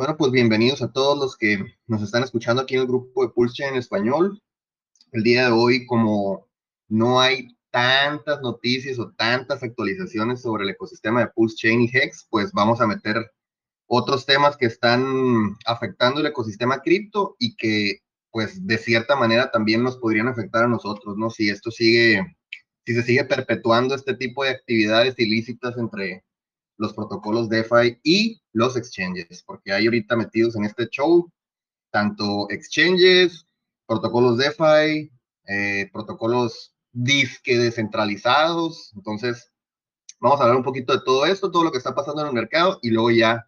Bueno, pues bienvenidos a todos los que nos están escuchando aquí en el grupo de Pulse en español. El día de hoy, como no hay tantas noticias o tantas actualizaciones sobre el ecosistema de Pulse Chain y Hex, pues vamos a meter otros temas que están afectando el ecosistema cripto y que, pues, de cierta manera también nos podrían afectar a nosotros, ¿no? Si esto sigue, si se sigue perpetuando este tipo de actividades ilícitas entre los protocolos DeFi y los exchanges, porque hay ahorita metidos en este show tanto exchanges, protocolos DeFi, eh, protocolos disque descentralizados. Entonces, vamos a hablar un poquito de todo esto, todo lo que está pasando en el mercado y luego ya,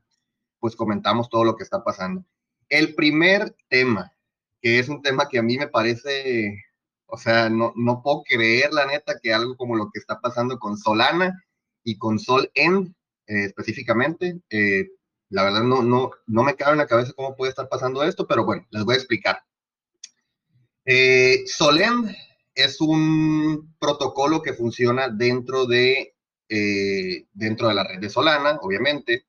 pues comentamos todo lo que está pasando. El primer tema, que es un tema que a mí me parece, o sea, no, no puedo creer la neta que algo como lo que está pasando con Solana y con Sol End eh, específicamente. Eh, la verdad no, no, no me cabe en la cabeza cómo puede estar pasando esto, pero bueno, les voy a explicar. Eh, Solend es un protocolo que funciona dentro de, dentro de la red de Solana, obviamente,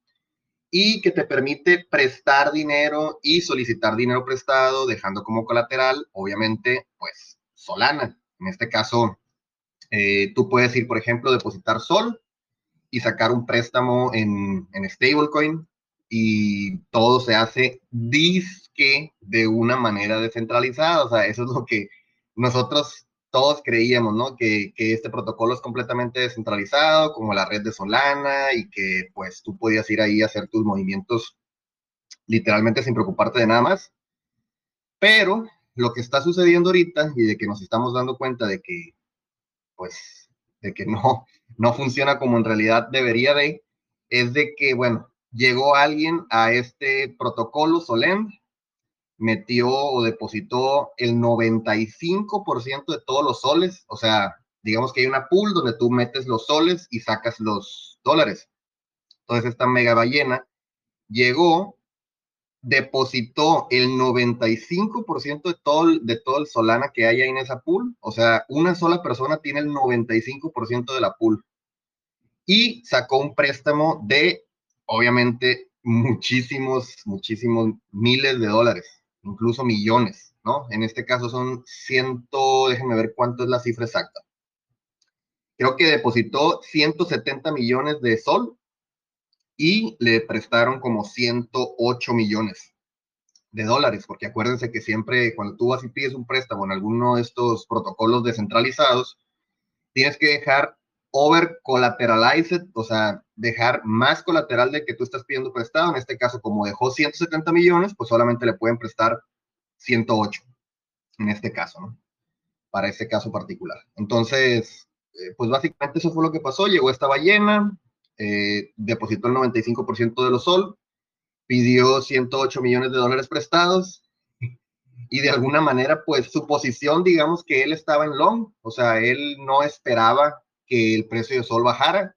y que te permite prestar dinero y solicitar dinero prestado, dejando como colateral, obviamente, pues Solana. En este caso, tú puedes ir, por ejemplo, depositar Sol y sacar un préstamo en, en stablecoin y todo se hace disque de una manera descentralizada. O sea, eso es lo que nosotros todos creíamos, ¿no? Que, que, este protocolo es completamente descentralizado, como la red de Solana, y que pues tú podías ir ahí a hacer tus movimientos literalmente sin preocuparte de nada más. Pero lo que está sucediendo ahorita y de que nos estamos dando cuenta de que pues de que no, no funciona como en realidad debería de, es de que, bueno, llegó alguien a este protocolo Solem, metió o depositó el 95% de todos los soles, o sea, digamos que hay una pool donde tú metes los soles y sacas los dólares. Entonces esta mega ballena llegó depositó el 95% de todo, de todo el Solana que hay ahí en esa pool. O sea, una sola persona tiene el 95% de la pool. Y sacó un préstamo de, obviamente, muchísimos, muchísimos miles de dólares, incluso millones, ¿no? En este caso son ciento, déjenme ver cuánto es la cifra exacta. Creo que depositó 170 millones de sol y le prestaron como 108 millones de dólares, porque acuérdense que siempre cuando tú vas y pides un préstamo en alguno de estos protocolos descentralizados, tienes que dejar over collateralized, o sea, dejar más colateral de que tú estás pidiendo prestado. En este caso, como dejó 170 millones, pues solamente le pueden prestar 108, en este caso, ¿no? Para ese caso particular. Entonces, eh, pues básicamente eso fue lo que pasó. Llegó esta ballena, eh, depositó el 95% de los sol, pidió 108 millones de dólares prestados y de alguna manera, pues su posición, digamos que él estaba en long, o sea, él no esperaba que el precio de sol bajara,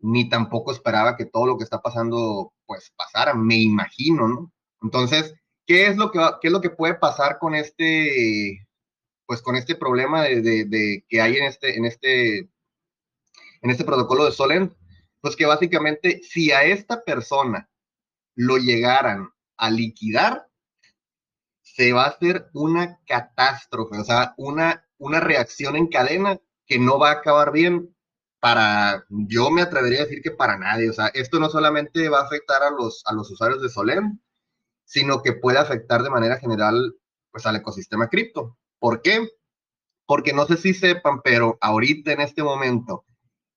ni tampoco esperaba que todo lo que está pasando, pues pasara, me imagino, ¿no? Entonces, ¿qué es lo que, qué es lo que puede pasar con este, pues con este problema de, de, que hay en este, en este, en este protocolo de Solen? Pues que básicamente si a esta persona lo llegaran a liquidar, se va a hacer una catástrofe, o sea, una, una reacción en cadena que no va a acabar bien para, yo me atrevería a decir que para nadie, o sea, esto no solamente va a afectar a los, a los usuarios de Solem, sino que puede afectar de manera general, pues, al ecosistema cripto. ¿Por qué? Porque no sé si sepan, pero ahorita en este momento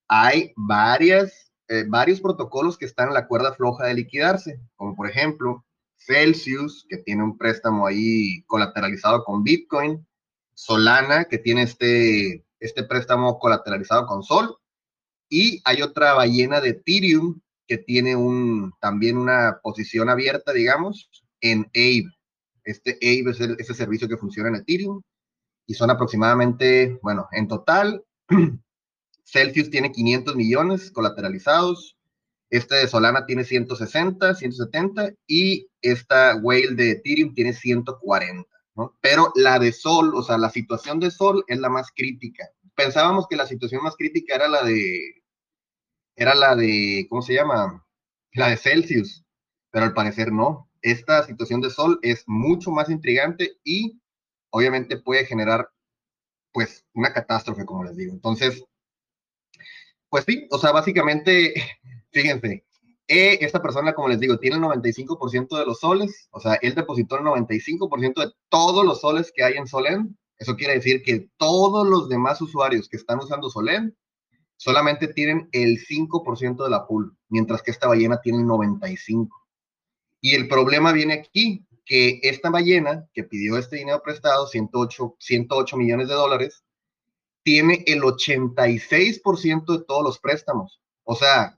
hay varias eh, varios protocolos que están en la cuerda floja de liquidarse, como por ejemplo Celsius, que tiene un préstamo ahí colateralizado con Bitcoin, Solana, que tiene este, este préstamo colateralizado con Sol, y hay otra ballena de Ethereum que tiene un, también una posición abierta, digamos, en Aave. Este Aave es ese servicio que funciona en Ethereum y son aproximadamente, bueno, en total Celsius tiene 500 millones colateralizados, este de Solana tiene 160, 170 y esta whale de Ethereum tiene 140, ¿no? Pero la de Sol, o sea, la situación de Sol es la más crítica. Pensábamos que la situación más crítica era la de, era la de, ¿cómo se llama? La de Celsius, pero al parecer no. esta situación de Sol es mucho más intrigante y obviamente puede generar pues una catástrofe, como les digo. Entonces, pues sí, o sea, básicamente, fíjense, eh, esta persona, como les digo, tiene el 95% de los soles, o sea, él depositó el 95% de todos los soles que hay en Solén. Eso quiere decir que todos los demás usuarios que están usando Solén solamente tienen el 5% de la pool, mientras que esta ballena tiene el 95%. Y el problema viene aquí, que esta ballena que pidió este dinero prestado, 108, 108 millones de dólares, tiene el 86% de todos los préstamos. O sea,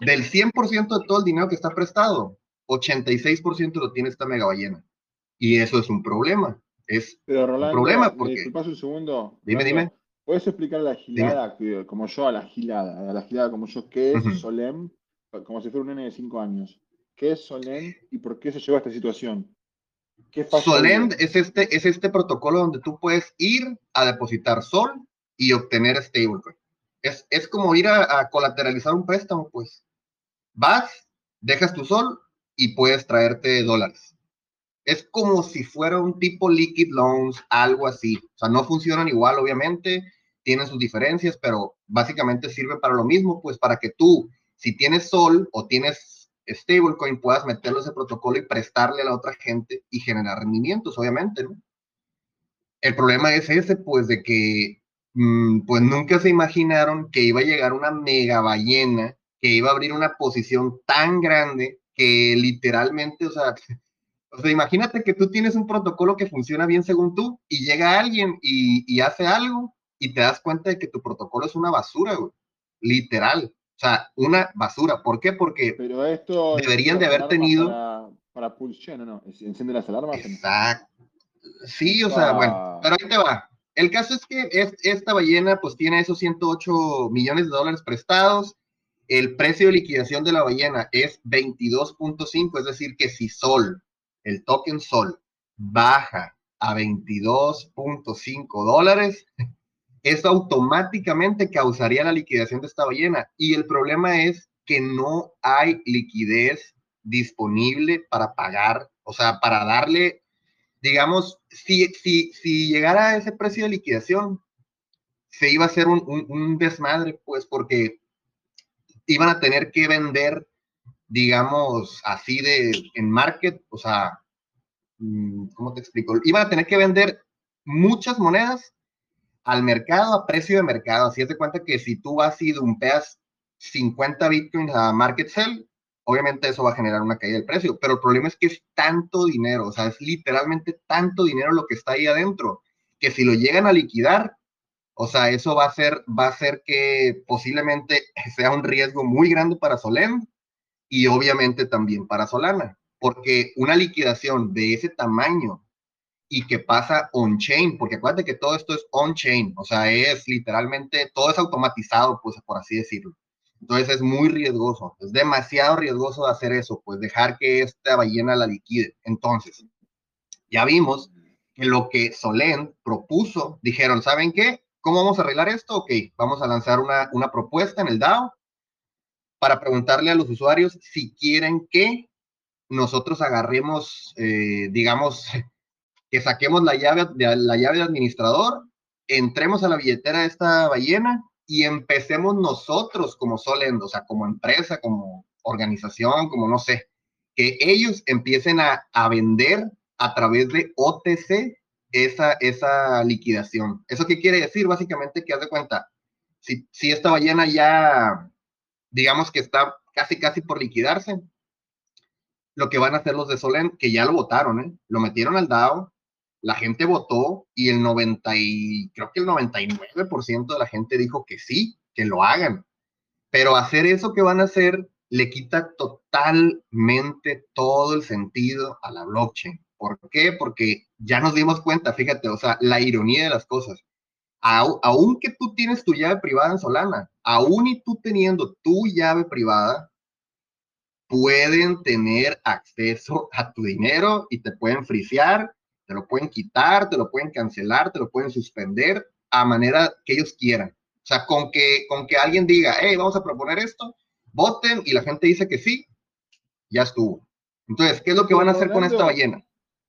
del 100% de todo el dinero que está prestado, 86% lo tiene esta mega ballena. Y eso es un problema. Es un problema porque... paso un segundo. Dime, dime. ¿Puedes explicar a la gilada, como yo a la gilada, a la gilada como yo, qué es Solem, como si fuera un nene de 5 años? ¿Qué es Solem y por qué se llevó a esta situación? Solend es este, es este protocolo donde tú puedes ir a depositar sol y obtener stablecoin. Es, es como ir a, colateralizar un préstamo, pues. Vas, dejas tu sol y puedes traerte dólares. Es como si fuera un tipo liquid loans, algo así. O sea, no funcionan igual, obviamente, tienen sus diferencias, pero básicamente sirve para lo mismo, pues para que tú, si tienes sol o tienes stablecoin puedas meterlo ese protocolo y prestarle a la otra gente y generar rendimientos, obviamente. El problema es ese, pues, de que, pues, nunca se imaginaron que iba a llegar una mega ballena, que iba a abrir una posición tan grande que literalmente, o sea, o sea, imagínate que tú tienes un protocolo que funciona bien según tú y llega alguien y, y hace algo y te das cuenta de que tu protocolo es una basura, güey. Literal. O sea, una basura. ¿Por qué? Porque Pero esto deberían de haber tenido... Para, para no. ¿Enciende las alarmas? Exacto. Sí, o sea, bueno, pero ahí te va. El caso es que esta ballena pues tiene esos 108 millones de dólares prestados. El precio de liquidación de la ballena es 22.5, es decir, que si Sol, el token Sol, baja a 22.5 dólares, eso automáticamente causaría la liquidación de esta ballena. Y el problema es que no hay liquidez disponible para pagar, o sea, para darle, digamos, si, si, si llegara a ese precio de liquidación, se iba a hacer un, un, desmadre, pues, porque iban a tener que vender, digamos, así de en market, o sea, mm, ¿cómo te explico? Iban a tener que vender muchas monedas al mercado a precio de mercado. Así es de cuenta que si tú vas y dumpeas 50 bitcoins a market sell, obviamente eso va a generar una caída del precio. Pero el problema es que es tanto dinero, o sea, es literalmente tanto dinero lo que está ahí adentro, que si lo llegan a liquidar, o sea, eso va a ser, va a ser que posiblemente sea un riesgo muy grande para Solem y obviamente también para Solana, porque una liquidación de ese tamaño y que pasa on-chain, porque acuérdate que todo esto es on-chain, o sea, es literalmente, todo es automatizado, pues por así decirlo. Entonces es muy riesgoso, es demasiado riesgoso hacer eso, pues dejar que esta ballena la liquide. Entonces, ya vimos que lo que Solent propuso, dijeron, ¿saben qué? ¿Cómo vamos a arreglar esto? Ok, vamos a lanzar una, una propuesta en el DAO para preguntarle a los usuarios si quieren que nosotros agarremos, eh, digamos, que saquemos la llave de, la llave de administrador, entremos a la billetera de esta ballena y empecemos nosotros como Solend, o sea, como empresa, como organización, como no sé, que ellos empiecen a, a vender a través de OTC esa, esa liquidación. ¿Eso qué quiere decir? Básicamente que haz de cuenta, si, si esta ballena ya, digamos que está casi, casi por liquidarse, lo que van a hacer los de Solen, que ya lo votaron, ¿eh? lo metieron al DAO, la gente votó y el 90 y creo que el 99% de la gente dijo que sí, que lo hagan. Pero hacer eso que van a hacer le quita totalmente todo el sentido a la blockchain. ¿Por qué? Porque ya nos dimos cuenta, fíjate, o sea, la ironía de las cosas. Aunque tú tienes tu llave privada en Solana, aún y tú teniendo tu llave privada, pueden tener acceso a tu dinero y te pueden frisear te lo pueden quitar, te lo pueden cancelar, te lo pueden suspender a manera que ellos quieran. O sea, con que, con que alguien diga, hey, vamos a proponer esto, voten y la gente dice que sí, ya estuvo. Entonces, ¿qué es lo que van a hacer con esta ballena?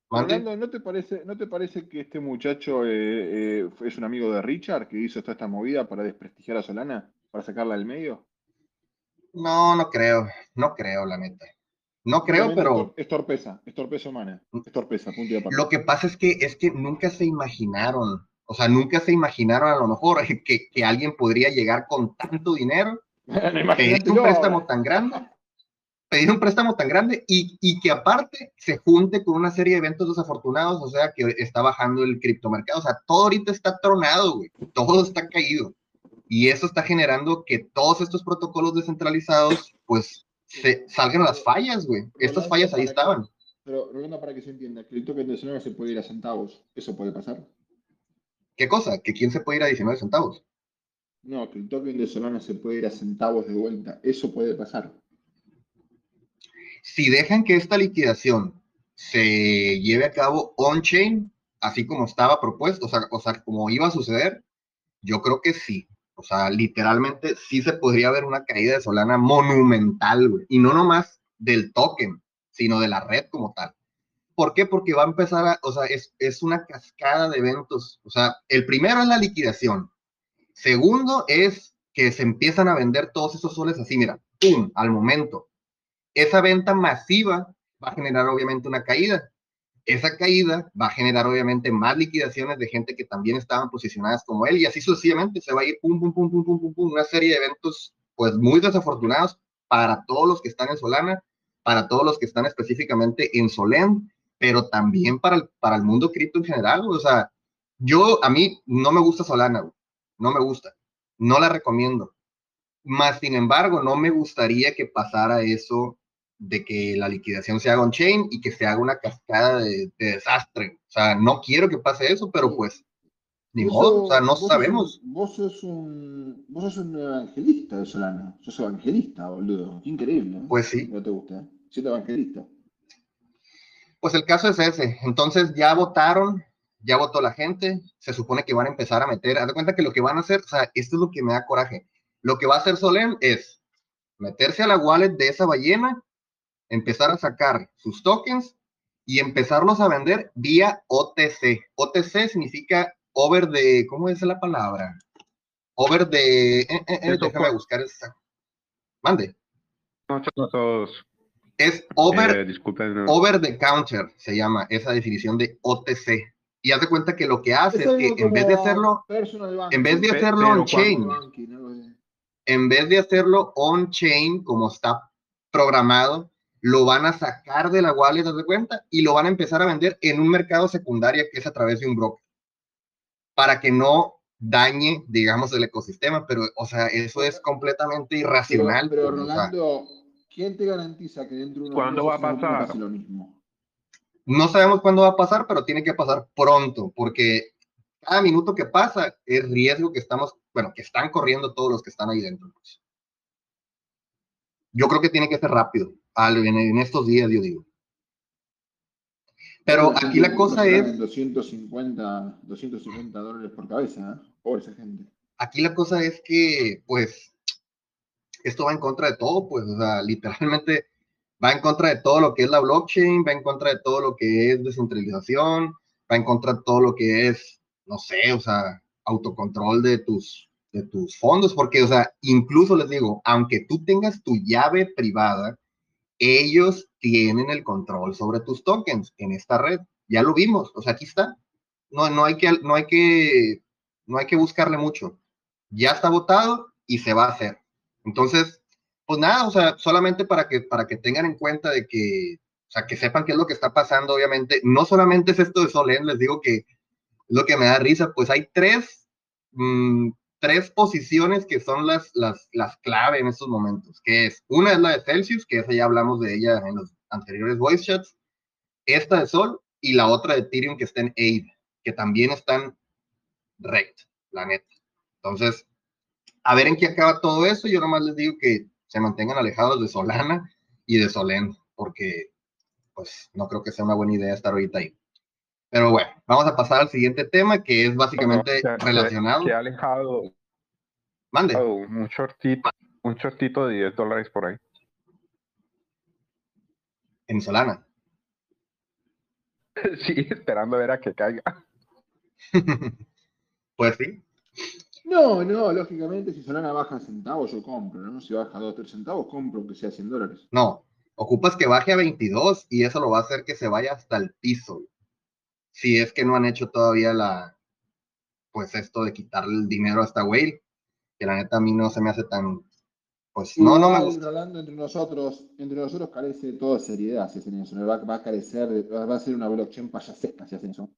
Orlando, ¿no te parece, ¿no te parece que este muchacho eh, eh, es un amigo de Richard que hizo toda esta movida para desprestigiar a Solana, para sacarla del medio? No, no creo, no creo, la neta. No creo, pero. Es torpeza, es torpeza humana. Es torpeza, punto de Lo que pasa es que, es que nunca se imaginaron, o sea, nunca se imaginaron a lo mejor que, que alguien podría llegar con tanto dinero, pedir un préstamo tan grande, pedir un préstamo tan grande y, y, que aparte se junte con una serie de eventos desafortunados, o sea, que está bajando el criptomercado. O sea, todo ahorita está tronado, güey. Todo está caído. Y eso está generando que todos estos protocolos descentralizados, pues, se salgan las fallas, güey. Estas fallas ahí estaban. pero, Rolando, para que se entienda, que el token de Solana se puede ir a centavos. ¿Eso puede pasar? ¿Qué cosa? ¿Que quién se puede ir a 19 centavos? No, que el token de Solana se puede ir a centavos de vuelta. Eso puede pasar. Si dejan que esta liquidación se lleve a cabo on-chain, así como estaba propuesto, o sea, o sea, como iba a suceder, yo creo que sí. O sea, literalmente sí se podría ver una caída de Solana monumental, güey. Y no nomás del token, sino de la red como tal. ¿Por qué? Porque va a empezar a, o sea, es, es una cascada de eventos. O sea, el primero es la liquidación. Segundo es que se empiezan a vender todos esos soles así, mira, ¡pum! al momento. Esa venta masiva va a generar obviamente una caída esa caída va a generar obviamente más liquidaciones de gente que también estaban posicionadas como él y así sucesivamente se va a ir una serie de eventos pues muy desafortunados para todos los que están en Solana, para todos los que están específicamente en Solen, pero también para el, para el mundo cripto en general, o sea, yo a mí no me gusta Solana, no me gusta, no la recomiendo. Más sin embargo, no me gustaría que pasara eso de que la liquidación se haga on-chain y que se haga una cascada de, desastre. O sea, no quiero que pase eso, pero pues, ni modo, o sea, no sabemos. vos, sos un, vos sos un evangelista de Solana, sos evangelista, boludo. increíble. ¿eh? Pues sí. No te gusta, ¿eh? Siendo evangelista. Pues el caso es ese. Entonces ya votaron, ya votó la gente, se supone que van a empezar a meter, haz de cuenta que lo que van a hacer, o sea, esto es lo que me da coraje. Lo que va a hacer Solem es meterse a la wallet de esa ballena empezar a sacar sus tokens y empezarlos a vender vía OTC. OTC significa over de, ¿cómo es la palabra? Over de, eh, eh, eh déjame buscar esa. Mande. Es over, eh, over the counter, se llama esa definición de OTC. Y haz de cuenta que lo que hace es, que en vez de hacerlo, en vez de hacerlo on-chain, en vez de hacerlo on-chain como está programado, lo van a sacar de la wallet, de cuenta? Y lo van a empezar a vender en un mercado secundario que es a través de un broker. Para que no dañe, digamos, el ecosistema, pero, o sea, eso es completamente irracional. Pero, pero Rolando, ¿quién te garantiza que dentro de unos ¿Cuándo va a pasar? lo mismo? No sabemos cuándo va a pasar, pero tiene que pasar pronto, porque cada minuto que pasa es riesgo que estamos, bueno, que están corriendo todos los que están ahí dentro. Yo creo que tiene que ser rápido en, estos días, yo digo. Pero aquí la cosa es... 250, 250 dólares por cabeza, ¿eh? por esa gente. Aquí la cosa es que, pues, esto va en contra de todo, pues, o sea, literalmente va en contra de todo lo que es la blockchain, va en contra de todo lo que es descentralización, va en contra de todo lo que es, no sé, o sea, autocontrol de tus, de tus fondos, porque, o sea, incluso les digo, aunque tú tengas tu llave privada, ellos tienen el control sobre tus tokens en esta red. Ya lo vimos, o sea, aquí está. No, no, hay que, no, hay que, no hay que buscarle mucho. Ya está votado y se va a hacer. Entonces, pues nada, o sea, solamente para que, para que tengan en cuenta de que, o sea, que sepan qué es lo que está pasando, obviamente. No solamente es esto de Solen, les digo que lo que me da risa, pues hay tres mm, tres posiciones que son las, las, las clave en estos momentos, que es, una es la de Celsius, que esa ya hablamos de ella en los anteriores voice chats, esta de Sol y la otra de Ethereum que está en AID, que también están rect, la neta. Entonces, a ver en qué acaba todo eso, yo nomás les digo que se mantengan alejados de Solana y de Solen, porque pues no creo que sea una buena idea estar ahorita ahí. Pero bueno, vamos a pasar al siguiente tema que es básicamente relacionado. Se ha alejado. Mande. un shortito, un shortito de 10 dólares por ahí. en Solana. Sí, esperando a ver a que caiga. pues sí. No, no, lógicamente, si Solana baja centavos, yo compro, ¿no? Si baja 2 3 centavos, compro que sea 100 dólares. No, ocupas que baje a 22 y eso lo va a hacer que se vaya hasta el piso. Si es que no han hecho todavía la, pues esto de quitarle el dinero a esta whale, que la neta a mí no se me hace tan, pues no, no me gusta. Hablando entre nosotros, entre nosotros carece de toda seriedad si hacen eso, va, va a carecer, va a ser una blockchain payasesca si hacen eso.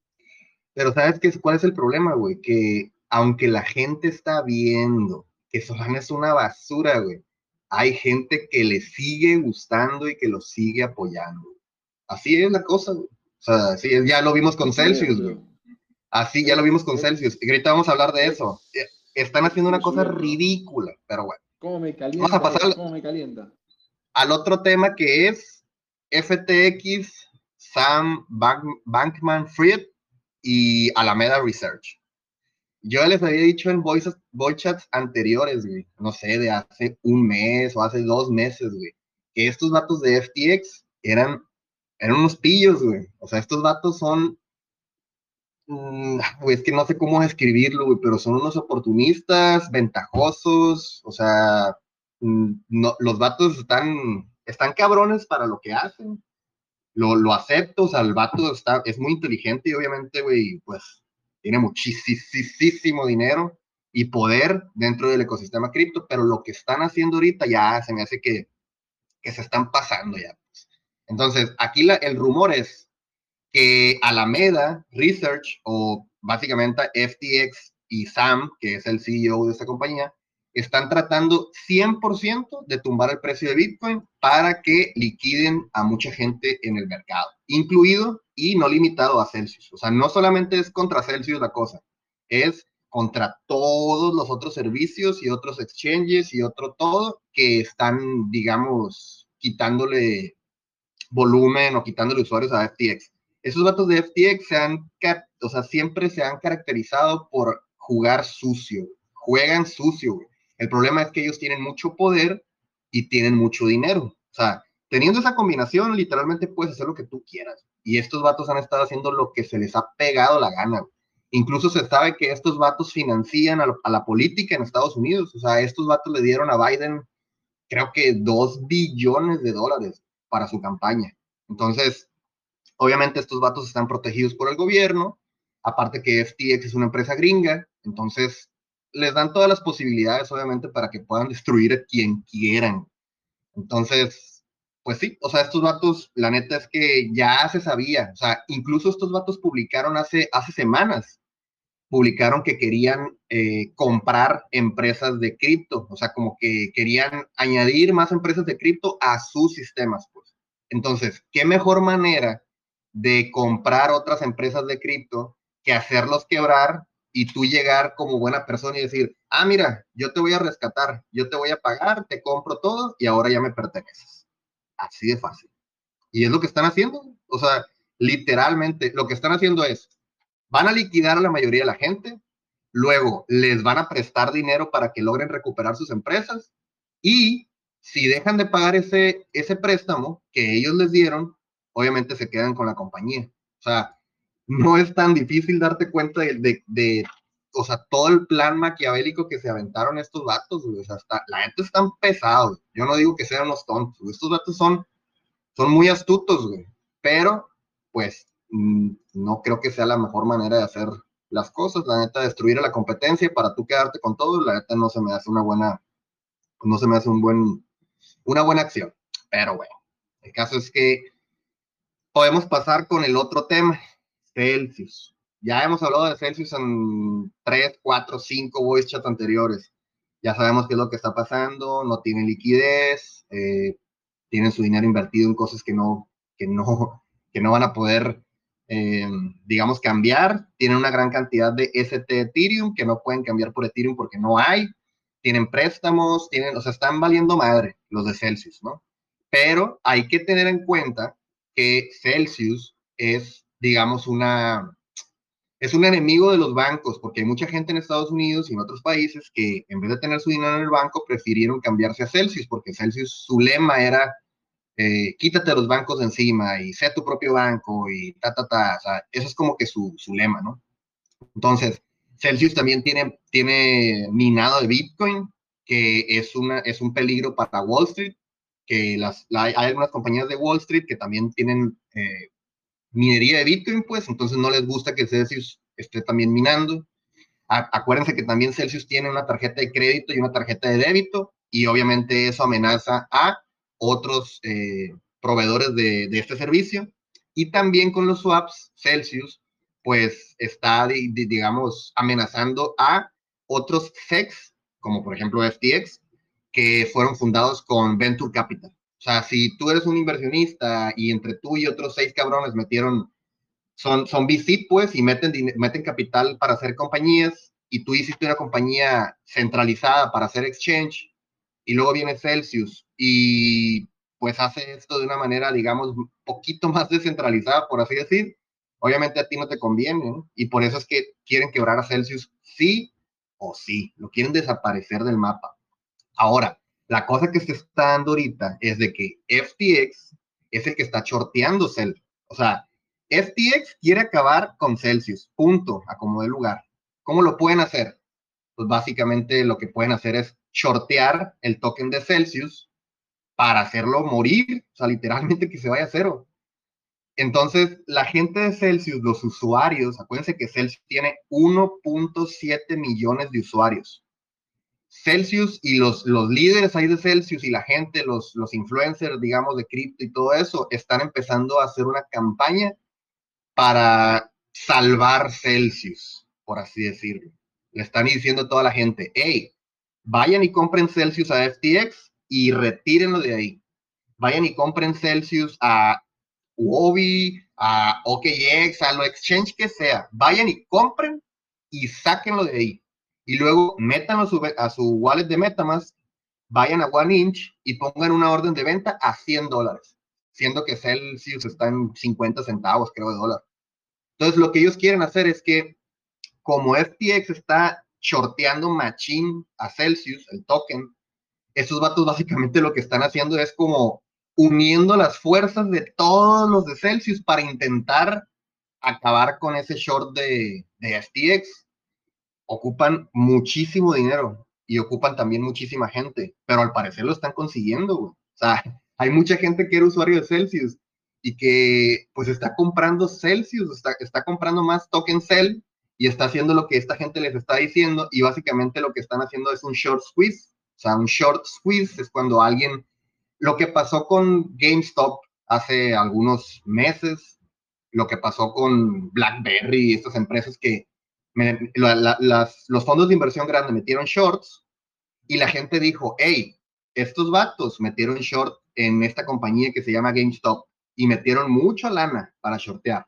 Pero ¿sabes qué, cuál es el problema, güey? Que aunque la gente está viendo que Solana es una basura, güey, hay gente que le sigue gustando y que lo sigue apoyando. Así es la cosa, güey. Sea, sí, ya lo vimos con Celsius, güey. Así ya lo vimos con Celsius. Y ahorita vamos a hablar de eso. Están haciendo una cosa ridícula, pero bueno. ¿Cómo me calienta? Vamos a pasar ¿Cómo me calienta? al otro tema que es FTX, Sam Bankman Fried y Alameda Research. Yo les había dicho en voice, chats anteriores, güey, no sé, de hace un mes o hace dos meses, güey, que estos datos de FTX eran, eran unos pillos, güey. O sea, estos datos son, mm, es que no sé cómo describirlo, güey, pero son unos oportunistas, ventajosos, o sea, mm, no, los datos están, están cabrones para lo que hacen. Lo, lo acepto, o sea, el vato está, es muy inteligente y obviamente, güey, pues tiene muchísimo dinero y poder dentro del ecosistema cripto, pero lo que están haciendo ahorita ya se me hace que, que se están pasando ya. Entonces, aquí el rumor es que Alameda Research o básicamente FTX y Sam, que es el CEO de esta compañía, están tratando 100% de tumbar el precio de Bitcoin para que liquiden a mucha gente en el mercado, incluido y no limitado a Celsius. O sea, no solamente es contra Celsius la cosa, es contra todos los otros servicios y otros exchanges y otro todo que están, digamos, quitándole volumen o quitándole usuarios a FTX. Esos datos de FTX se han, o sea, siempre se han caracterizado por jugar sucio, juegan sucio, el problema es que ellos tienen mucho poder y tienen mucho dinero. O sea, teniendo esa combinación, literalmente puedes hacer lo que tú quieras. Y estos vatos han estado haciendo lo que se les ha pegado la gana. Incluso se sabe que estos vatos financian a, la política en Estados Unidos. O sea, estos vatos le dieron a Biden, creo que dos billones de dólares para su campaña. Entonces, obviamente estos vatos están protegidos por el gobierno. Aparte que FTX es una empresa gringa. Entonces, les dan todas las posibilidades, obviamente, para que puedan destruir a quien quieran. Entonces, pues sí, o sea, estos vatos, la neta es que ya se sabía, o sea, incluso estos vatos publicaron hace, hace semanas, publicaron que querían eh, comprar empresas de cripto, o sea, como que querían añadir más empresas de cripto a sus sistemas, pues. Entonces, ¿qué mejor manera de comprar otras empresas de cripto que hacerlos quebrar y tú llegar como buena persona y decir, ah, mira, yo te voy a rescatar, yo te voy a pagar, te compro todo y ahora ya me perteneces. Así de fácil. Y es lo que están haciendo. O sea, literalmente lo que están haciendo es, van a liquidar a la mayoría de la gente, luego les van a prestar dinero para que logren recuperar sus empresas y si dejan de pagar ese, ese préstamo que ellos les dieron, obviamente se quedan con la compañía. O sea, no es tan difícil darte cuenta de, de, o sea, todo el plan maquiavélico que se aventaron estos datos, O sea, la gente. Yo no digo que sean unos tontos, Estos datos son, son muy astutos, güey. Pero, pues, mm, no creo que sea la mejor manera de hacer las cosas. La neta, destruir a la competencia para tú quedarte con todo, la neta no se me hace una buena, no se me hace un buen, una buena acción. Pero bueno, el caso es que podemos pasar con el otro tema, Celsius. Ya hemos hablado de Celsius en 3, 4, 5 voice chat anteriores. Ya sabemos qué es lo que está pasando, no tienen liquidez, eh, tienen su dinero invertido en cosas que no, que no, que no van a poder, eh, digamos, cambiar. Tienen una gran cantidad de ST Ethereum que no pueden cambiar por Ethereum porque no hay. Tienen préstamos, tienen, o sea, están valiendo madre los de Celsius, ¿no? Pero hay que tener en cuenta que Celsius es digamos, una, es un enemigo de los bancos, porque hay mucha gente en Estados Unidos y en otros países que en vez de tener su dinero en el banco, prefirieron cambiarse a Celsius, porque Celsius, su lema era eh, quítate los bancos de encima y sé tu propio banco y ta, ta, ta. O sea, eso es como que su, su lema, ¿no? Entonces, Celsius también tiene, tiene minado de Bitcoin, que es, una, es un peligro para Wall Street, que las, hay algunas compañías de Wall Street que también tienen eh, minería de Bitcoin, pues, entonces no les gusta que Celsius esté también minando. acuérdense que también Celsius tiene una tarjeta de crédito y una tarjeta de débito, y obviamente eso amenaza a otros eh, proveedores de, de, este servicio. Y también con los swaps, Celsius, pues está, digamos, amenazando a otros SEX, como por ejemplo FTX, que fueron fundados con Venture Capital. O sea, si tú eres un inversionista y entre tú y otros seis cabrones metieron, son, son VC, pues, y meten, meten capital para hacer compañías, y tú hiciste una compañía centralizada para hacer exchange, y luego viene Celsius y pues hace esto de una manera, digamos, poquito más descentralizada, por así decir, obviamente a ti no te conviene, y por eso es que quieren quebrar a Celsius sí o sí, lo quieren desaparecer del mapa. Ahora, la cosa que se está dando ahorita es de que FTX es el que está shorteando Cel. O sea, FTX quiere acabar con Celsius, punto, a como de lugar. ¿Cómo lo pueden hacer? Pues básicamente lo que pueden hacer es shortear el token de Celsius para hacerlo morir, o sea, literalmente que se vaya a cero. Entonces, la gente de Celsius, los usuarios, acuérdense que Celsius tiene 1.7 millones de usuarios. Celsius y los, los líderes ahí de Celsius y la gente, los, los influencers, digamos, de cripto y todo eso, están empezando a hacer una campaña para salvar Celsius, por así decirlo. Le están diciendo a toda la gente, hey, vayan y compren Celsius a FTX y retírenlo de ahí. Vayan y compren Celsius a Huobi, a OKX, a lo exchange que sea. Vayan y compren y sáquenlo de ahí. Y luego métanlo a su, wallet de Metamask, vayan a OneInch y pongan una orden de venta a 100 dólares, siendo que Celsius está en 50 centavos, creo, de dólar. Entonces, lo que ellos quieren hacer es que, como FTX está shorteando machine a Celsius, el token, esos vatos básicamente lo que están haciendo es como uniendo las fuerzas de todos los de Celsius para intentar acabar con ese short de, de FTX. Ocupan muchísimo dinero y ocupan también muchísima gente, pero al parecer lo están consiguiendo, O sea, hay mucha gente que era usuario de Celsius y que pues está comprando Celsius, está, está comprando más token Cell y está haciendo lo que esta gente les está diciendo y básicamente lo que están haciendo es un short squeeze. O sea, un short squeeze es cuando alguien, lo que pasó con GameStop hace algunos meses, lo que pasó con BlackBerry y estas empresas que los fondos de inversión grandes metieron shorts y la gente dijo, hey, estos vatos metieron short en esta compañía que se llama GameStop y metieron mucha lana para shortear.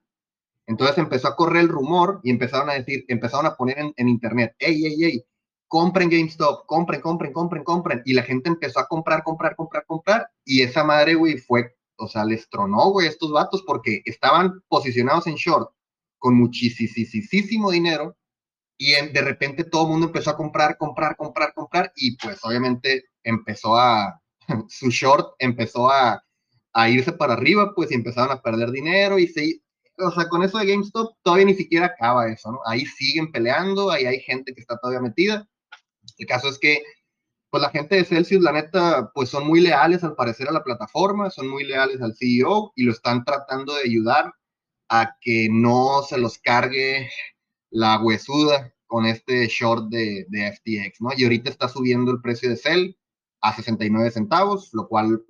Entonces empezó a correr el rumor y empezaron a decir, empezaron a poner en, internet, hey, hey, hey, compren GameStop, compren, compren, compren, compren. Y la gente empezó a comprar, comprar, comprar, comprar. Y esa madre, güey, fue, o sea, les tronó, güey, estos vatos porque estaban posicionados en short con muchísimo dinero. Y de repente todo el mundo empezó a comprar, comprar, comprar, comprar. Y pues obviamente empezó a, su short empezó a, a irse para arriba, pues y empezaron a perder dinero y se, o sea, con eso de GameStop todavía ni siquiera acaba eso, ¿no? Ahí siguen peleando, ahí hay gente que está todavía metida. El caso es que, pues la gente de Celsius, la neta, pues son muy leales al parecer a la plataforma, son muy leales al CEO y lo están tratando de ayudar a que no se los cargue la huesuda con este short de, FTX, ¿no? Y ahorita está subiendo el precio de Cell a 69 centavos, lo cual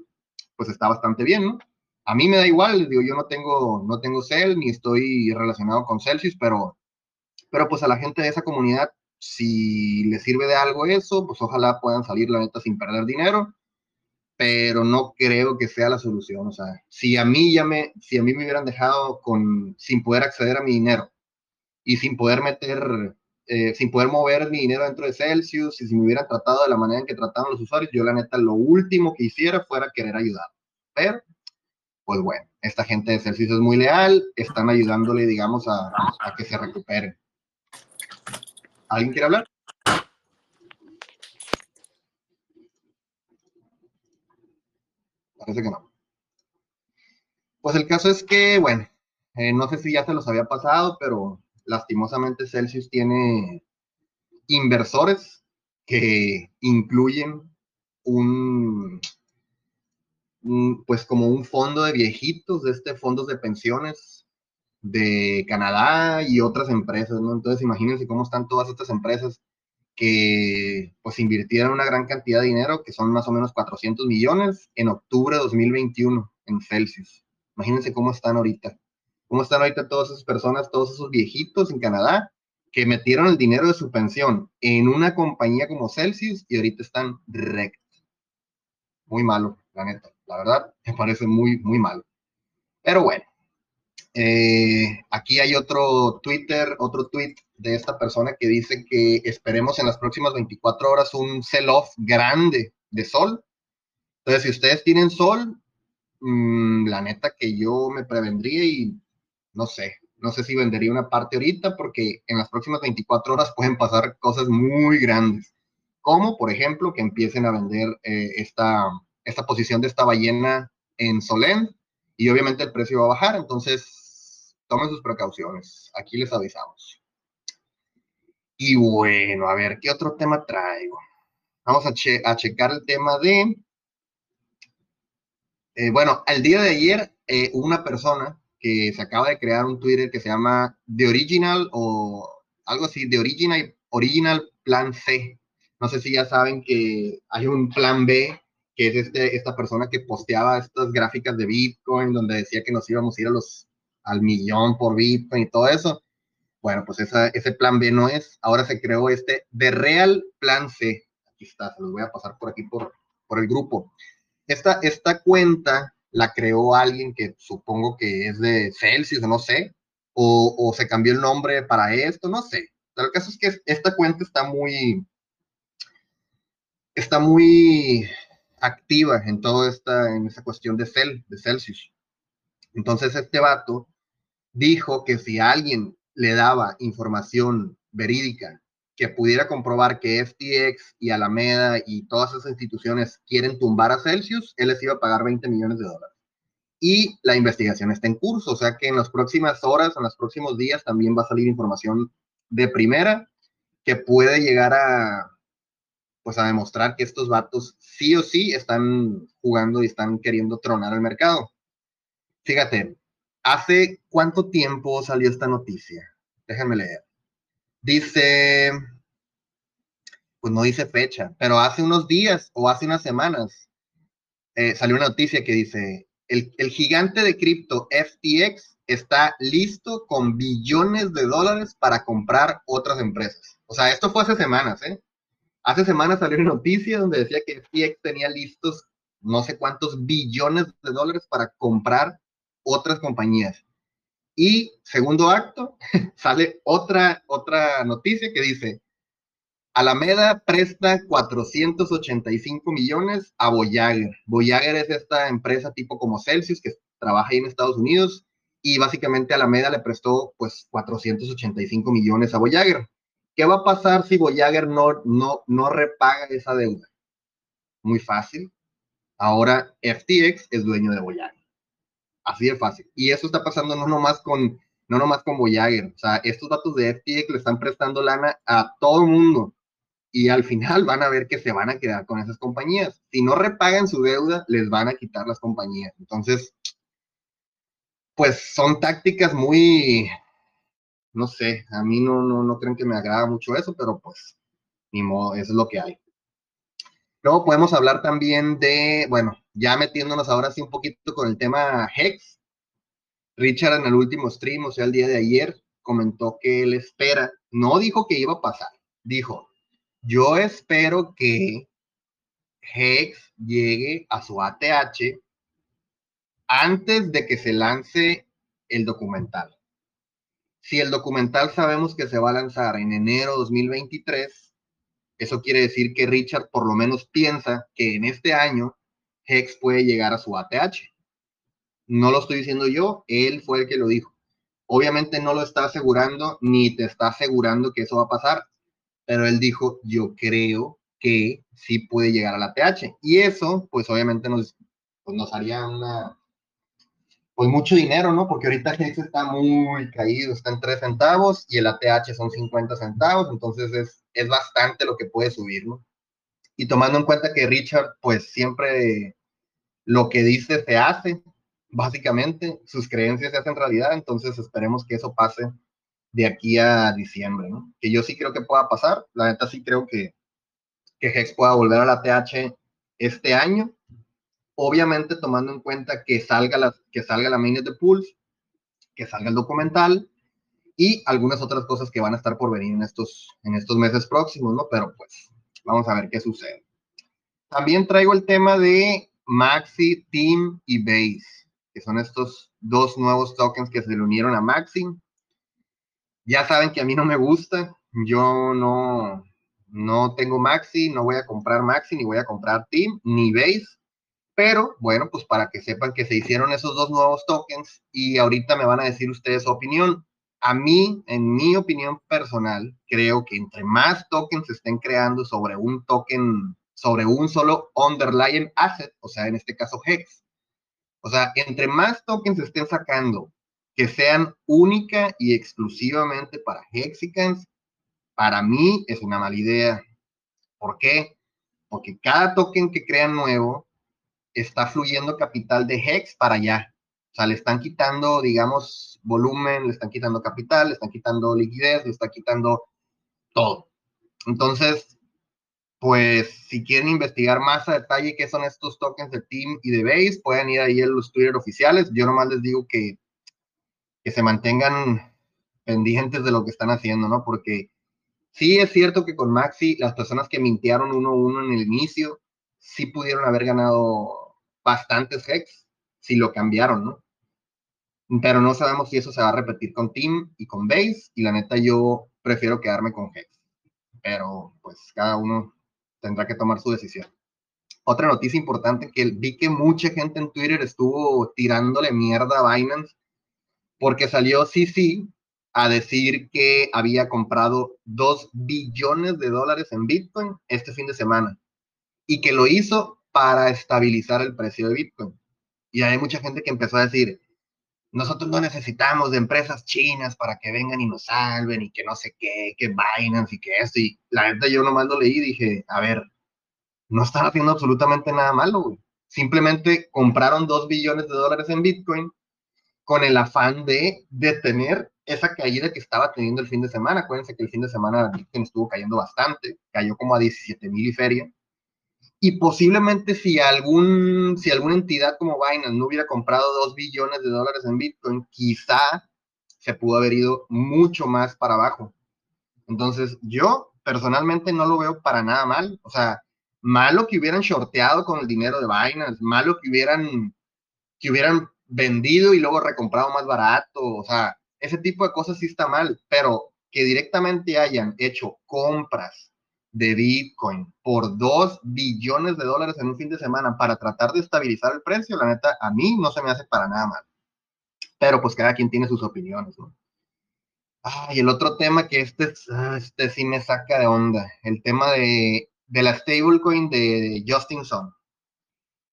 pues está bastante bien, ¿no? a mí me da igual, digo, yo no tengo, no tengo Cell ni estoy relacionado con Celsius, pero, pero pues a la gente de esa comunidad, si le sirve de algo eso, pues ojalá puedan salir la neta sin perder dinero, pero no creo que sea la solución. O sea, si a mí ya me, si a mí me hubieran dejado con, sin poder acceder a mi dinero y sin poder meter, eh, sin poder mover mi dinero dentro de Celsius y si me hubieran tratado de la manera en que trataban los usuarios, yo la neta lo último que hiciera fuera querer ayudar. Pero pues bueno, esta gente de Celsius es muy leal, están ayudándole, digamos, a, que se recupere. ¿Alguien quiere hablar? Parece que no. Pues el caso es que, bueno, eh, no sé si ya se los había pasado, pero lastimosamente Celsius tiene inversores que incluyen un, pues como un fondo de viejitos, de este fondos de pensiones de Canadá y otras empresas, ¿no? Entonces imagínense cómo están todas estas empresas que pues invirtieron una gran cantidad de dinero, que son más o menos 400 millones, en octubre de 2021 en Celsius. Imagínense cómo están ahorita. ¿Cómo están ahorita todas esas personas, todos esos viejitos en Canadá que metieron el dinero de su pensión en una compañía como Celsius y ahorita están rect? Muy malo, la neta. La verdad, me parece muy, muy malo. Pero bueno, eh, aquí hay otro Twitter, otro tweet de esta persona que dice que esperemos en las próximas 24 horas un sell-off grande de sol. Entonces, si ustedes tienen sol, mm, la neta que yo me prevendría y no sé, no sé si vendería una parte ahorita porque en las próximas 24 horas pueden pasar cosas muy grandes, como por ejemplo que empiecen a vender eh, esta, esta posición de esta ballena en Solén y obviamente el precio va a bajar, entonces tomen sus precauciones, aquí les avisamos. Y bueno, a ver, ¿qué otro tema traigo? Vamos a, checar el tema de... Eh, bueno, el día de ayer, eh, una persona que se acaba de crear un Twitter que se llama The Original o algo así, The Original, Original Plan C. No sé si ya saben que hay un plan B, que es este, esta persona que posteaba estas gráficas de Bitcoin, donde decía que nos íbamos a ir a los, al millón por Bitcoin y todo eso. Bueno, pues ese plan B no es. Ahora se creó este The Real Plan C. Aquí está, se los voy a pasar por aquí por, por el grupo. Esta, esta cuenta la creó alguien que supongo que es de Celsius, no sé, o, se cambió el nombre para esto, no sé. Pero el caso es que esta cuenta está muy, está muy activa en toda esta, en esa cuestión de, Cel, de Celsius. Entonces este vato dijo que si alguien le daba información verídica que pudiera comprobar que FTX y Alameda y todas esas instituciones quieren tumbar a Celsius, él les iba a pagar 20 millones de dólares. Y la investigación está en curso, o sea que en las próximas horas, en los próximos días, también va a salir información de primera que puede llegar a, pues a demostrar que estos vatos sí o sí están jugando y están queriendo tronar el mercado. Fíjate, ¿hace cuánto tiempo salió esta noticia? Déjenme leer. Dice, pues no dice fecha, pero hace unos días o hace unas semanas eh, salió una noticia que dice, el, el gigante de cripto FTX está listo con billones de dólares para comprar otras empresas. O sea, esto fue hace semanas, ¿eh? Hace semanas salió una noticia donde decía que FTX tenía listos no sé cuántos billones de dólares para comprar otras compañías. Y segundo acto, sale otra, otra noticia que dice, Alameda presta 485 millones a Voyager. Voyager es esta empresa tipo como Celsius que trabaja ahí en Estados Unidos y básicamente Alameda le prestó pues 485 millones a Voyager. ¿Qué va a pasar si Voyager no, no, no repaga esa deuda? Muy fácil. Ahora FTX es dueño de Voyager. Así de fácil. Y eso está pasando no nomás con, no nomás con Voyager. O sea, estos datos de FTX le están prestando lana a todo el mundo. Y al final van a ver que se van a quedar con esas compañías. Si no repagan su deuda, les van a quitar las compañías. Entonces, pues son tácticas muy, no sé, a mí no, no, no creen que me agrada mucho eso, pero pues, ni modo, eso es lo que hay. Luego podemos hablar también de, bueno, ya metiéndonos ahora sí un poquito con el tema Hex. Richard en el último stream, o sea, el día de ayer, comentó que él espera, no dijo que iba a pasar, dijo, yo espero que Hex llegue a su ATH antes de que se lance el documental. Si el documental sabemos que se va a lanzar en enero de 2023, eso quiere decir que Richard por lo menos piensa que en este año Hex puede llegar a su ATH. No lo estoy diciendo yo, él fue el que lo dijo. Obviamente no lo está asegurando ni te está asegurando que eso va a pasar, pero él dijo, yo creo que sí puede llegar a la ATH. Y eso, pues obviamente nos, pues, nos haría una, pues mucho dinero, ¿no? Porque ahorita Hex está muy caído, está en 3 centavos y el ATH son 50 centavos, entonces es, es bastante lo que puede subir, ¿no? Y tomando en cuenta que Richard, pues siempre lo que dice se hace, básicamente, sus creencias se hacen realidad, entonces esperemos que eso pase de aquí a diciembre, ¿no? Que yo sí creo que pueda pasar, la neta sí creo que, que Hex pueda volver a la TH este año, obviamente tomando en cuenta que salga la, que salga la de Pulse, que salga el documental y algunas otras cosas que van a estar por venir en estos, en estos meses próximos, ¿no? Pero pues vamos a ver qué sucede. También traigo el tema de Maxi, Team y Base, que son estos dos nuevos tokens que se le unieron a Maxi. Ya saben que a mí no me gusta, yo no, no tengo Maxi, no voy a comprar Maxi, ni voy a comprar Team, ni Base pero bueno, pues para que sepan que se hicieron esos dos nuevos tokens y ahorita me van a decir ustedes su opinión. A mí, en mi opinión personal, creo que entre más tokens se estén creando sobre un token, sobre un solo underlying asset, o sea, en este caso Hex, o sea, entre más tokens se estén sacando que sean única y exclusivamente para Hexicans, para mí es una mala idea. ¿Por qué? Porque cada token que crean nuevo está fluyendo capital de Hex para allá. O sea, le están quitando, digamos, volumen, le están quitando capital, le están quitando liquidez, le están quitando todo. Entonces, pues si quieren investigar más a detalle qué son estos tokens de Team y de Base, pueden ir ahí a los Twitter oficiales. Yo nomás les digo que, que se mantengan pendientes de lo que están haciendo, ¿no? Porque sí es cierto que con Maxi, las personas que mintearon 1-1 en el inicio, sí pudieron haber ganado bastantes hex si lo cambiaron, ¿no? Pero no sabemos si eso se va a repetir con Team y con Base, y la neta yo prefiero quedarme con Hex. Pero pues cada uno tendrá que tomar su decisión. Otra noticia importante que vi que mucha gente en Twitter estuvo tirándole mierda a Binance porque salió CC a decir que había comprado 2 billones de dólares en Bitcoin este fin de semana y que lo hizo para estabilizar el precio de Bitcoin. Y hay mucha gente que empezó a decir, nosotros no necesitamos de empresas chinas para que vengan y nos salven y que no sé qué, que Binance y que esto. Y la neta yo nomás lo leí y dije, a ver, no están haciendo absolutamente nada malo, güey. Simplemente compraron dos billones de dólares en Bitcoin con el afán de detener esa caída que estaba teniendo el fin de semana. Acuérdense que el fin de semana Bitcoin estuvo cayendo bastante, cayó como a 17 mil y feria y posiblemente si algún, si alguna entidad como Binance no hubiera comprado dos billones de dólares en Bitcoin, quizá se pudo haber ido mucho más para abajo. Entonces, yo personalmente no lo veo para nada mal. O sea, malo que hubieran shorteado con el dinero de Binance, malo que hubieran, que hubieran vendido y luego recomprado más barato. O sea, ese tipo de cosas sí está mal, pero que directamente hayan hecho compras de Bitcoin por 2 billones de dólares en un fin de semana para tratar de estabilizar el precio, la neta, a mí no se me hace para nada mal. Pero pues cada quien tiene sus opiniones, ¿no? Y el otro tema que este, ah, este sí me saca de onda, el tema de, de la stablecoin de Justin Sun.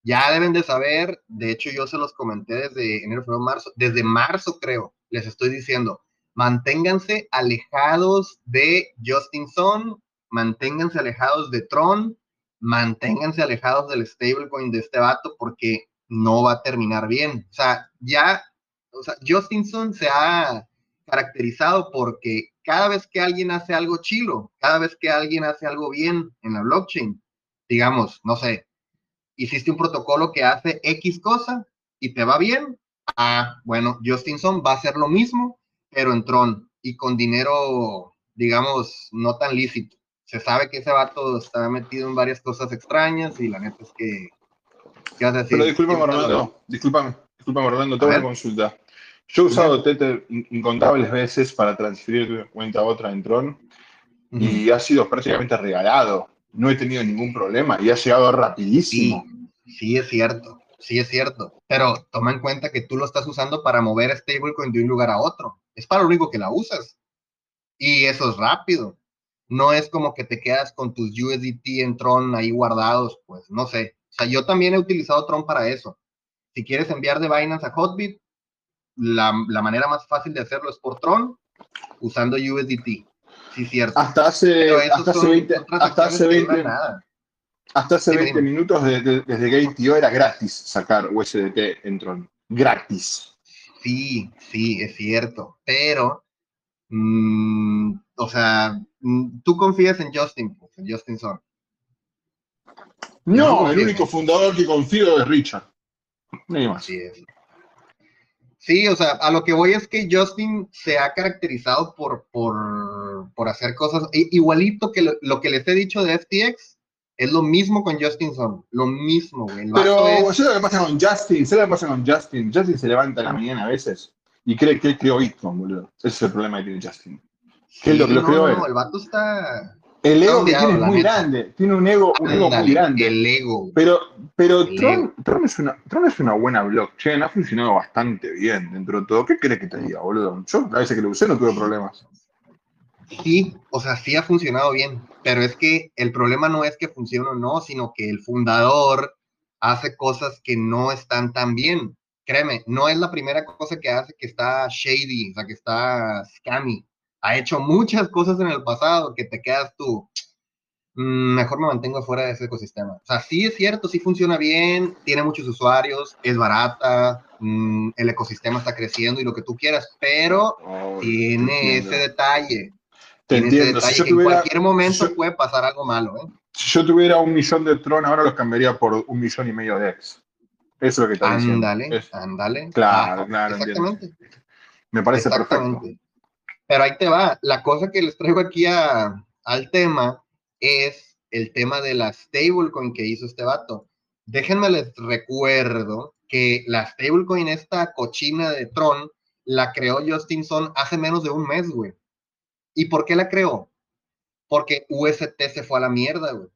Ya deben de saber, de hecho yo se los comenté desde enero, febrero, marzo, desde marzo creo, les estoy diciendo, manténganse alejados de Justin Sun, manténganse alejados de Tron, manténganse alejados del stablecoin de este vato porque no va a terminar bien. O sea, ya, o sea, Justinson se ha caracterizado porque cada vez que alguien hace algo chilo, cada vez que alguien hace algo bien en la blockchain, digamos, no sé, hiciste un protocolo que hace X cosa y te va bien, ah, bueno, Justinson va a hacer lo mismo, pero en Tron y con dinero, digamos, no tan lícito se sabe que ese vato está metido en varias cosas extrañas y la neta es que... ¿qué vas a decir? Pero discúlpame, Orlando, discúlpame, discúlpame, Orlando, tengo una consulta. Yo he usado Tether incontables veces para transferir de una cuenta a otra en Tron y ha sido prácticamente regalado. No he tenido ningún problema y ha llegado rapidísimo. Sí, sí es cierto, sí es cierto. Pero toma en cuenta que tú lo estás usando para mover stablecoin de un lugar a otro. Es para lo único que la usas. Y eso es rápido no es como que te quedas con tus USDT en Tron ahí guardados, pues no sé. O sea, yo también he utilizado Tron para eso. Si quieres enviar de Binance a Hotbit, la, la, manera más fácil de hacerlo es por Tron, usando USDT. Sí, cierto. Hasta hace, hasta hace 20, hasta hace 20, hasta hace 20 minutos de, de, desde Gate.io era gratis sacar USDT en Tron. Gratis. Sí, sí, es cierto. Pero, mmm, o sea, mm, tú confías en Justin, pues, en Justin Son. No, el único fundador que confío es Richard. Ni más. Sí, Sí, o sea, a lo que voy es que Justin se ha caracterizado por, por, por hacer cosas igualito que lo, que les he dicho de FTX, es lo mismo con Justin Son, lo mismo, güey. Pero eso es lo que pasa con Justin, ¿sabes lo que pasa con Justin? Justin se levanta en la mañana a veces y cree que él creó Bitcoin, boludo. Ese es el problema que tiene Justin. ¿Qué es lo que lo creó él? el vato está... El ego que tiene es muy grande, tiene un ego, un ego muy grande. El ego. Pero, pero Tron, es una, Tron es una buena blockchain, ha funcionado bastante bien dentro de todo. ¿Qué crees que te diga, boludo? Yo a veces que lo usé no tuve problemas. Sí, o sea, sí ha funcionado bien, pero es que el problema no es que funcione o no, sino que el fundador hace cosas que no están tan bien. Créeme, no es la primera cosa que hace que está shady, o sea, que está scammy ha hecho muchas cosas en el pasado que te quedas tú, mm, mejor me mantengo fuera de ese ecosistema. O sea, sí es cierto, sí funciona bien, tiene muchos usuarios, es barata, mm, el ecosistema está creciendo y lo que tú quieras, pero tiene ese detalle. Te entiendo. Ese en cualquier momento puede pasar algo malo. ¿eh? Si yo tuviera un millón de Tron, ahora los cambiaría por un millón y medio de X. Eso es lo que diciendo. Ándale, ándale. Claro, claro. Exactamente. Me parece perfecto. Pero ahí te va. La cosa que les traigo aquí al tema es el tema de la stablecoin que hizo este vato. Déjenme les recuerdo que la stablecoin, esta cochina de Tron, la creó Justin Son hace menos de un mes, güey. ¿Y por qué la creó? Porque UST se fue a la mierda, güey.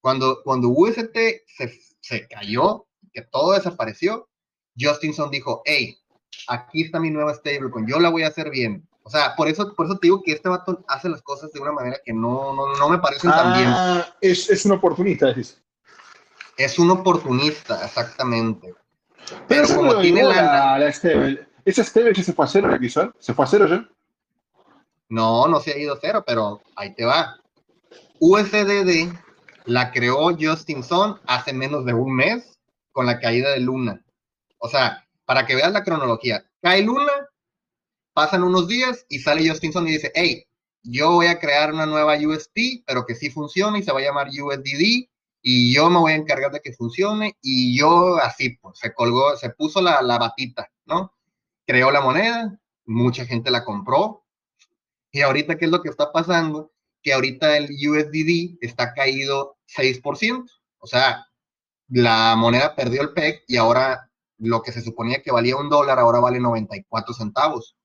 Cuando, cuando UST se, se cayó, que todo desapareció, Justin Son dijo, hey, aquí está mi nueva stablecoin, yo la voy a hacer bien. O sea, por eso, por eso te digo que este vato hace las cosas de una manera que no, no, no me parecen tan bien. Ah, es, es un oportunista. Es un oportunista, exactamente. Pero, como tiene la, la Stable. ¿Esa ya se fue a cero, visual? ¿Se fue a cero ya? No, no se ha ido a cero, pero ahí te va. USDD la creó Justin Son hace menos de un mes con la caída de Luna. O sea, para que veas la cronología, cae Luna, Pasan unos días y sale Justinson y dice, hey, yo voy a crear una nueva UST, pero que sí funcione y se va a llamar USDD y yo me voy a encargar de que funcione y yo así, pues, se colgó, se puso la, la batita, ¿no? Creó la moneda, mucha gente la compró y ahorita, ¿qué es lo que está pasando? Que ahorita el USDD está caído 6%, o sea, la moneda perdió el PEG y ahora lo que se suponía que valía un dólar ahora vale 94 centavos.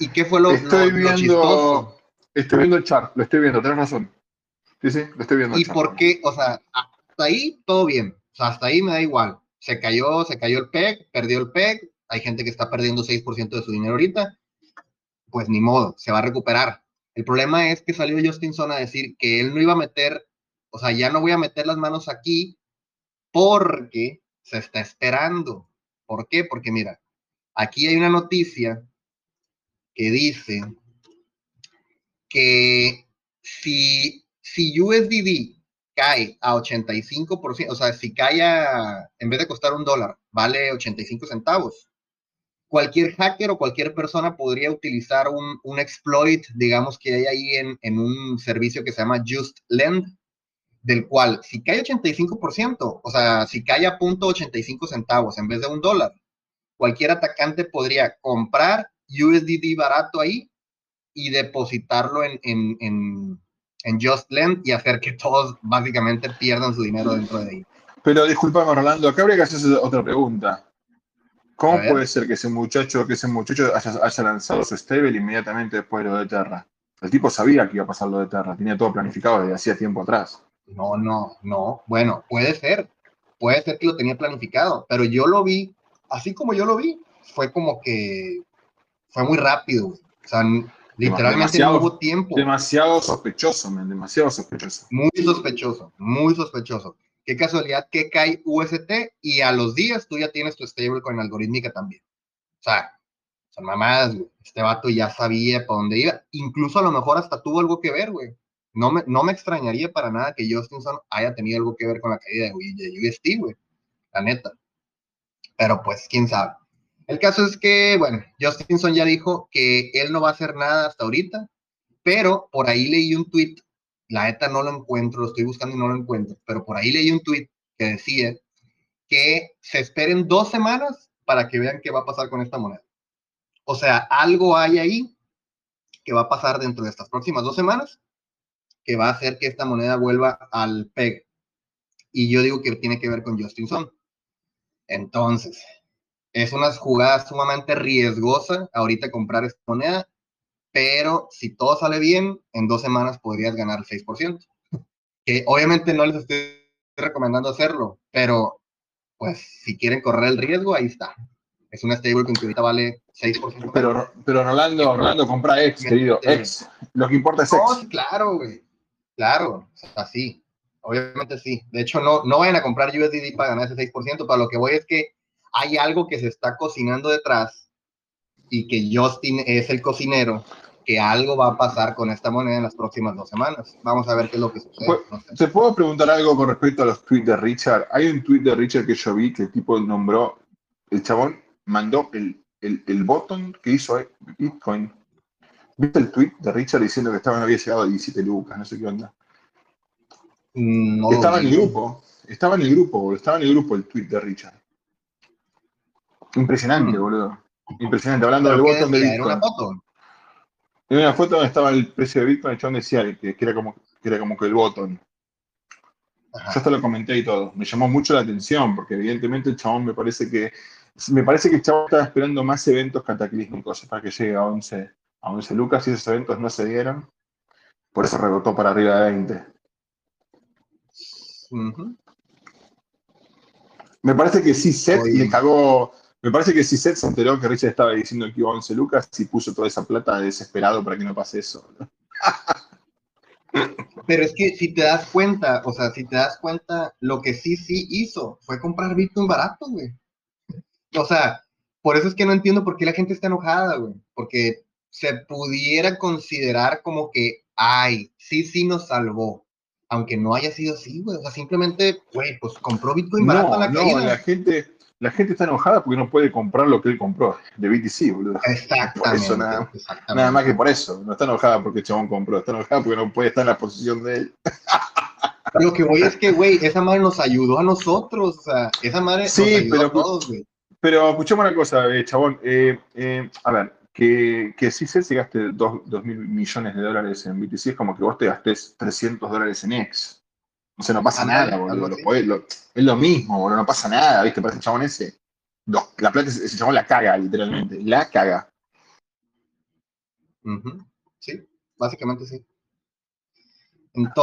¿Y qué fue lo, estoy viendo, Estoy viendo el chart, lo estoy viendo, tienes razón. Sí, sí, lo estoy viendo. ¿Y por qué? O sea, hasta ahí todo bien. O sea, hasta ahí me da igual. Se cayó, se cayó el PEG, perdió el PEG. Hay gente que está perdiendo 6% de su dinero ahorita. Pues ni modo, se va a recuperar. El problema es que salió Justinson a decir que él no iba a meter, o sea, ya no voy a meter las manos aquí porque se está esperando. ¿Por qué? Porque mira, aquí hay una noticia que dice que si, si USDD cae a 85%, o sea, si cae a, en vez de costar un dólar, vale 85 centavos, cualquier hacker o cualquier persona podría utilizar un, un exploit, digamos, que hay ahí en, en, un servicio que se llama Just Lend, del cual si cae 85%, o sea, si cae a punto 85 centavos en vez de un dólar, cualquier atacante podría comprar USDD barato ahí y depositarlo en, en, en, en Just Lend y hacer que todos básicamente pierdan su dinero dentro de ahí. Pero disculpame, Rolando, acá habría que hacerse otra pregunta. ¿Cómo puede ser que ese muchacho, que ese muchacho haya, lanzado su stable inmediatamente después de lo de Terra? El tipo sabía que iba a pasar lo de Terra, tenía todo planificado desde hacía tiempo atrás. No, no, no. Bueno, puede ser. Puede ser que lo tenía planificado, pero yo lo vi, así como yo lo vi, fue como que fue muy rápido. O sea, literalmente no hubo tiempo. Demasiado sospechoso, man, demasiado sospechoso. Muy sospechoso, muy sospechoso. Qué casualidad que cae UST y a los días tú ya tienes tu stablecoin algorítmica también. O sea, Son mamadas, güey. Este vato ya sabía para dónde iba. Incluso a lo mejor hasta tuvo algo que ver, güey. No me, no me extrañaría para nada que Justinson haya tenido algo que ver con la caída de, de UST, güey. La neta. Pero pues, quién sabe. El caso es que, bueno, Justinson ya dijo que él no va a hacer nada hasta ahorita, pero por ahí leí un tweet, la neta no lo encuentro, lo estoy buscando y no lo encuentro, pero por ahí leí un tweet que decía que se esperen dos semanas para que vean qué va a pasar con esta moneda. O sea, algo hay ahí que va a pasar dentro de estas próximas dos semanas que va a hacer que esta moneda vuelva al PEG. Y yo digo que tiene que ver con Justin Sun. Entonces, es una jugada sumamente riesgosa ahorita comprar esta moneda, pero si todo sale bien, en dos semanas podrías ganar el 6%. Que obviamente no les estoy recomendando hacerlo, pero pues si quieren correr el riesgo, ahí está. Es una stablecoin que ahorita vale 6%. Pero, pero Rolando, Rolando, compra X, querido. X. Lo que importa es X. claro, güey. Claro, así. Obviamente sí. De hecho, no, no vayan a comprar USDD para ganar ese 6%. Para lo que voy es que hay algo que se está cocinando detrás y que Justin es el cocinero, que algo va a pasar con esta moneda en las próximas dos semanas. Vamos a ver qué es lo que sucede. ¿Te puedo preguntar algo con respecto a los tweets de Richard? Hay un tweet de Richard que yo vi que el tipo nombró, el chabón mandó el, el, el botón que hizo Bitcoin ¿Viste el tweet de Richard diciendo que estaba, había llegado a 17 lucas? No sé qué onda. Mm, estaba en el grupo. Estaba en el grupo, estaba en el grupo el tweet de Richard. Impresionante, mm. boludo. Impresionante. Hablando del botón de Bitcoin. ¿Era una foto? Era una foto donde estaba el precio de Bitcoin, el chabón decía que, era como, que era como que el botón. Yo hasta lo comenté y todo. Me llamó mucho la atención, porque evidentemente el chabón me parece que. Me parece que el chabón estaba esperando más eventos cataclísmicos para que llegue a 11, a 11 lucas y esos eventos no se dieron. Por eso rebotó para arriba de 20. Me parece que sí, Seth le cagó. Me parece que sí, Seth se enteró que Richard estaba diciendo que iba a 11 lucas y puso toda esa plata desesperado para que no pase eso. Pero es que si te das cuenta, o sea, si te das cuenta, lo que sí, sí hizo fue comprar Bitcoin barato, güey. O sea, por eso es que no entiendo por qué la gente está enojada, güey. Porque se pudiera considerar como que, ay, sí, sí nos salvó. Aunque no haya sido así, güey. O sea, simplemente, güey, pues compró Bitcoin barato a la no, la gente, la gente está enojada porque no puede comprar lo que él compró de BTC, boludo. Exactamente. nada, nada, más que por eso. No está enojada porque el chabón compró, está enojada porque no puede estar en la posición de él. Lo que voy es que, güey, esa madre nos ayudó a nosotros. O sea, esa madre sí, nos ayudó pero, a todos, güey. Pero escuchemos una cosa, eh, chabón. Eh, eh, a ver, que, que si se gaste 2 mil millones de dólares en BTC, es como que vos te gastes 300 dólares en X. O sea, no pasa nada, boludo. es lo mismo, boludo, no pasa nada, ¿viste? Para ese chabón ese. la plata, ese chabón la caga, literalmente. La caga. Sí, básicamente sí.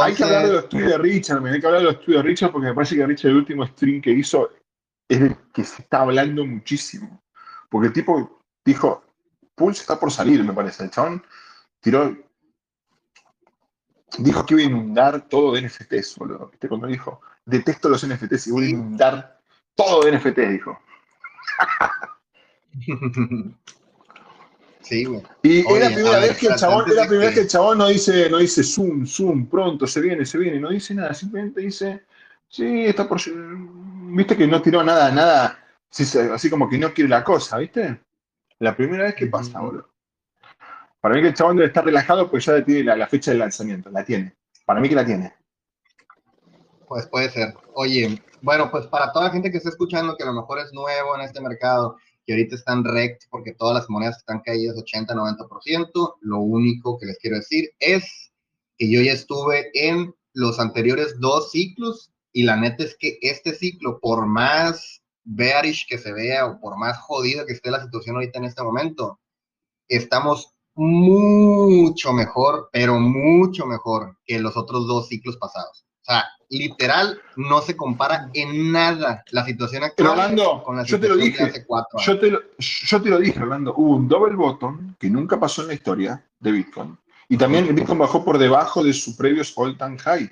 Hay que hablar de los tweets de Richard, me hay que hablar de los tweets de Richard porque me parece que Richard el último stream que hizo es el que se está hablando muchísimo. Porque el tipo dijo, Pulse está por salir, me parece. El chabón tiró. Dijo que iba a inundar todo de NFTs, boludo. ¿Viste cuando dijo? Detesto los NFTs y voy a inundar todo de NFTs, dijo. Sí, güey. Y es la primera vez que el chabón, es la primera vez que el chabón no dice, no dice zoom, zoom, pronto, se viene, se viene, no dice nada, simplemente dice, sí, está por. Viste que no tiró nada, nada, así como que no quiere la cosa, ¿viste? La primera vez que pasa, boludo. Para mí que el chabón debe estar relajado porque ya tiene la, fecha de lanzamiento. La tiene. Para mí que la tiene. Pues puede ser. Oye, bueno, pues para toda la gente que está escuchando que a lo mejor es nuevo en este mercado, que ahorita están rect porque todas las monedas están caídas 80-90%, lo único que les quiero decir es que yo ya estuve en los anteriores dos ciclos y la neta es que este ciclo, por más bearish que se vea o por más jodida que esté la situación ahorita en este momento, estamos mucho mejor, pero mucho mejor que los otros dos ciclos pasados. O sea, literal, no se compara en nada la situación actual con la situación yo te lo dije, de hace cuatro años. Yo te, lo, yo te lo dije, Orlando, hubo un double bottom que nunca pasó en la historia de Bitcoin. Y también el Bitcoin bajó por debajo de su previo all-time high.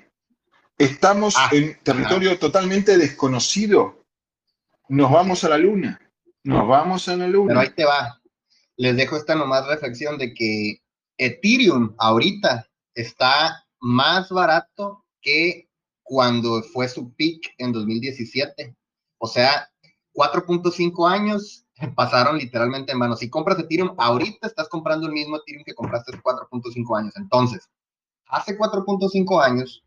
Estamos ah, en territorio totalmente desconocido nos vamos a la luna. Nos vamos a la luna. Pero ahí te va. Les dejo esta nomás reflexión de que Ethereum ahorita está más barato que cuando fue su peak en 2017. O sea, 4.5 años pasaron literalmente en vano. Si compras Ethereum, ahorita estás comprando el mismo Ethereum que compraste hace 4.5 años. Entonces, hace 4.5 años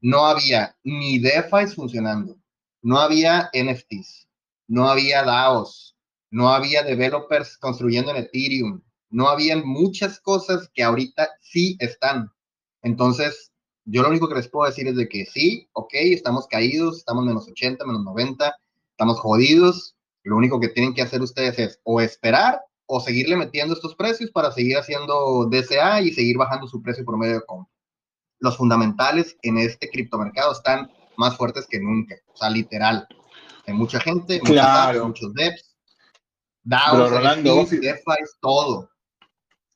no había ni DeFi funcionando, no había NFTs, no había DAOs, no había developers construyendo en Ethereum, no había muchas cosas que ahorita sí están. Entonces, yo lo único que les puedo decir es de que sí, ok, estamos caídos, estamos menos 80, menos 90, estamos jodidos. Lo único que tienen que hacer ustedes es o esperar o seguirle metiendo estos precios para seguir haciendo DCA y seguir bajando su precio por medio de compra. Los fundamentales en este criptomercado están más fuertes que nunca, o sea, literal. Hay mucha gente, muchos devs, DAOs, Rolando, DeFi, todo.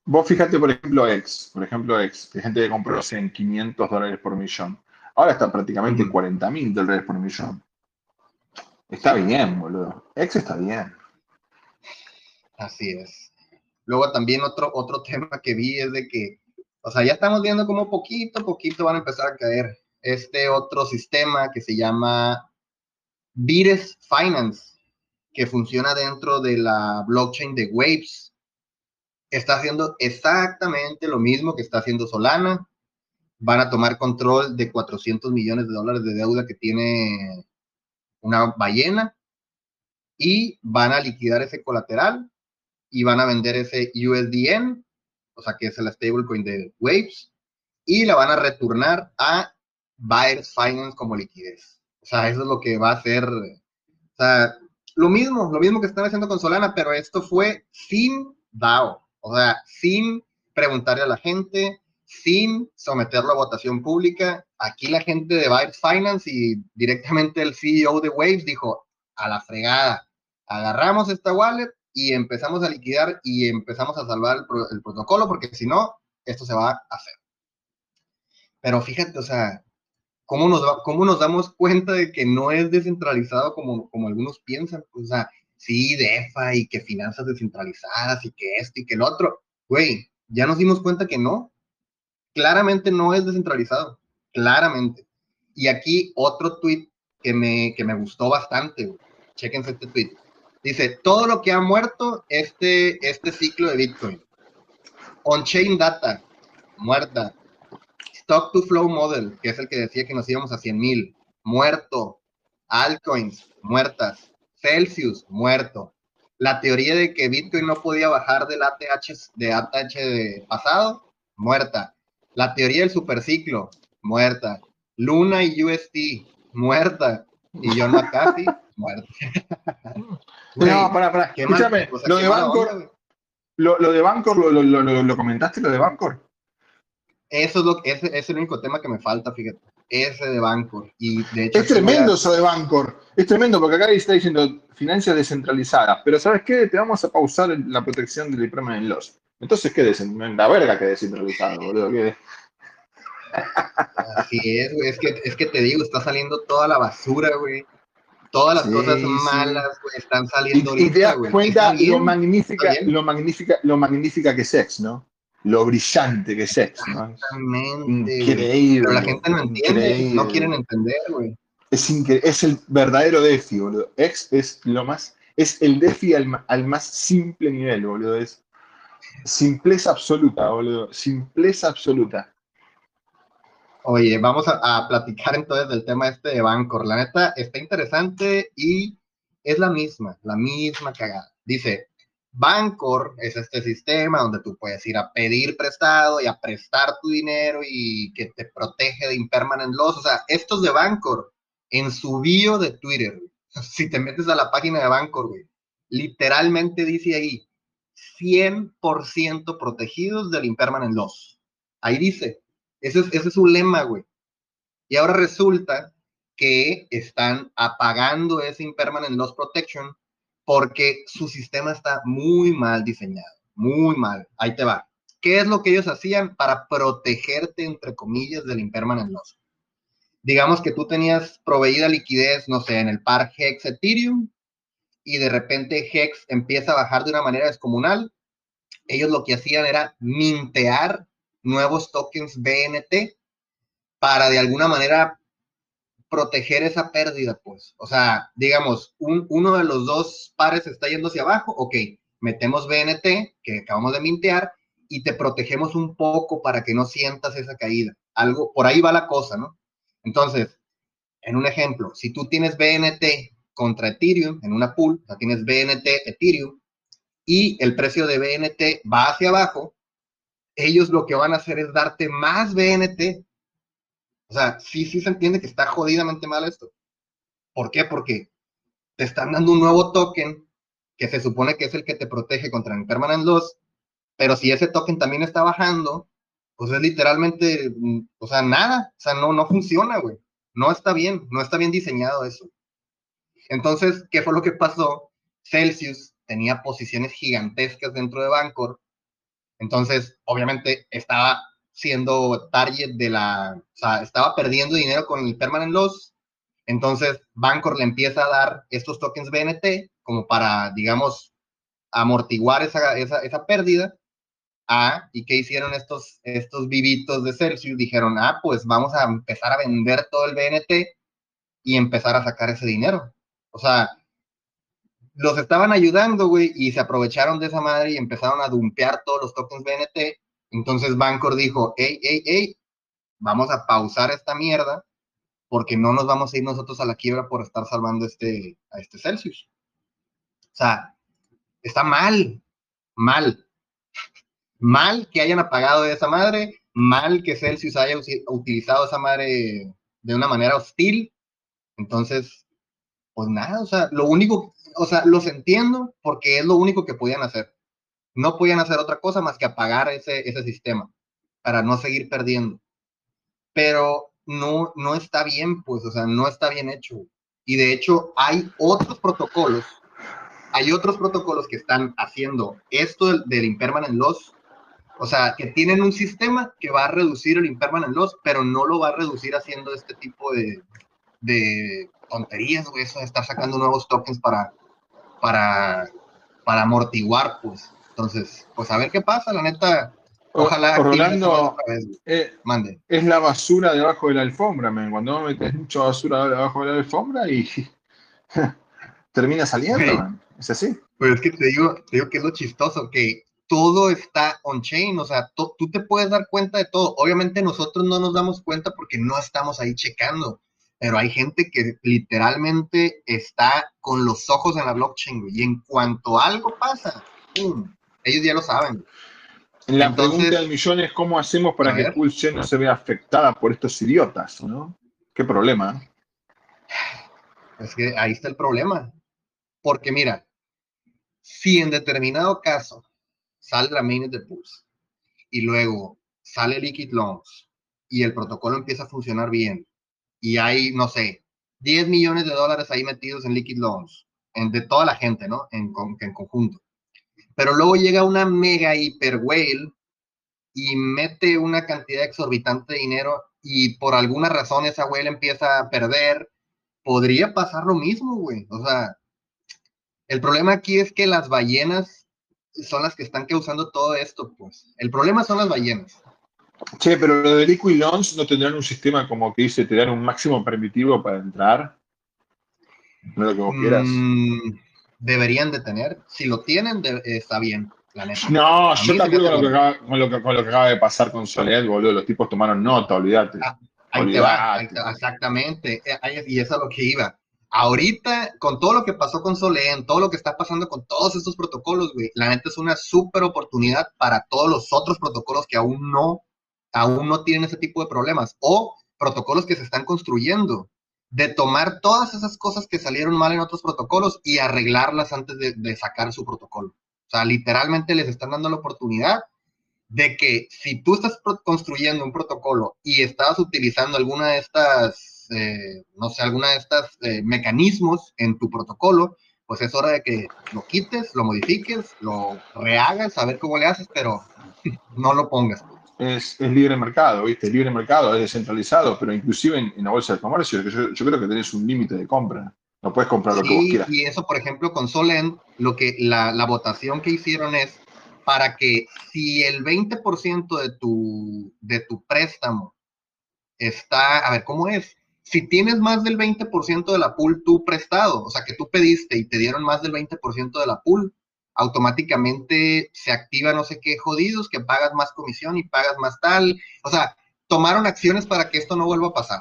Vos fíjate, por ejemplo, X, por ejemplo, X, que gente que compró en 500 dólares por millón. Ahora está prácticamente en 40 mil dólares por millón. Está bien, boludo. X está bien. Así es. Luego también otro, otro tema que vi es de que, o sea, ya estamos viendo como poquito a poquito van a empezar a caer este otro sistema que se llama Vires Finance, que funciona dentro de la blockchain de Waves está haciendo exactamente lo mismo que está haciendo Solana. Van a tomar control de 400 millones de dólares de deuda que tiene una ballena y van a liquidar ese colateral y van a vender ese USDN, o sea, que es el stablecoin de Waves, y la van a retornar a Buyers Finance como liquidez. O sea, eso es lo que va a hacer. O sea, lo mismo, lo mismo que están haciendo con Solana, pero esto fue sin DAO. O sea, sin preguntarle a la gente, sin someterlo a votación pública. Aquí la gente de Vibes Finance y directamente el CEO de Waves dijo, a la fregada, agarramos esta wallet y empezamos a liquidar y empezamos a salvar el, protocolo porque si no, esto se va a hacer. Pero fíjate, o sea, ¿cómo nos, cómo nos damos cuenta de que no es descentralizado como, como algunos piensan? O sea, sí, DeFi y que finanzas descentralizadas y que esto y que el otro. Güey, ya nos dimos cuenta que no. Claramente no es descentralizado. Claramente. Y aquí otro tweet que me, que me gustó bastante. Chequense este tweet. Dice, todo lo que ha muerto este, este ciclo de Bitcoin. On-chain data, muerta. Stock to flow model, que es el que decía que nos íbamos a 100 mil, muerto. Altcoins, muertas. Celsius, muerto. La teoría de que Bitcoin no podía bajar del ATH, de ATH de pasado, muerta. La teoría del superciclo, muerta. Luna y UST, muerta. Y John muerta. no, para, para. Escúchame, lo, de Bancor, lo, lo, de Bancor, lo, lo, lo, comentaste, lo de Bancor. Eso es, lo, ese es el único tema que me falta, fíjate ese de Bancor. Y de es tremendo eso de Bancor. Es tremendo porque acá está diciendo financias descentralizadas. Pero ¿sabes qué? Te vamos a pausar la protección del en loss. Entonces, ¿qué? La verga que descentralizado, boludo. Así es, güey. Es que, es que te digo, está saliendo toda la basura, güey. Todas las cosas malas, güey, están saliendo. Y, y te das cuenta lo magnífica, lo magnífica, lo magnífica que es Sex, ¿no? Lo brillante que es X, ¿no? Exactamente. Increíble. Pero la gente no entiende, no quieren entender, güey. Es, es el verdadero DeFi, boludo. X es lo más, es el DeFi al, más simple nivel, boludo. Es simpleza absoluta, boludo. Simpleza absoluta. Oye, vamos a, a, platicar entonces del tema este de Bancor. La neta está interesante y es la misma, la misma cagada. Dice, Bancor es este sistema donde tú puedes ir a pedir prestado y a prestar tu dinero y que te protege de impermanent loss. O sea, estos de Bancor en su bio de Twitter, si te metes a la página de Bancor, güey, literalmente dice ahí 100% protegidos del impermanent loss. Ahí dice, ese es, ese es su lema, güey. Y ahora resulta que están apagando ese impermanent loss protection porque su sistema está muy mal diseñado, muy mal. Ahí te va. ¿Qué es lo que ellos hacían para protegerte, entre comillas, del impermanent loss? Digamos que tú tenías proveída liquidez, no sé, en el par Hex Ethereum, y de repente Hex empieza a bajar de una manera descomunal, ellos lo que hacían era mintear nuevos tokens BNT para de alguna manera proteger esa pérdida, pues. O sea, digamos, uno de los dos pares está yendo hacia abajo, ok, metemos BNT, que acabamos de mintear, y te protegemos un poco para que no sientas esa caída. Algo, por ahí va la cosa, ¿no? Entonces, en un ejemplo, si tú tienes BNT contra Ethereum en una pool, o sea, tienes BNT Ethereum, y el precio de BNT va hacia abajo, ellos lo que van a hacer es darte más BNT. O sea, sí, sí se entiende que está jodidamente mal esto. ¿Por qué? Porque te están dando un nuevo token que se supone que es el que te protege contra el permanent loss, pero si ese token también está bajando, pues es literalmente, mm, o sea, nada, o sea, no, no funciona, güey. No está bien, no está bien diseñado eso. Entonces, ¿qué fue lo que pasó? Celsius tenía posiciones gigantescas dentro de Bancor. Entonces, obviamente, estaba siendo target de la, o sea, estaba perdiendo dinero con el permanent loss. Entonces, Bancor le empieza a dar estos tokens BNT como para, digamos, amortiguar esa, esa, esa pérdida. Ah, ¿y qué hicieron estos, estos vivitos de Celsius? Dijeron, ah, pues vamos a empezar a vender todo el BNT y empezar a sacar ese dinero. O sea, los estaban ayudando, güey, y se aprovecharon de esa madre y empezaron a dumpear todos los tokens BNT. Entonces Bancor dijo, hey, hey, hey, vamos a pausar esta mierda porque no nos vamos a ir nosotros a la quiebra por estar salvando este, a este Celsius. O sea, está mal, mal. Mal que hayan apagado esa madre, mal que Celsius haya utilizado esa madre de una manera hostil. Entonces, pues nada, o sea, lo único, o sea, los entiendo porque es lo único que podían hacer. No podían hacer otra cosa más que apagar ese, ese sistema para no seguir perdiendo. Pero no, no está bien, pues, o sea, no está bien hecho. Y de hecho hay otros protocolos, hay otros protocolos que están haciendo esto del, del impermanent loss, o sea, que tienen un sistema que va a reducir el impermanent loss, pero no lo va a reducir haciendo este tipo de, de tonterías, güey, eso de estar sacando nuevos tokens para, para, para amortiguar, pues. Entonces, pues a ver qué pasa, la neta. Ojalá. Rolando, eh, mande. Es la basura debajo de la alfombra, man. Cuando metes mucha basura debajo de la alfombra y termina saliendo, Es así. Pues es que te digo, te digo que es lo chistoso, que todo está on-chain, o sea, tú te puedes dar cuenta de todo. Obviamente nosotros no nos damos cuenta porque no estamos ahí checando, pero hay gente que literalmente está con los ojos en la blockchain, y en cuanto algo pasa, ellos ya lo saben. La pregunta del millón es cómo hacemos para que Pulse no se vea afectada por estos idiotas, ¿no? Qué problema. Es que ahí está el problema. Porque mira, si en determinado caso sale la mainnet de Pulse y luego sale Liquid Loans y el protocolo empieza a funcionar bien y hay, no sé, 10 millones de dólares ahí metidos en liquid loans, en, de toda la gente, ¿no? En, en conjunto. Pero luego llega una mega hiper whale y mete una cantidad exorbitante de dinero y por alguna razón esa whale empieza a perder, podría pasar lo mismo, güey. O sea, el problema aquí es que las ballenas son las que están causando todo esto, pues. El problema son las ballenas. Che, pero lo de Liquid Launch no tendrán un sistema como que dice, te dan un máximo permitivo para entrar. No lo que vos quieras. Mm, deberían de tener. Si lo tienen, está bien. No, yo te acuerdo con, lo que, con, lo que, acaba de pasar con Soledad, boludo. Los tipos tomaron nota, olvídate. Ah, ahí te va, exactamente. Y eso es lo que iba. Ahorita, con todo lo que pasó con Solen, todo lo que está pasando con todos estos protocolos, güey, la neta es una súper oportunidad para todos los otros protocolos que aún no aún no tienen ese tipo de problemas o protocolos que se están construyendo, de tomar todas esas cosas que salieron mal en otros protocolos y arreglarlas antes de, sacar su protocolo. O sea, literalmente les están dando la oportunidad de que si tú estás construyendo un protocolo y estabas utilizando alguna de estas, eh, no sé, alguna de estas eh, mecanismos en tu protocolo, pues es hora de que lo quites, lo modifiques, lo rehagas, a ver cómo le haces, pero no lo pongas es, libre mercado, ¿viste? Libre mercado, es descentralizado, pero inclusive en, la bolsa de comercio, yo, yo creo que tenés un límite de compra. No puedes comprar lo que vos quieras. Y eso, por ejemplo, con Solend, lo que la, la, votación que hicieron es para que si el 20% de tu, de tu préstamo está, a ver, ¿cómo es? Si tienes más del 20% de la pool tú prestado, o sea, que tú pediste y te dieron más del 20% de la pool, automáticamente se activa no sé qué jodidos, que pagas más comisión y pagas más tal. O sea, tomaron acciones para que esto no vuelva a pasar.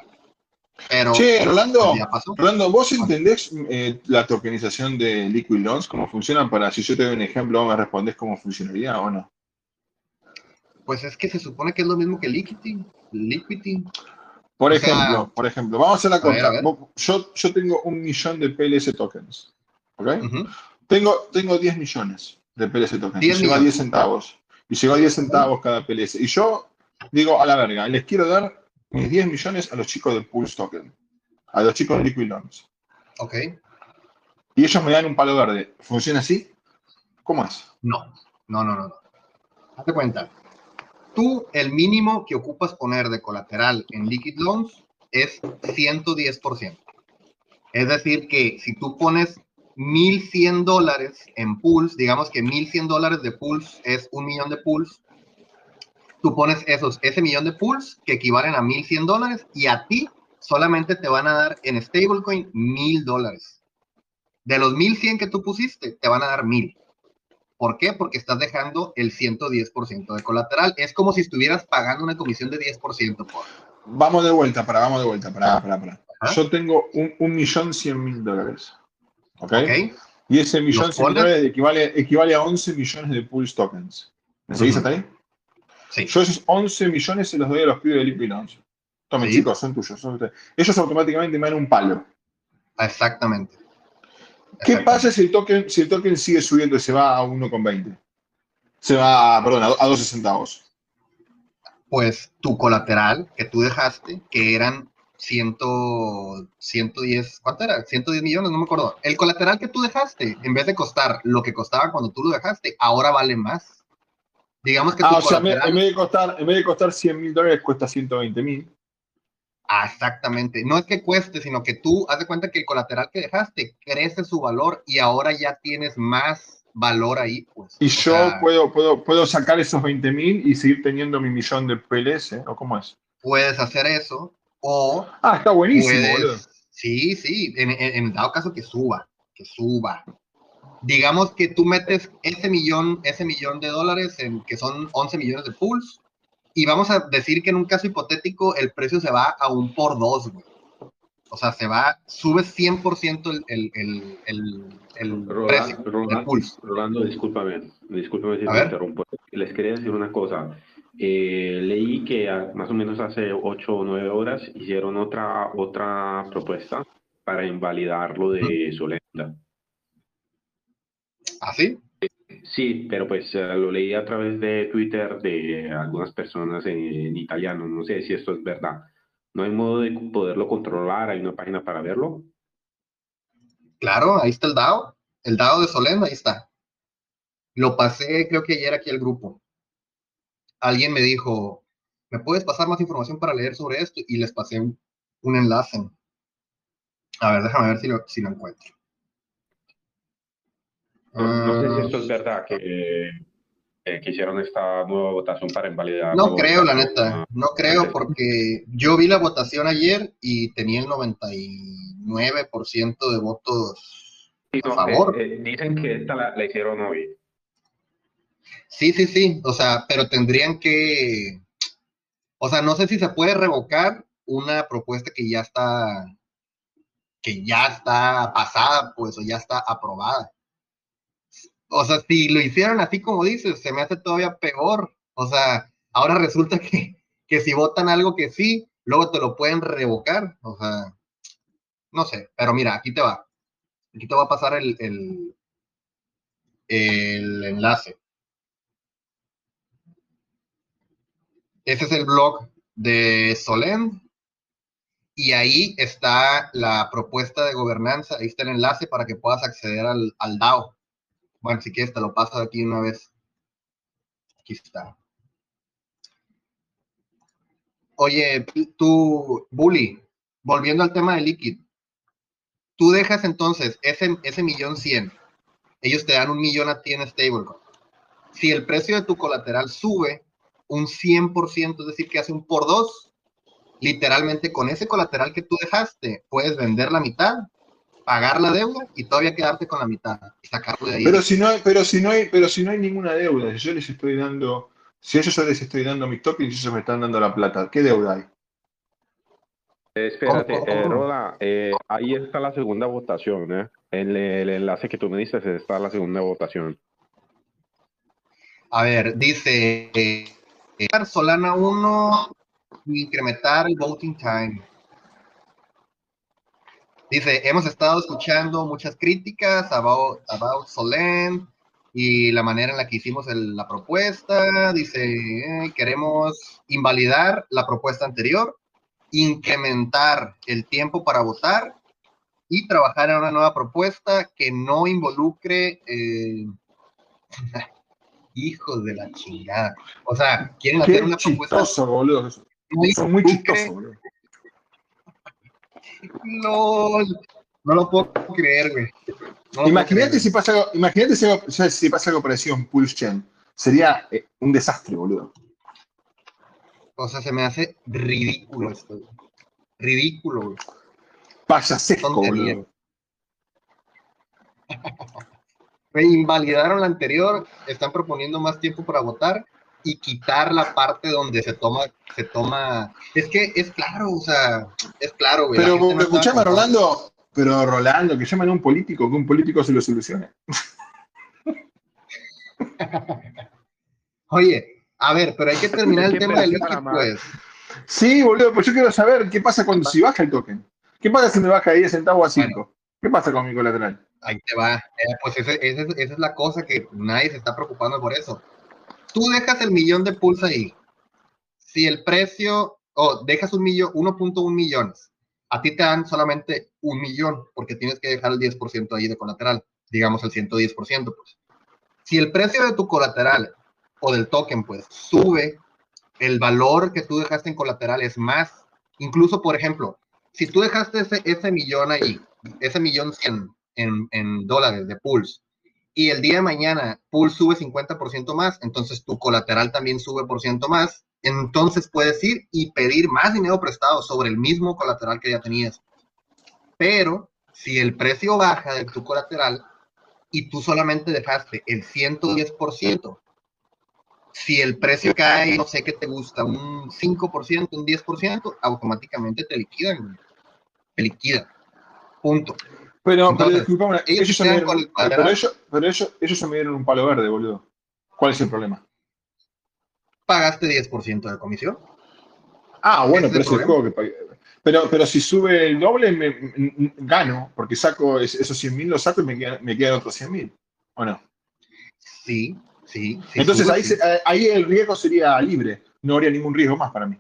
Pero, sí, Rolando, pues, Rolando, ¿vos entendés eh, la tokenización de Liquid Loans, cómo funciona? Para si yo te doy un ejemplo, ¿me respondés cómo funcionaría o no? Pues es que se supone que es lo mismo que Liquidity. Liquidity. Por ejemplo, por ejemplo, vamos a hacer la cosa. Yo, yo tengo un millón de PLS tokens. ¿Ok? Tengo, tengo 10 millones de PLS tokens. Y llega a 10 centavos. Y llegó a 10 centavos cada PLS. Y yo digo, a la verga, les quiero dar mis 10 millones a los chicos de Pulse Token, a los chicos de Liquid Loans. Ok. Y ellos me dan un palo verde. ¿Funciona así? ¿Cómo es? No, no, no, no. Hazte cuenta. Tú, el mínimo que ocupas poner de colateral en Liquid Loans es 110%. Es decir, que si tú pones 1.100 dólares en pools, digamos que 1.100 dólares de pools es un millón de pools, tú pones esos, ese millón de pools que equivalen a 1.100 dólares y a ti solamente te van a dar en stablecoin 1.000 dólares. De los 1.100 que tú pusiste, te van a dar 1.000. ¿Por qué? Porque estás dejando el 110% de colateral. Es como si estuvieras pagando una comisión de 10%. Por... Vamos de vuelta, para, vamos de vuelta, para, para, para. Yo tengo un, millón cien mil dólares. ¿Ok? Y ese millón equivale, equivale a 11 millones de pools tokens. ¿Me seguís hasta ahí? Yo esos 11 millones se los doy a los pibes de Liquid Lounge. Tomen, chicos, son tuyos. Ellos automáticamente me dan un palo. Exactamente. ¿Qué pasa si el, token, si el token sigue subiendo y se va a 1,20? Se va, perdón, a 12 centavos. Pues tu colateral que tú dejaste, que eran 100, 110, ¿cuánto era? 110 millones, no me acuerdo. El colateral que tú dejaste, en vez de costar lo que costaba cuando tú lo dejaste, ahora vale más. Digamos que ah, o sea, en vez, de costar, en vez de costar 100 mil dólares, cuesta 120 mil. Ah, exactamente. No es que cueste, sino que tú haz de cuenta que el colateral que dejaste crece su valor y ahora ya tienes más valor ahí. Pues. Y yo puedo, puedo, puedo sacar esos 20 mil y seguir teniendo mi millón de PLS, ¿o cómo es? Puedes hacer eso. O. Ah, está buenísimo, Sí, sí. En, en, dado caso que suba, que suba digamos que tú metes ese millón, ese millón de dólares, en, que son 11 millones de pools, y vamos a decir que en un caso hipotético el precio se va a un por dos, güey. O sea, se va, sube 100% el, el, el, el, precio Rolando, pools. Rolando, discúlpame, discúlpame si te interrumpo. Les quería decir una cosa. Eh, leí que más o menos hace 8 o 9 horas hicieron otra, otra propuesta para invalidar lo de Solenda. ¿Ah, sí, pero pues eh, lo leí a través de Twitter de algunas personas en, italiano. No sé si esto es verdad. ¿No hay modo de poderlo controlar? ¿Hay una página para verlo? Claro, ahí está el DAO. El DAO de Solén, ahí está. Lo pasé, creo que ayer aquí al grupo. Alguien me dijo, ¿me puedes pasar más información para leer sobre esto? Y les pasé un, enlace. A ver, déjame ver si si lo encuentro. No, sé si esto es verdad que, hicieron esta nueva votación para invalidar. No creo, la neta. No creo porque yo vi la votación ayer y tenía el 99% de votos a favor. Eh, eh, dicen que esta la, hicieron hoy. Sí, sí, sí. O sea, pero tendrían que. O sea, no sé si se puede revocar una propuesta que ya está. que ya está pasada, pues, o ya está aprobada o sea, si lo hicieron así como dices, se me hace todavía peor. O sea, ahora resulta que, que si votan algo que sí, luego te lo pueden revocar. O sea, no sé, pero mira, aquí te va. Aquí te va a pasar el, el, el enlace. Ese es el blog de Solend. Y ahí está la propuesta de gobernanza, ahí está el enlace para que puedas acceder al, al DAO. Bueno, si quieres te lo paso aquí una vez. Aquí está. Oye, tú, Bully, volviendo al tema de Liquid, tú dejas entonces ese, ese millón cien, ellos te dan un millón a ti en stablecoin. si el precio de tu colateral sube un 100%, es decir, que hace un por dos, literalmente con ese colateral que tú dejaste, puedes vender la mitad, pagar la deuda y todavía quedarte con la mitad y sacarlo de ahí. Pero si no hay, pero si no hay, pero si no hay ninguna deuda, si yo les estoy dando, si ellos yo les estoy dando mi token y ellos me están dando la plata, ¿qué deuda hay? espérate, eh, Roda, eh, ahí está la segunda votación, ¿eh? En el, enlace que tú me dices está la segunda votación. A ver, dice Solana 1, incrementar el voting time. Dice, hemos estado escuchando muchas críticas about, about Solen y la manera en la que hicimos la propuesta. Dice, eh, queremos invalidar la propuesta anterior, incrementar el tiempo para votar y trabajar en una nueva propuesta que no involucre... Eh, hijos de la chingada. O sea, quieren hacer una propuesta. Boludo. Son muy chistosos, boludo. No, no lo puedo creer, güey. imagínate, si pasa algo, imagínate si, pasa algo parecido en Pulse Chain. Sería eh, un desastre, boludo. O sea, se me hace ridículo esto. Ridículo, güey. Payasesco, boludo. Invalidaron la anterior, están proponiendo más tiempo para votar y quitar la parte donde se toma, se toma, es que es claro, o sea, es claro, güey. Pero no escuchame, Rolando, pero Rolando, que llaman a un político, que un político se lo solucione. Oye, a ver, pero hay que terminar el tema del líquido, pues. Sí, boludo, pues yo quiero saber qué pasa cuando si baja el token. ¿Qué pasa si me baja de 10 centavos a 5? ¿Qué pasa con mi colateral? Ahí te va. Eh, pues esa es la cosa que nadie se está preocupando por eso tú dejas el millón de pulsa ahí. Si el precio, o dejas un millón, 1.1 millones, a ti te dan solamente un millón, porque tienes que dejar el 10% ahí de colateral, digamos el 110%, pues. Si el precio de tu colateral o del token, pues, sube, el valor que tú dejaste en colateral es más. Incluso, por ejemplo, si tú dejaste ese, ese millón ahí, ese millón 100 en, en dólares de Pulse, y el día de mañana pool sube 50% más, entonces tu colateral también sube por ciento más, entonces puedes ir y pedir más dinero prestado sobre el mismo colateral que ya tenías. Pero si el precio baja de tu colateral y tú solamente dejaste el 110%, si el precio cae, no sé qué te gusta, un 5%, un 10%, automáticamente te liquidan. Te liquida. Punto. Pero, pero disculpame, ellos, pero, ellos, pero ellos, me dieron un palo verde, boludo. ¿Cuál es el problema? Pagaste 10% de comisión. Ah, bueno, pero es el juego que pagué. Pero, pero si sube el doble, me, gano, porque saco esos 100 mil, los saco y me, quedan, me quedan otros 100 mil. ¿O no? Sí, sí. Entonces ahí, ahí el riesgo sería libre. No habría ningún riesgo más para mí.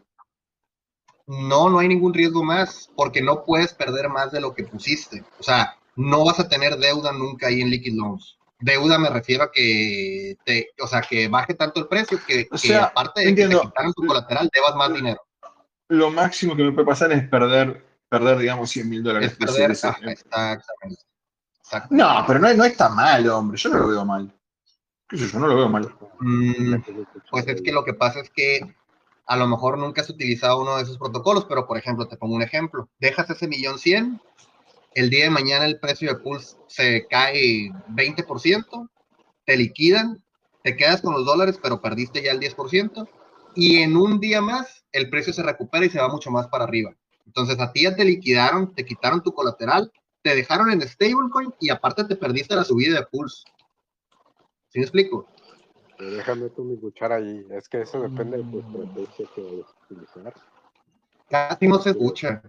No, no hay ningún riesgo más, porque no puedes perder más de lo que pusiste. O sea, no vas a tener deuda nunca ahí en Liquid Loans. Deuda me refiero a que te, o sea, que baje tanto el precio que, aparte de que te quitaron tu colateral, debas más dinero. Lo máximo que me puede pasar es perder, perder digamos, 100 mil dólares. No, pero no, no está mal, hombre. Yo no lo veo mal. ¿Qué sé yo? No lo veo mal. Mm, pues es que lo que pasa es que a lo mejor nunca has utilizado uno de esos protocolos, pero por ejemplo, te pongo un ejemplo, dejas ese millón cien, el día de mañana el precio de Pulse se cae 20%, te liquidan, te quedas con los dólares, pero perdiste ya el 10%, y en un día más el precio se recupera y se va mucho más para arriba. Entonces a ti ya te liquidaron, te quitaron tu colateral, te dejaron en stablecoin y aparte te perdiste la subida de Pulse. ¿Sí me explico? Déjame tú mi cuchara ahí. Es que eso depende de tu estrategia que vayas a utilizar. Casi no se escucha.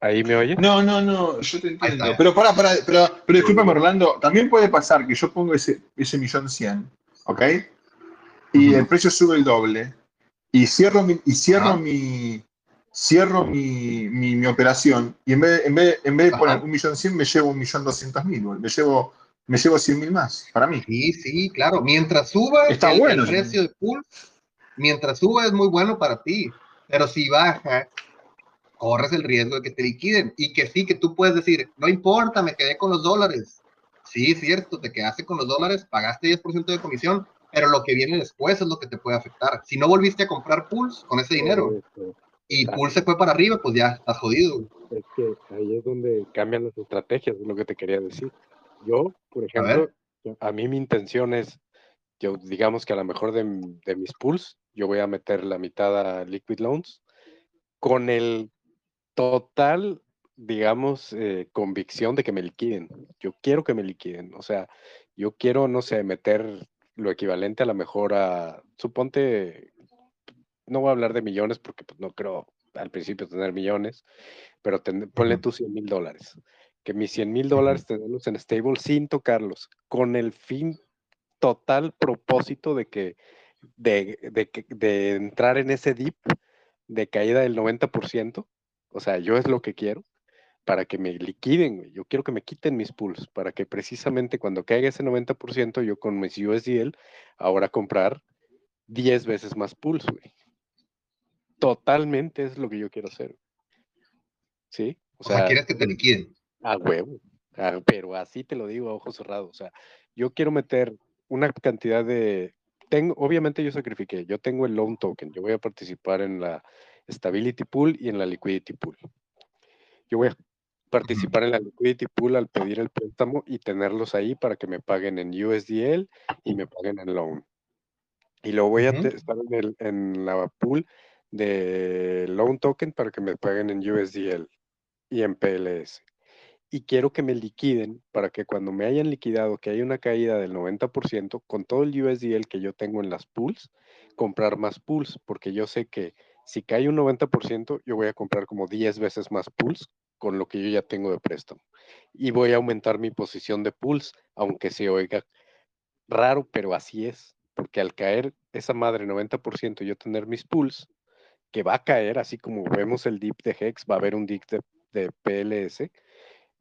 ¿Ahí me oye? No, no, no, yo te entiendo. Pero para, para, pero, pero discúlpame, Orlando, también puede pasar que yo pongo ese, ese millón cien, ¿ok? Y el precio sube el doble. Y cierro mi, y cierro mi cierro mi, mi, operación y en vez, en vez, en vez de poner un millón cien me llevo un millón doscientos mil, me llevo me llevo 100 mil más, para mí. Sí, sí, claro. Mientras suba Está el, precio de pool, mientras suba es muy bueno para ti. Pero si baja, corres el riesgo de que te liquiden. Y que sí, que tú puedes decir, no importa, me quedé con los dólares. Sí, es cierto, te quedaste con los dólares, pagaste 10% de comisión, pero lo que viene después es lo que te puede afectar. Si no volviste a comprar Pulse con ese dinero y Pulse se fue para arriba, pues ya estás jodido. Es que ahí es donde cambian las estrategias, es lo que te quería decir. Yo, por ejemplo, a, mí mi intención es, yo digamos que a lo mejor de, de mis pools, yo voy a meter la mitad a Liquid Loans con el total digamos, eh, convicción de que me liquiden. Yo quiero que me liquiden. O sea, yo quiero, no sé, meter lo equivalente a la mejor a, suponte, no voy a hablar de millones porque pues, no creo al principio tener millones, pero ponle tus 100 mil dólares. Que mis 100 mil dólares tenerlos en stable sin tocarlos, con el fin total propósito de que, de, de, de entrar en ese dip de caída del 90%. O sea, yo es lo que quiero para que me liquiden. Yo quiero que me quiten mis pools, para que precisamente cuando caiga ese 90%, yo con mis USDL, ahora comprar 10 veces más pools, güey. Totalmente es lo que yo quiero hacer. ¿Sí? O sea, quieres que te liquiden. A huevo. pero así te lo digo a ojos cerrados. O sea, yo quiero meter una cantidad de. Tengo, obviamente yo sacrifiqué, yo tengo el loan token, yo voy a participar en la stability pool y en la liquidity pool. Yo voy a participar en la liquidity pool al pedir el préstamo y tenerlos ahí para que me paguen en USDL y me paguen en loan. Y luego voy a estar en, el, en la pool de loan token para que me paguen en USDL y en PLS. Y quiero que me liquiden para que cuando me hayan liquidado, que haya una caída del 90%, con todo el USDL que yo tengo en las pools, comprar más pools, porque yo sé que si cae un 90%, yo voy a comprar como 10 veces más pools con lo que yo ya tengo de préstamo. Y voy a aumentar mi posición de pools, aunque se oiga raro, pero así es. Porque al caer esa madre 90%, yo tener mis pools, que va a caer, así como vemos el dip de Hex, va a haber un dip de, PLS.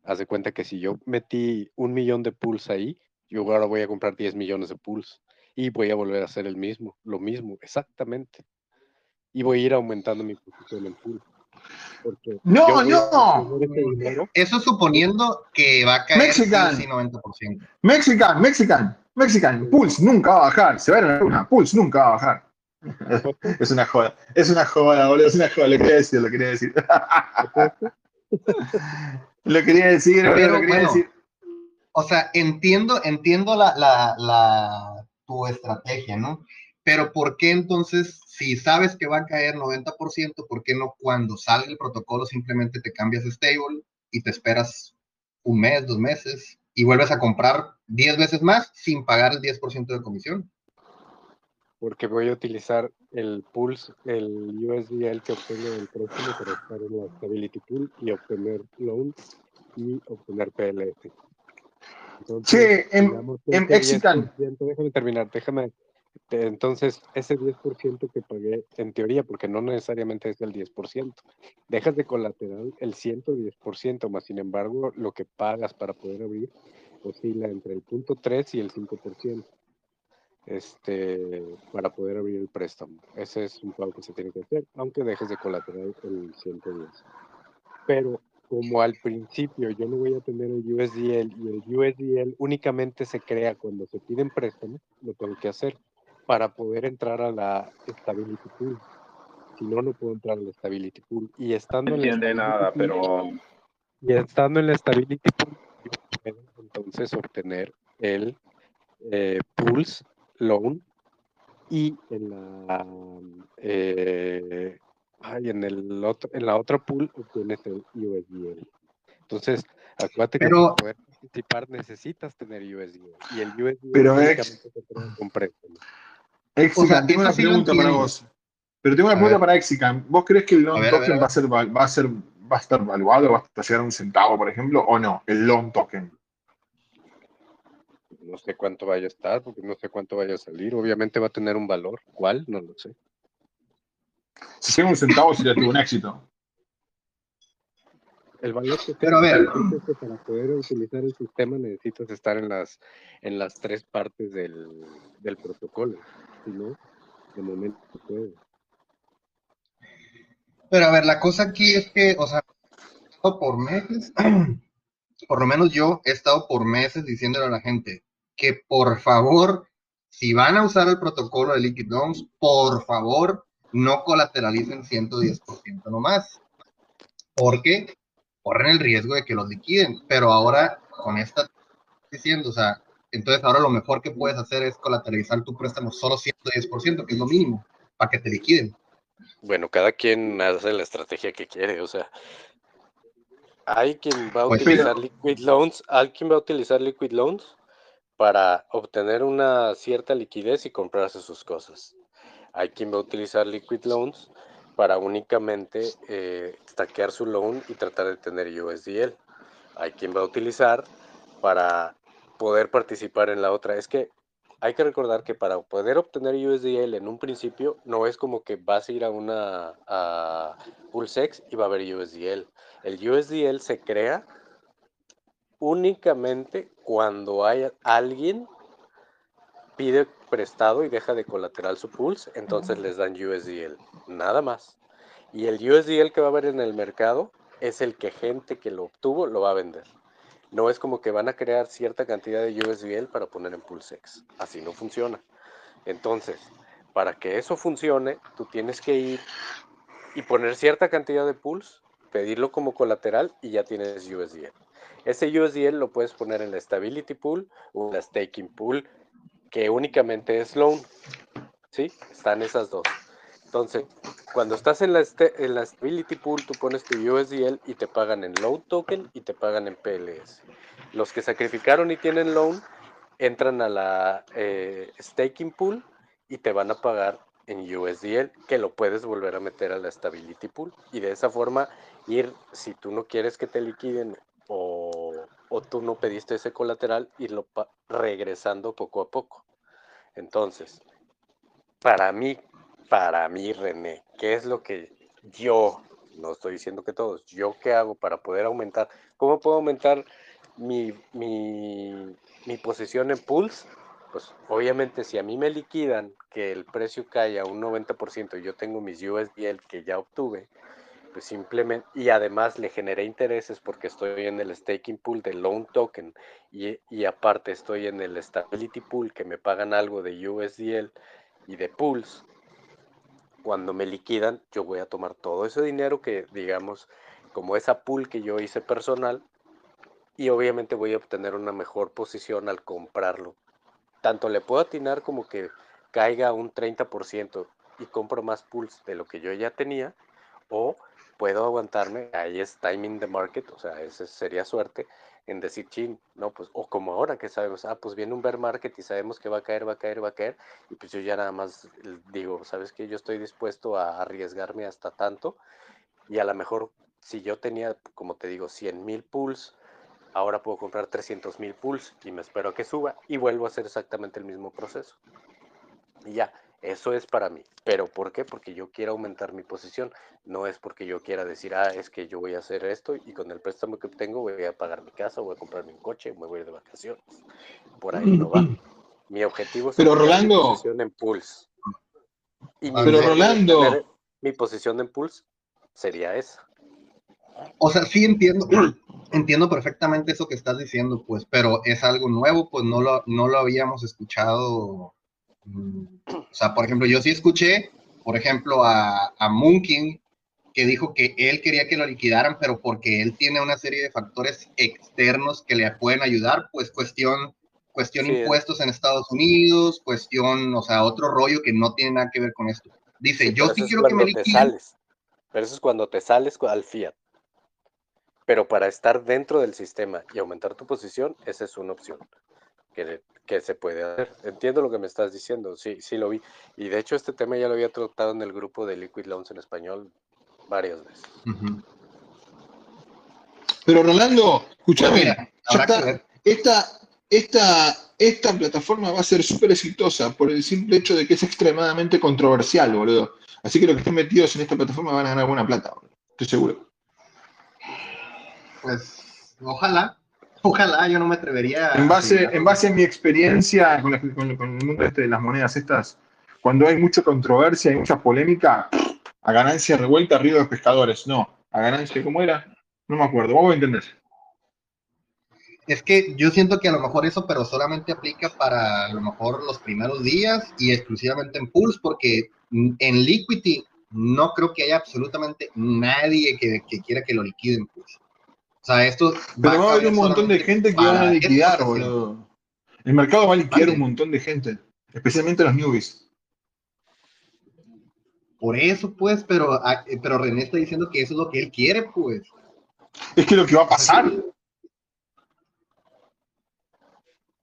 Haz de cuenta que si yo metí un millón de pools ahí, yo ahora voy a comprar 10 millones de pools y voy a volver a hacer el mismo, lo mismo, exactamente. Y voy a ir aumentando mi posición en pool no, no. Eso suponiendo que va a caer Mexican. 90%. Mexican, Mexican, Mexican. Pulse nunca va a bajar. Se va a ver una. Pulse nunca va a bajar. es una joda. Es una joda, boludo. Es una joda. Lo quería decir, lo quería decir. lo quería decir, pero, lo quería decir. O sea, entiendo, entiendo la, la, la, tu estrategia, ¿no? Pero ¿por qué entonces, si sabes que va a caer 90%, ¿por qué no cuando sale el protocolo simplemente te cambias stable y te esperas un mes, dos meses y vuelves a comprar 10 veces más sin pagar el 10% de comisión? Porque voy a utilizar el Pulse, el USDL que obtengo del próximo para estar en la Stability Pool y obtener loans y obtener PLF. sí, en, en Déjame terminar, déjame entonces, ese 10% que pagué, en teoría, porque no necesariamente es el 10%, dejas de colateral el 110%, más sin embargo, lo que pagas para poder abrir oscila entre el punto 3 y el 5%, este, para poder abrir el préstamo. Ese es un pago que se tiene que hacer, aunque dejes de colateral el 110. Pero como al principio yo no voy a tener el USDL y el USDL únicamente se crea cuando se piden préstamos, lo tengo que hacer para poder entrar a la Stability Pool. Si no, no puedo entrar a la Stability Pool. Y estando en la nada, pero... Y estando en la Stability Pool, puedo entonces obtener el eh, Pulse Loan y en la eh, en el otro, en la otra pool obtienes el USDL. Entonces, acuérdate que para poder participar necesitas tener USDL. Y el USDL pero con Exican, tengo una pregunta para vos. Pero tengo una pregunta para Exican. ¿Vos crees que el long token va a ser va a ser va a estar valuado, va a llegar a un centavo, por ejemplo, o no? El long token. No sé cuánto vaya a estar, porque no sé cuánto vaya a salir. Obviamente va a tener un valor. ¿Cuál? No lo sé. Si llega un centavo sería tuvo un éxito. El valor que Pero a ver. que para poder utilizar el sistema necesitas estar en las, en las tres partes del, del protocolo no, de momento puede. Pero a ver, la cosa aquí es que, o sea, por meses, por lo menos yo he estado por meses diciéndole a la gente que por favor si van a usar el protocolo de Liquid Loans, por favor, no colateralicen 110% nomás, porque corren el riesgo de que los liquiden. Pero ahora, con esta diciendo, o sea, entonces ahora lo mejor que puedes hacer es colateralizar tu préstamo solo 110%, que es lo mínimo, para que te liquiden. Bueno, cada quien hace la estrategia que quiere, o sea, hay quien va a pues utilizar liquid loans, hay quien va a utilizar liquid loans para obtener una cierta liquidez y comprarse sus cosas. Hay quien va a utilizar liquid loans para únicamente eh, su loan y tratar de tener USDL. Hay quien va a utilizar para poder participar en la otra. Es que hay que recordar que para poder obtener USDL en un principio no es como que vas a ir a una a Pulsex y va a haber USDL. El USDL se crea únicamente cuando hay alguien pide prestado y deja de colateral su pulse, entonces les dan USDL, nada más. Y el USDL que va a haber en el mercado es el que gente que lo obtuvo lo va a vender. No es como que van a crear cierta cantidad de USDL para poner en PulseX. Así no funciona. Entonces, para que eso funcione, tú tienes que ir y poner cierta cantidad de pools, pedirlo como colateral y ya tienes USDL. Ese USDL lo puedes poner en la Stability Pool o en la Staking Pool, que únicamente es loan. ¿Sí? Están esas dos. Entonces, cuando estás en la, este, Stability Pool, tú pones tu USDL y te pagan en Loan Token y te pagan en PLS. Los que sacrificaron y tienen Loan entran a la eh, Staking Pool y te van a pagar en USDL, que lo puedes volver a meter a la Stability Pool. Y de esa forma ir, si tú no quieres que te liquiden o, tú no pediste ese colateral, irlo regresando poco a poco. Entonces, para mí, para mí, René, ¿qué es lo que yo, no estoy diciendo que todos, yo qué hago para poder aumentar? ¿Cómo puedo aumentar mi, mi, mi posición en Pulse? Pues obviamente si a mí me liquidan que el precio cae a un 90% y yo tengo mis USDL que ya obtuve, pues simplemente, y además le generé intereses porque estoy en el staking pool de loan token y, y, aparte estoy en el stability pool que me pagan algo de USDL y de pools, cuando me liquidan, yo voy a tomar todo ese dinero que, digamos, como esa pool que yo hice personal, y obviamente voy a obtener una mejor posición al comprarlo. Tanto le puedo atinar como que caiga un 30% y compro más pools de lo que yo ya tenía, o puedo aguantarme, ahí es timing the market, o sea, esa sería suerte, en decir, chin, no, pues, o como ahora que sabemos, ah, pues viene un bear market y sabemos que va a caer, va a caer, va a caer, y pues yo ya nada más digo, ¿sabes que Yo estoy dispuesto a arriesgarme hasta tanto, y a lo mejor si yo tenía, como te digo, 100 mil pools, ahora puedo comprar 300 mil pools y me espero a que suba y vuelvo a hacer exactamente el mismo proceso. Y ya, eso es para mí. ¿Pero por qué? Porque yo quiero aumentar mi posición. No es porque yo quiera decir, ah, es que yo voy a hacer esto y con el préstamo que tengo voy a pagar mi casa, voy a comprarme un coche, me voy a ir de vacaciones. Por ahí no va. Mi objetivo es Pero Rolando, mi posición en Pulse. pero Rolando, mi posición en Pulse sería esa. O sea, sí entiendo, entiendo perfectamente eso que estás diciendo, pues, pero es algo nuevo, pues no lo, no lo habíamos escuchado o sea, por ejemplo, yo sí escuché, por ejemplo, a, a Moonking que dijo que él quería que lo liquidaran, pero porque él tiene una serie de factores externos que le pueden ayudar, pues cuestión, cuestión impuestos en Estados Unidos, cuestión, o sea, otro rollo que no tiene nada que ver con esto. Dice, yo sí quiero que me liquiden. Pero eso es cuando te sales al fiat. Pero para estar dentro del sistema y aumentar tu posición, esa es una opción que, que, se puede hacer. Entiendo lo que me estás diciendo, sí, sí lo vi. Y de hecho este tema ya lo había tratado en el grupo de Liquid Loans en español varias veces. Pero Rolando, escúchame, esta, esta, esta plataforma va a ser súper exitosa por el simple hecho de que es extremadamente controversial, boludo. Así que los que estén metidos en esta plataforma van a ganar buena plata, boludo. Estoy seguro. Pues, ojalá. Ojalá, yo no me atrevería. En base, en base a mi experiencia con, el mundo este de las monedas estas, cuando hay mucha controversia, hay mucha polémica, a ganancia revuelta, río de pescadores. No, a ganancia, ¿cómo era? No me acuerdo. ¿Vos entendés? Es que yo siento que a lo mejor eso, pero solamente aplica para a lo mejor los primeros días y exclusivamente en Pulse, porque en Liquidity no creo que haya absolutamente nadie que, quiera que lo liquiden. Pulse. O sea, esto. Pero va a haber un montón de gente que van a liquidar, boludo. El mercado va a liquidar un montón de gente, especialmente los newbies. Por eso, pues, pero, ah, pero René está diciendo que eso es lo que él quiere, pues. Es que lo que va a pasar.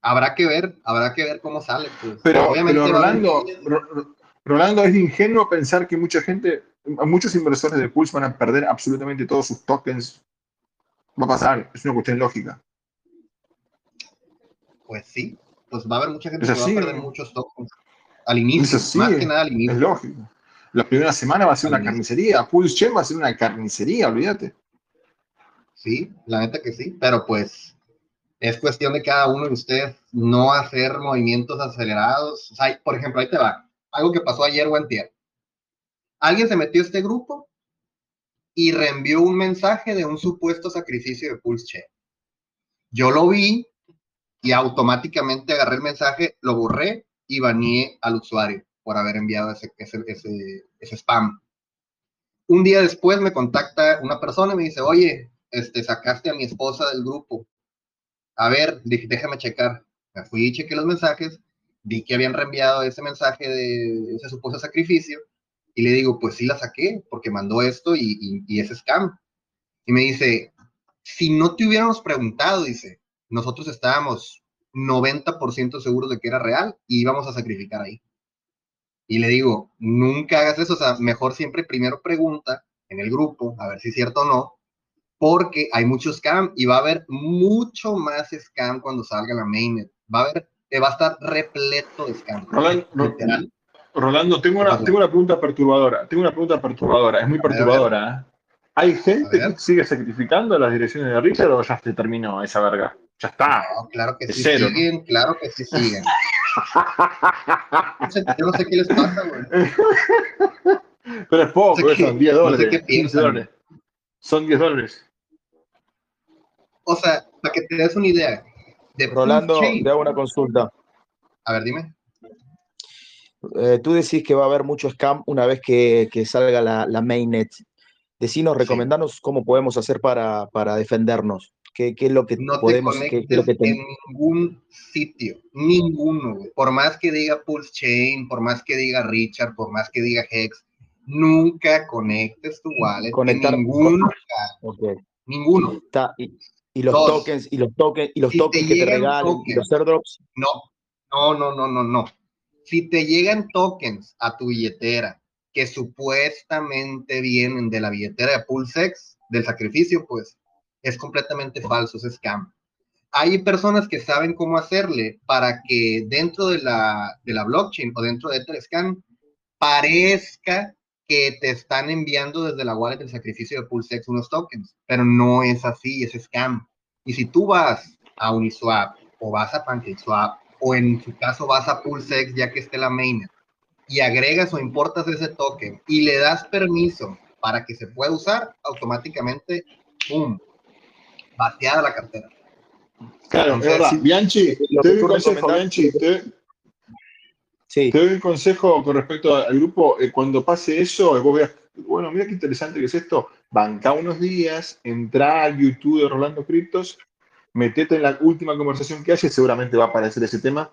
Habrá que ver, habrá que ver cómo sale, pues. Pero, Obviamente Rolando, Rolando, es ingenuo pensar que mucha gente, muchos inversores de Pulse van a perder absolutamente todos sus tokens. Va a pasar, es una cuestión lógica. Pues sí, pues va a haber mucha gente que va a perder muchos tokens. Al inicio, más que nada al inicio. Es lógico. La primera semana va a ser una carnicería. Pulse Chain va a ser una carnicería, olvídate. Sí, la neta que sí, pero pues es cuestión de cada uno de ustedes no hacer movimientos acelerados. O sea, por ejemplo, ahí te va. Algo que pasó ayer o antier. Alguien se metió a este grupo y reenvió un mensaje de un supuesto sacrificio de Pulse. Yo lo vi y automáticamente agarré el mensaje, lo borré y baneé al usuario por haber enviado ese, spam. Un día después me contacta una persona y me dice, oye, este, sacaste a mi esposa del grupo. A ver, dije, déjame checar. Me fui y chequé los mensajes, vi que habían reenviado ese mensaje de ese supuesto sacrificio y le digo, pues sí la saqué porque mandó esto y, y, y es scam. Y me dice, si no te hubiéramos preguntado, dice, nosotros estábamos 90% seguros de que era real y íbamos a sacrificar ahí. Y le digo, nunca hagas eso, o sea, mejor siempre primero pregunta en el grupo, a ver si es cierto o no, porque hay mucho scam y va a haber mucho más scam cuando salga la mainnet. Va a haber, eh, va a estar repleto de scam. Rolando, tengo, una, tengo una pregunta perturbadora, tengo una pregunta perturbadora, es muy perturbadora. ¿eh? ¿Hay gente que sigue sacrificando las direcciones de Richard o ya se terminó esa verga? Ya está. claro que sí siguen, claro que sí siguen. Yo no sé qué les pasa, güey. Pero es poco, son 10 dólares. dólares. Son 10 dólares. O sea, para que te des una idea. De Rolando, te hago una consulta. A ver, dime. Eh, tú decís que va a haber mucho scam una vez que, que salga la, la mainnet. Decinos, recomendanos cómo podemos hacer para, para defendernos. ¿Qué, es lo que no podemos te qué, lo en ningún sitio, ninguno, Por más que diga Pulse Chain, por más que diga Richard, por más que diga Hex, nunca conectes tu wallet Conectar, ningún lugar. Ninguno. y, los tokens, y los tokens, y los tokens que te regalen, y los airdrops. No, no, no, no, no, no. Si te llegan tokens a tu billetera que supuestamente vienen de la billetera de PulseX, del sacrificio, pues es completamente falso, es scam. Hay personas que saben cómo hacerle para que dentro de la, blockchain o dentro de Etherscan parezca que te están enviando desde la wallet del sacrificio de PulseX unos tokens, pero no es así, es scam. Y si tú vas a Uniswap o vas a PancakeSwap o en su caso vas a PulseX ya que esté la mainnet y agregas o importas ese token y le das permiso para que se pueda usar, automáticamente, ¡pum! Vaciada la cartera. Claro, Bianchi, te doy un consejo, Bianchi, te, sí. te doy un consejo con respecto al grupo. Eh, cuando pase eso, vos veas, bueno, mira qué interesante que es esto. Banca unos días, entra al YouTube de Rolando Criptos, metete en la última conversación que hace, seguramente va a aparecer ese tema.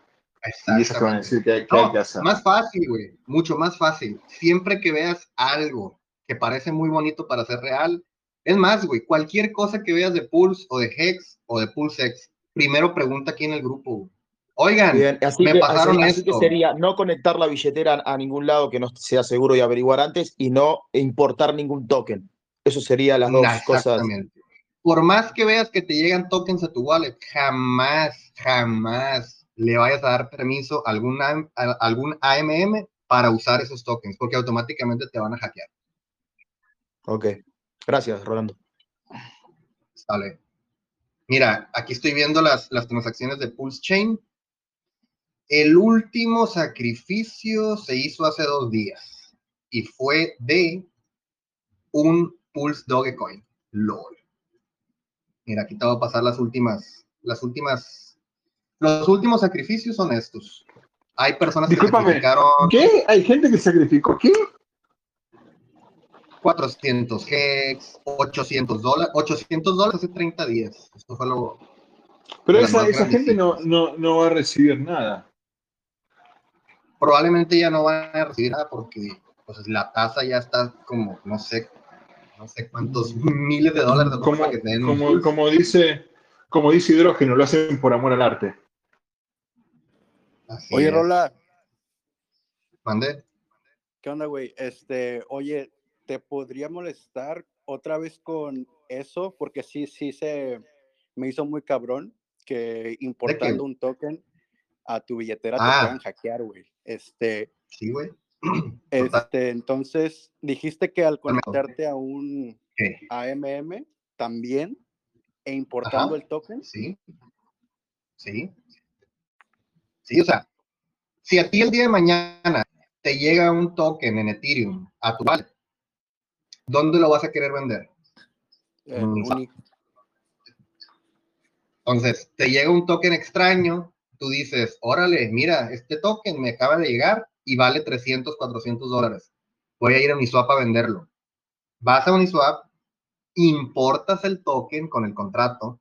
Y eso te van a decir que hay, que hacer. Más fácil, güey, mucho más fácil. Siempre que veas algo que parece muy bonito para ser real, es más, güey, cualquier cosa que veas de Pulse o de Hex o de PulseX, primero pregunta aquí en el grupo. Oigan, me pasaron esto. Así que sería no conectar la billetera a ningún lado que no sea seguro y averiguar antes y no importar ningún token. Eso sería las dos cosas. Por más que veas que te llegan tokens a tu wallet, jamás, jamás le vayas a dar permiso a algún, a algún AMM para usar esos tokens, porque automáticamente te van a hackear. Ok. Gracias, Rolando. Vale. Mira, aquí estoy viendo las, las transacciones de Pulse Chain. El último sacrificio se hizo hace dos días y fue de un Pulse Dogecoin. LOL. Mira, aquí te voy a pasar las últimas, las últimas, los últimos sacrificios son estos. Hay personas que sacrificaron. ¿Qué? ¿Hay gente que sacrificó qué? 400 hex, 800 dólares, 800 dólares hace 30 días. Esto fue lo. Pero esa, esa gente no, no, no va a recibir nada. Probablemente ya no van a recibir nada porque pues, la tasa ya está como, no sé, no sé cuántos miles de dólares de como, que como, dice, como dice Hidrógeno, lo hacen por amor al arte. oye, Rola. ¿Mande? ¿Qué onda, güey? Este, oye, ¿te podría molestar otra vez con eso? Porque sí, sí se me hizo muy cabrón que importando un token a tu billetera te ah. puedan hackear, güey. Este. Sí, güey. Este, entonces, dijiste que al conectarte a un AMM también e importando el token. Sí. Sí. Sí, o sea, si a ti el día de mañana te llega un token en Ethereum a tu wallet, ¿dónde lo vas a querer vender? Entonces, te llega un token extraño, tú dices, órale, mira, este token me acaba de llegar y vale 300, 400 dólares. Voy a ir a Uniswap a venderlo. Vas a Uniswap, importas el token con el contrato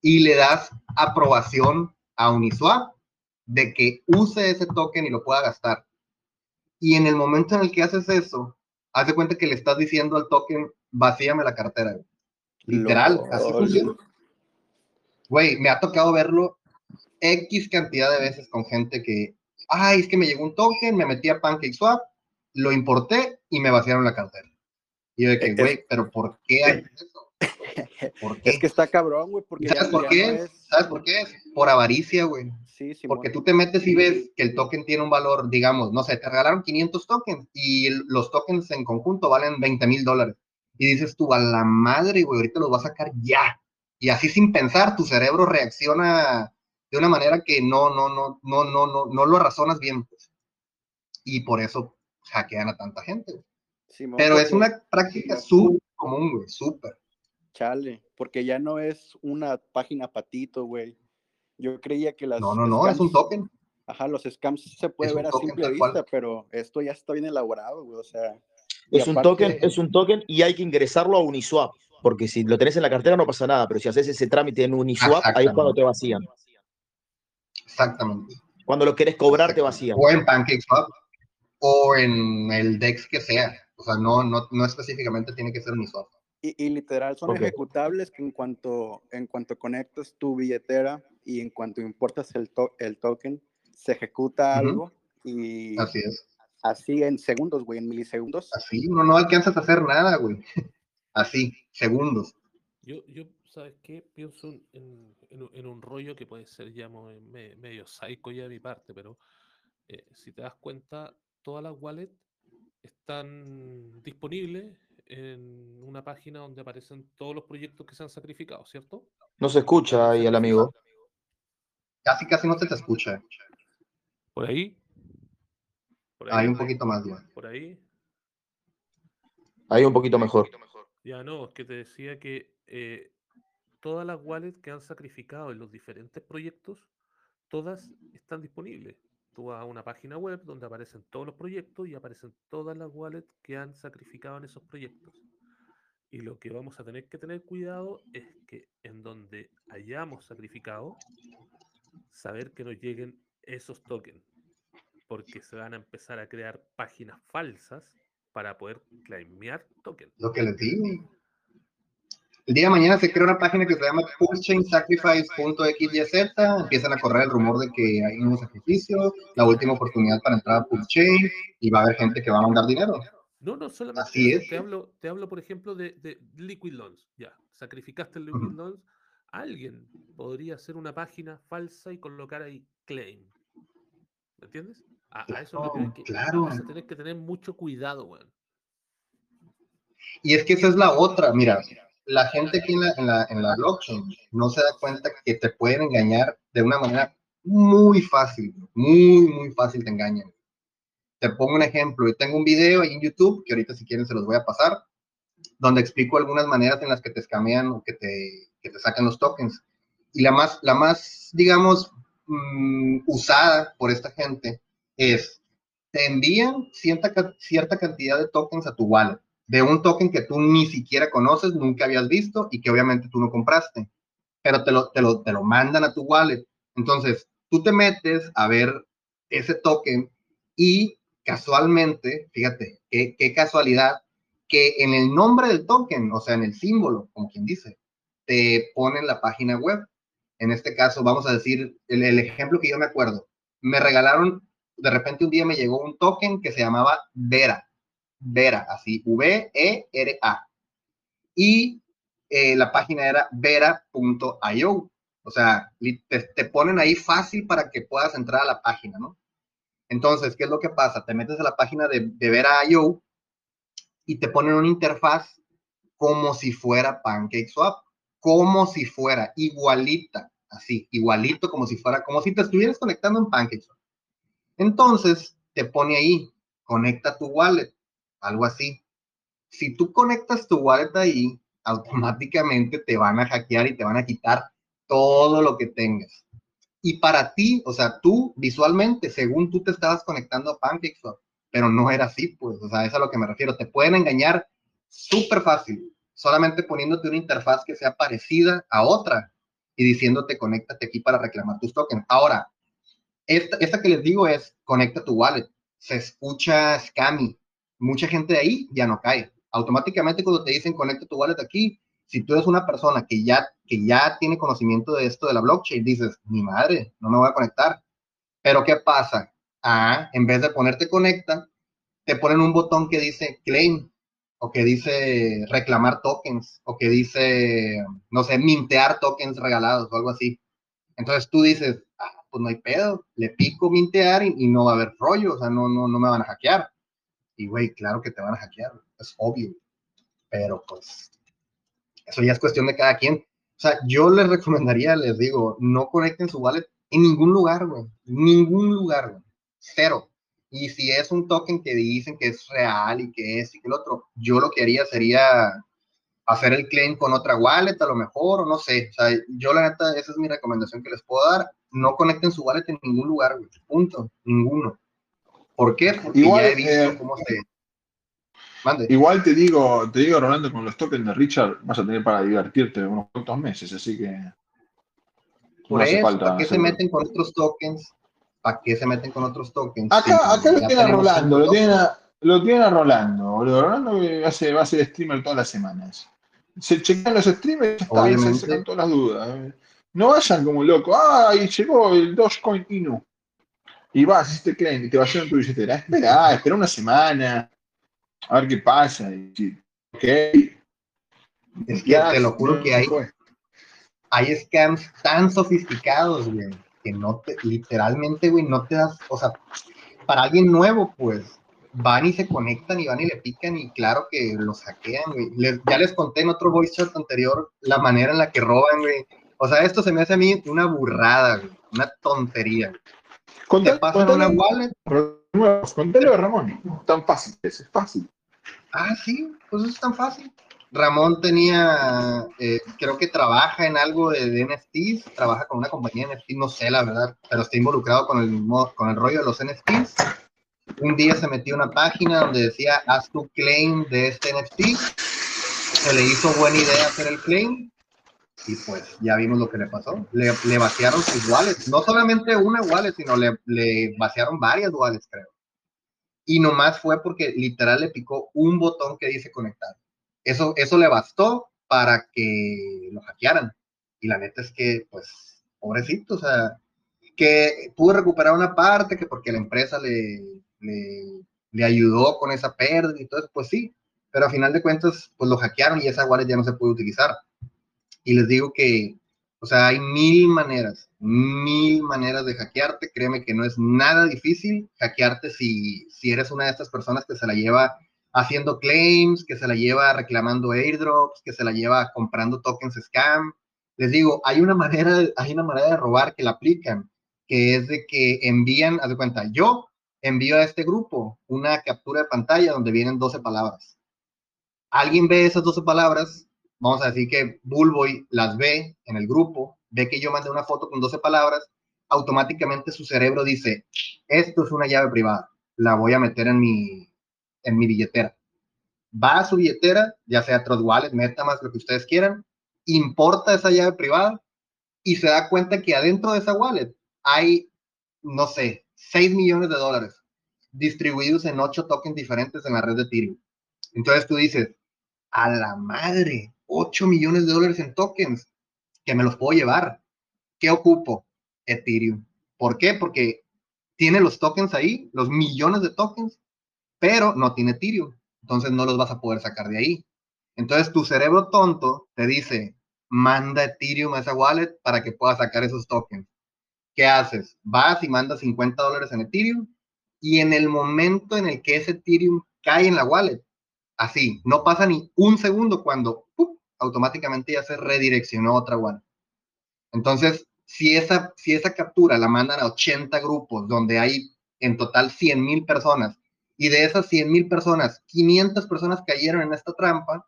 y le das aprobación a Uniswap de que use ese token y lo pueda gastar. Y en el momento en el que haces eso, haz de cuenta que le estás diciendo al token, vacíame la cartera. Literal, así funciona. Güey, me ha tocado verlo X cantidad de veces con gente que ay, es que me llegó un token, me metí a PancakeSwap, lo importé y me vaciaron la cartera. Y yo de que, güey, pero ¿por qué hay eso? ¿Por qué? Es que está cabrón, güey. ¿Sabes por qué? ¿Sabes por qué? Por avaricia, güey. Sí, sí. Porque tú te metes y ves que el token tiene un valor, digamos, no sé, te regalaron 500 tokens y los tokens en conjunto valen 20 mil dólares. Y dices tú, a la madre, güey, ahorita los va a sacar ya. Y así sin pensar, tu cerebro reacciona de una manera que no, no, no, no, no, no, no lo razonas bien. Pues. Y por eso hackean a tanta gente. Pero es una práctica súper común, güey, súper. Chale, porque ya no es una página patito, güey. Yo creía que las. No, no, no, es un token. Ajá, los scams se puede ver a simple vista, pero esto ya está bien elaborado, güey. O sea. Es un token, es un token y hay que ingresarlo a Uniswap, porque si lo tenés en la cartera no pasa nada, pero si haces ese trámite en Uniswap, ahí es cuando te vacían. Exactamente. Cuando lo quieres cobrar, te vacía. O en PancakeSwap o en el DEX que sea. O sea, no, no, no específicamente tiene que ser Uniswap. Y, y literal, son ejecutables que en cuanto, en cuanto conectas tu billetera y en cuanto importas el, el token, se ejecuta algo y... Así es. Así en segundos, güey, en milisegundos. Así, no, no alcanzas a hacer nada, güey. Así, segundos. Yo, yo ¿sabes qué? Pienso en, en, un rollo que puede ser ya medio psycho ya de mi parte, pero eh, si te das cuenta, todas las wallets están disponibles en una página donde aparecen todos los proyectos que se han sacrificado, ¿cierto? No se escucha ahí el amigo. Casi, casi no se te escucha. ¿Por ahí? ¿Por ahí? un poquito más, ya. ¿Por ahí? Ahí un poquito mejor. Ya no, es que te decía que eh, todas las wallets que han sacrificado en los diferentes proyectos, todas están disponibles. Tú vas a una página web donde aparecen todos los proyectos y aparecen todas las wallets que han sacrificado en esos proyectos. Y lo que vamos a tener que tener cuidado es que en donde hayamos sacrificado, saber que nos lleguen esos tokens. Porque se van a empezar a crear páginas falsas para poder claimear tokens. Lo que digo. El día de mañana se crea una página que se llama pulchainsacrifice.xyz. Empiezan a correr el rumor de que hay un sacrificio, la última oportunidad para entrar a Pulchain y va a haber gente que va a mandar dinero. No, no, solamente Así es. Te, hablo, te hablo, por ejemplo, de, Liquid Loans. Ya, sacrificaste el Liquid Loans. Alguien podría hacer una página falsa y colocar ahí claim. ¿Me entiendes? A, eso es lo que, claro. vas a tener que tener mucho cuidado, weón. Y es que esa es la otra, mira, la gente aquí en la, en, la, blockchain no se da cuenta que te pueden engañar de una manera muy fácil, muy, muy fácil te engañan. Te pongo un ejemplo, yo tengo un video ahí en YouTube, que ahorita si quieren se los voy a pasar, donde explico algunas maneras en las que te escamean o que te, que te sacan los tokens. y la más, la más digamos, mm, usada por esta gente es, te envían cierta, cierta cantidad de tokens a tu wallet, de un token que tú ni siquiera conoces, nunca habías visto y que obviamente tú no compraste, pero te lo, te lo, te lo mandan a tu wallet. Entonces, tú te metes a ver ese token y casualmente, fíjate, qué, qué casualidad, que en el nombre del token, o sea, en el símbolo, como quien dice, te ponen la página web. En este caso, vamos a decir el, ejemplo que yo me acuerdo. Me regalaron, de repente un día me llegó un token que se llamaba Vera. Vera, así, V-E-R-A. Y eh, la página era vera.io. O sea, te, te, ponen ahí fácil para que puedas entrar a la página, ¿no? Entonces, ¿qué es lo que pasa? Te metes a la página de, de Vera.io y te ponen una interfaz como si fuera PancakeSwap, como si fuera igualita, así, igualito como si fuera, como si te estuvieras conectando en PancakeSwap. Entonces, te pone ahí, conecta tu wallet, algo así. Si tú conectas tu wallet ahí, automáticamente te van a hackear y te van a quitar todo lo que tengas. Y para ti, o sea, tú visualmente, según tú te estabas conectando a PancakeSwap, pero no era así, pues, o sea, es a lo que me refiero. Te pueden engañar súper fácil, solamente poniéndote una interfaz que sea parecida a otra y diciéndote conéctate aquí para reclamar tus tokens. Ahora, esta, esta que les digo es conecta tu wallet. Se escucha scammy. Mucha gente ahí ya no cae. Automáticamente cuando te dicen conecta tu wallet aquí, si tú eres una persona que ya, que ya tiene conocimiento de esto de la blockchain, dices, mi madre, no me voy a conectar. Pero ¿qué pasa? Ah, en vez de ponerte conecta, te ponen un botón que dice claim, o que dice reclamar tokens, o que dice, no sé, mintear tokens regalados o algo así. Entonces tú dices, ah, pues no hay pedo, le pico mintear y, no va a haber rollo, o sea, no, no, no me van a hackear. Y güey, claro que te van a hackear, es obvio. Pero pues, eso ya es cuestión de cada quien. O sea, yo les recomendaría, les digo, no conecten su wallet en ningún lugar, güey. Ningún lugar, güey cero. Y si es un token que dicen que es real y que es y que el otro, yo lo que haría sería hacer el claim con otra wallet a lo mejor, o no sé. O sea, yo la neta, esa es mi recomendación que les puedo dar. No conecten su wallet en ningún lugar, Punto. Ninguno. ¿Por qué? Porque igual, ya he visto eh, cómo se... Mande. Igual te digo, te digo, Rolando, con los tokens de Richard vas a tener para divertirte unos cuantos meses, así que... Por eso, ¿para qué se meten con otros tokens? ¿Para qué se meten con otros tokens? Acá, acá lo tienen a Rolando, lo tienen a, lo tienen a Rolando, Rolando hace, va a ser streamer todas las semanas. Se chequean los streamers y se sacan todas las dudas. No vayan como loco, ¡ay! Llegó el Dogecoin Inu. Y vas, hiciste claim y te vas a tu billetera. Espera, espera una semana. A ver qué pasa. Y, ok. Es que te lo juro que hay, hay scams tan sofisticados, güey que no te, literalmente, güey, no te das, o sea, para alguien nuevo, pues, van y se conectan y van y le pican y claro que los hackean, güey. ya les conté en otro voice chat anterior la manera en la que roban, güey. O sea, esto se me hace a mí una burrada, güey, una tontería. Conté, pasan una wallet. Contelo de Ramón, tan fácil, es fácil. Ah, sí, pues es tan fácil. Ramón tenía, eh, creo que trabaja en algo de, NFTs, trabaja con una compañía de NFTs, no sé la verdad, pero está involucrado con el, con el rollo de los NFTs. Un día se metió una página donde decía, haz tu claim de este NFT. Se le hizo buena idea hacer el claim y pues ya vimos lo que le pasó. Le, le vaciaron sus wallets, no solamente una wallet, sino le, le vaciaron varias wallets, creo. Y nomás fue porque literal le picó un botón que dice conectar eso, eso le bastó para que lo hackearan. Y la neta es que, pues, pobrecito, o sea, que pudo recuperar una parte, que porque la empresa le, le, ayudó con esa pérdida y todo eso, pues sí, pero a final de cuentas, pues lo hackearon y esa wallet ya no se puede utilizar. Y les digo que, o sea, hay mil maneras, mil maneras de hackearte. Créeme que no es nada difícil hackearte si, si eres una de estas personas que se la lleva haciendo claims, que se la lleva reclamando airdrops, que se la lleva comprando tokens scam. Les digo, hay una manera, hay una manera de robar que la aplican, que es de que envían, haz de cuenta, yo envío a este grupo una captura de pantalla donde vienen 12 palabras. Alguien ve esas 12 palabras, vamos a decir que Bullboy las ve en el grupo ve que yo mandé una foto con 12 palabras, automáticamente su cerebro dice, esto es una llave privada, la voy a meter en mi, en mi billetera. Va a su billetera, ya sea Trust Wallet, MetaMask, lo que ustedes quieran, importa esa llave privada y se da cuenta que adentro de esa wallet hay, no sé, 6 millones de dólares distribuidos en 8 tokens diferentes en la red de Ethereum. Entonces tú dices, a la madre, 8 millones de dólares en tokens, que me los puedo llevar. ¿Qué ocupo? Ethereum. ¿Por qué? Porque tiene los tokens ahí, los millones de tokens, pero no tiene Ethereum. Entonces no los vas a poder sacar de ahí. Entonces tu cerebro tonto te dice, manda Ethereum a esa wallet para que pueda sacar esos tokens. ¿Qué haces? Vas y mandas 50 dólares en Ethereum y en el momento en el que ese Ethereum cae en la wallet, así, no pasa ni un segundo cuando automáticamente ya se redireccionó a otra wallet. Entonces, si esa, si esa captura la mandan a 80 grupos donde hay en total 100 mil personas y de esas 100 mil personas, 500 personas cayeron en esta trampa,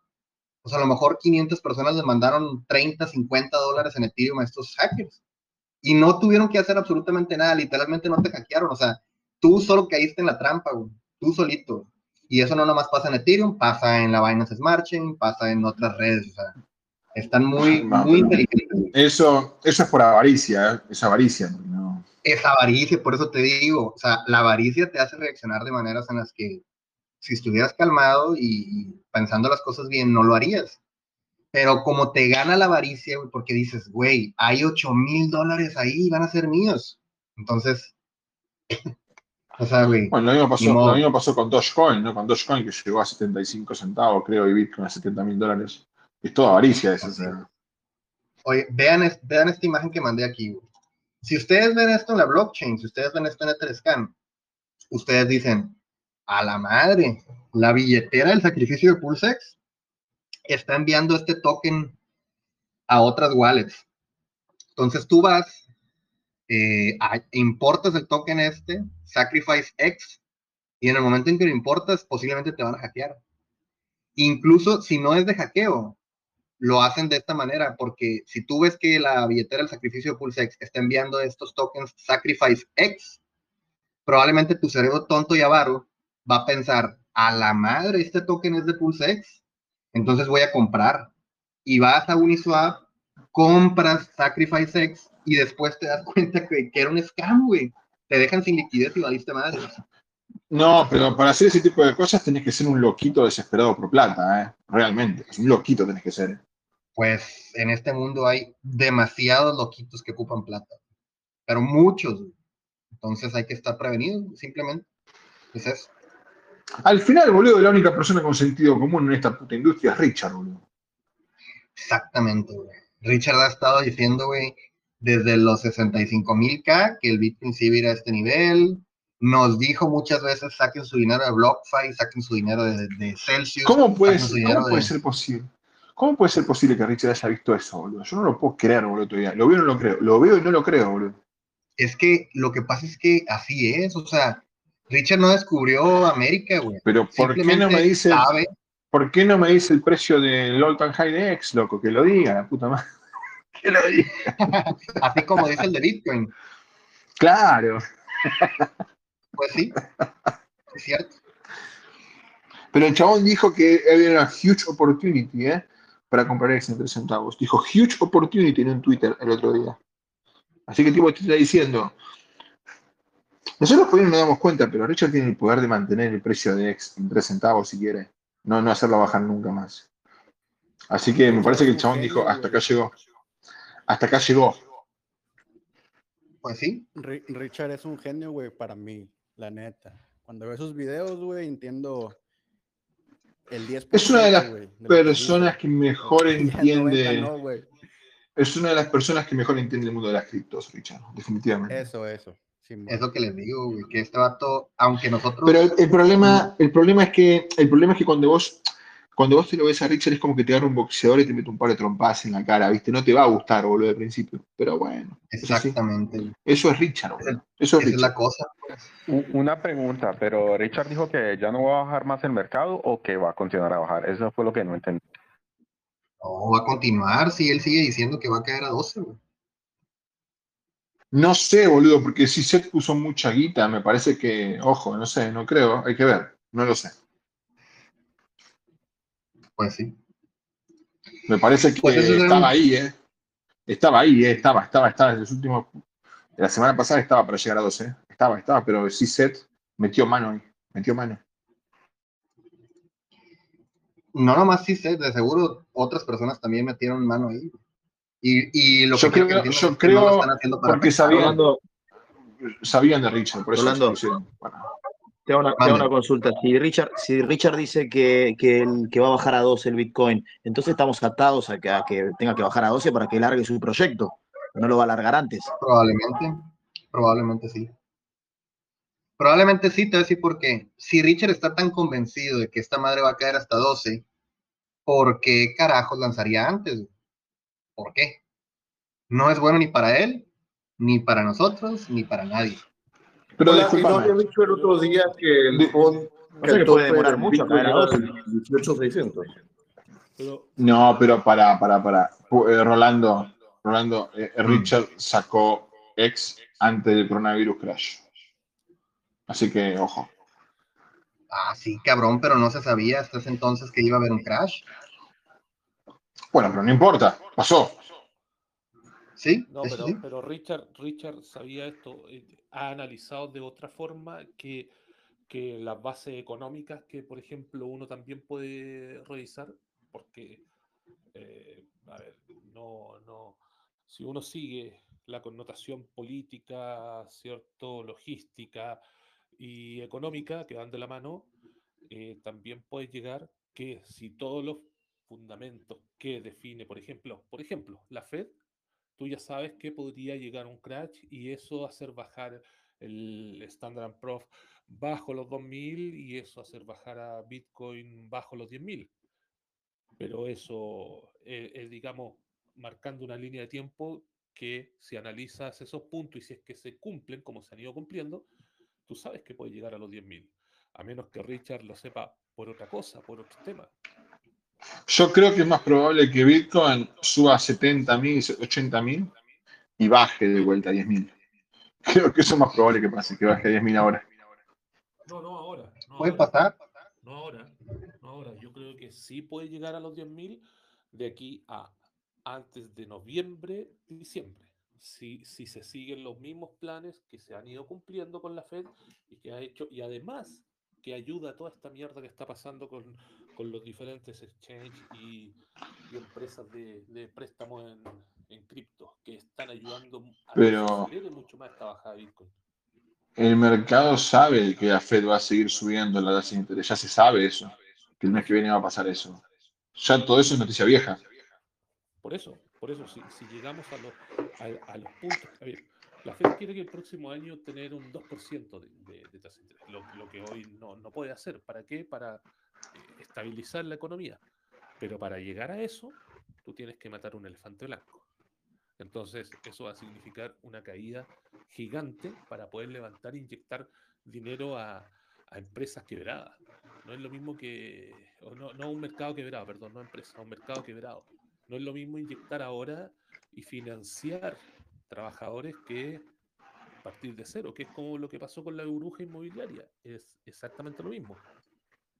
pues a lo mejor 500 personas le mandaron 30, 50 dólares en Ethereum a estos hackers. Y no tuvieron que hacer absolutamente nada, literalmente no te hackearon, o sea, tú solo caíste en la trampa, tú solito. Y eso no nomás pasa en Ethereum, pasa en la Binance Smart Chain, pasa en otras redes, o sea, están muy, muy inteligentes. Eso, eso es por avaricia, ¿eh? es avaricia, ¿no? Es avaricia, por eso te digo, o sea, la avaricia te hace reaccionar de maneras en las que si estuvieras calmado y, pensando las cosas bien, no lo harías. Pero como te gana la avaricia, porque dices, güey, hay 8 mil dólares ahí, van a ser míos. Entonces, Bueno, lo mismo, pasó, lo mismo pasó con Dogecoin, ¿no? Con Dogecoin que llegó a 75 centavos, creo, y Bitcoin a 70 mil dólares. Es toda avaricia eso. Oye, vean, vean esta imagen que mandé aquí. Si ustedes ven esto en la blockchain, si ustedes ven esto en Etherscan, ustedes dicen, a la madre, la billetera del sacrificio de Pulsex está enviando este token a otras wallets. Entonces tú vas, eh, importas el token este, Sacrifice X, y en el momento en que lo importas, posiblemente te van a hackear. Incluso si no es de hackeo, lo hacen de esta manera, porque si tú ves que la billetera del sacrificio de Pulsex está enviando estos tokens Sacrifice X, probablemente tu cerebro tonto y avaro va a pensar, a la madre, este token es de PulseX, entonces voy a comprar. Y vas a Uniswap, compras Sacrifice X y después te das cuenta que, era un scam, güey. Te dejan sin liquidez y valiste madre. No, pero para hacer ese tipo de cosas tenés que ser un loquito desesperado por plata, ¿eh? Realmente, es un loquito tenés que ser. Pues en este mundo hay demasiados loquitos que ocupan plata, pero muchos. Entonces hay que estar prevenido, simplemente. Es eso. Al final, boludo, la única persona con sentido común en esta puta industria es Richard, boludo. Exactamente, güey. Richard ha estado diciendo, güey, desde los 65 mil K que el Bitcoin sí iba a este nivel. Nos dijo muchas veces, saquen su dinero de BlockFi, saquen su dinero de, Celsius. ¿Cómo puede, ¿cómo puede ser posible? ¿Cómo puede ser posible que Richard haya visto eso, boludo? Yo no lo puedo creer, boludo, todavía. Lo veo y no lo creo. Lo veo y no lo creo, boludo. Es que lo que pasa es que así es, o sea, Richard no descubrió América, güey. Pero ¿por qué no me dice, ¿por qué no me dice el precio del all time high de X, loco? Que lo diga, la puta madre. Que lo diga. Así como dice el de Bitcoin. Claro. Pues sí, es cierto. Pero el chabón dijo que había una huge opportunity, ¿eh? Para comprar X en 3 centavos. Dijo huge opportunity en un Twitter el otro día. Así que tipo te está diciendo, nosotros por ahí no nos damos cuenta, pero Richard tiene el poder de mantener el precio de X en 3 centavos si quiere. No, no hacerlo bajar nunca más. Así que me parece que el chabón dijo, hasta acá llegó. Hasta acá llegó. Pues sí. Richard es un genio, güey, para mí, la neta. Cuando veo esos videos, güey, entiendo el 10%. Es una de las personas que, mejor entiende. es una de las personas que mejor entiende el mundo de las criptos, Richard, definitivamente. Eso, eso. Es lo que les digo, que este vato, aunque nosotros. Pero el, problema, el problema es que, el problema es que cuando vos, cuando vos te lo ves a Richard es como que te agarra un boxeador y te mete un par de trompas en la cara, ¿viste? No te va a gustar, boludo, de principio. Pero bueno. Exactamente. Eso es Richard, boludo. Eso es, la cosa. Pues. Una pregunta, pero Richard dijo que ya no va a bajar más el mercado o que va a continuar a bajar. Eso fue lo que no entendí. No, va a continuar, si él sigue diciendo que va a caer a 12, güey. No sé, boludo, porque si se puso mucha guita, me parece que, ojo, no sé, no creo, hay que ver, no lo sé. Pues sí. Me parece que pues estaba ahí, ¿eh? Estaba ahí, ¿eh? Estaba, estaba, estaba. En los últimos. La semana pasada estaba para llegar a 12. Estaba, estaba, pero sí set metió mano ahí. Metió mano. No nomás sí set, de seguro otras personas también metieron mano ahí. Y, lo yo que creo, yo creo porque sabían, sabían de Richard, por eso te hago una, consulta. Si Richard, si Richard dice que, que, va a bajar a 12 el Bitcoin, entonces estamos atados a que, tenga que bajar a 12 para que largue su proyecto. No lo va a largar antes. Probablemente, probablemente sí. Probablemente sí, te voy a decir por qué. Si Richard está tan convencido de que esta madre va a caer hasta 12, ¿por qué carajos lanzaría antes? ¿Por qué? No es bueno ni para él, ni para nosotros, ni para nadie. Pero Hola, no había dicho el otro día que el fondo que puede demorar mucho caer a 18600. No, pero para, para, para. Eh, Rolando, Rolando, eh, mm. Richard sacó X antes del coronavirus crash. Así que, ojo. Ah, sí, cabrón, pero no se sabía hasta ese entonces que iba a haber un crash. Bueno, pero no importa, pasó. Sí, no, pero, Richard, Richard sabía esto, eh, ha analizado de otra forma que, que las bases económicas que, por ejemplo, uno también puede revisar, porque, eh, a ver, no, no, si uno sigue la connotación política, cierto, logística y económica que van de la mano, eh, también puede llegar que si todos los fundamentos que define, por ejemplo, por ejemplo, la Fed tú ya sabes que podría llegar un crash y eso hacer bajar el Standard Prof bajo los 2000 y eso hacer bajar a Bitcoin bajo los 10.000. Pero eso es, digamos, marcando una línea de tiempo que si analizas esos puntos y si es que se cumplen como se han ido cumpliendo, tú sabes que puede llegar a los 10.000, a menos que Richard lo sepa por otra cosa, por otro tema. Yo creo que es más probable que Bitcoin suba a 70.000, 80.000 y baje de vuelta a 10.000. Creo que eso es más probable que pase, que baje a 10.000 ahora. No, no ahora. ¿Puede pasar? No ahora. No ahora. Yo creo que sí puede llegar a los 10.000 de aquí a antes de noviembre, diciembre. Si, si se siguen los mismos planes que se han ido cumpliendo con la Fed y que ha hecho, y además que ayuda a toda esta mierda que está pasando con, con los diferentes exchanges y, empresas de, de préstamo en, en cripto que están ayudando a Pero mucho más esta bajada de Bitcoin. El mercado sabe que la Fed va a seguir subiendo la tasa de interés, ya se sabe eso, que el mes que viene va a pasar eso. Ya todo eso es noticia vieja. Por eso, por eso, si, si llegamos a los, a, los puntos, a ver, la Fed quiere que el próximo año tener un 2% de, de, tasa de interés, lo, lo que hoy no, no, puede hacer. ¿Para qué? Para estabilizar la economía. Pero para llegar a eso, tú tienes que matar un elefante blanco. Entonces, eso va a significar una caída gigante para poder levantar e inyectar dinero a, empresas quebradas. No es lo mismo que, no, no un mercado quebrado, perdón, no empresa, un mercado quebrado. No es lo mismo inyectar ahora y financiar trabajadores que partir de cero, que es como lo que pasó con la burbuja inmobiliaria. Es exactamente lo mismo.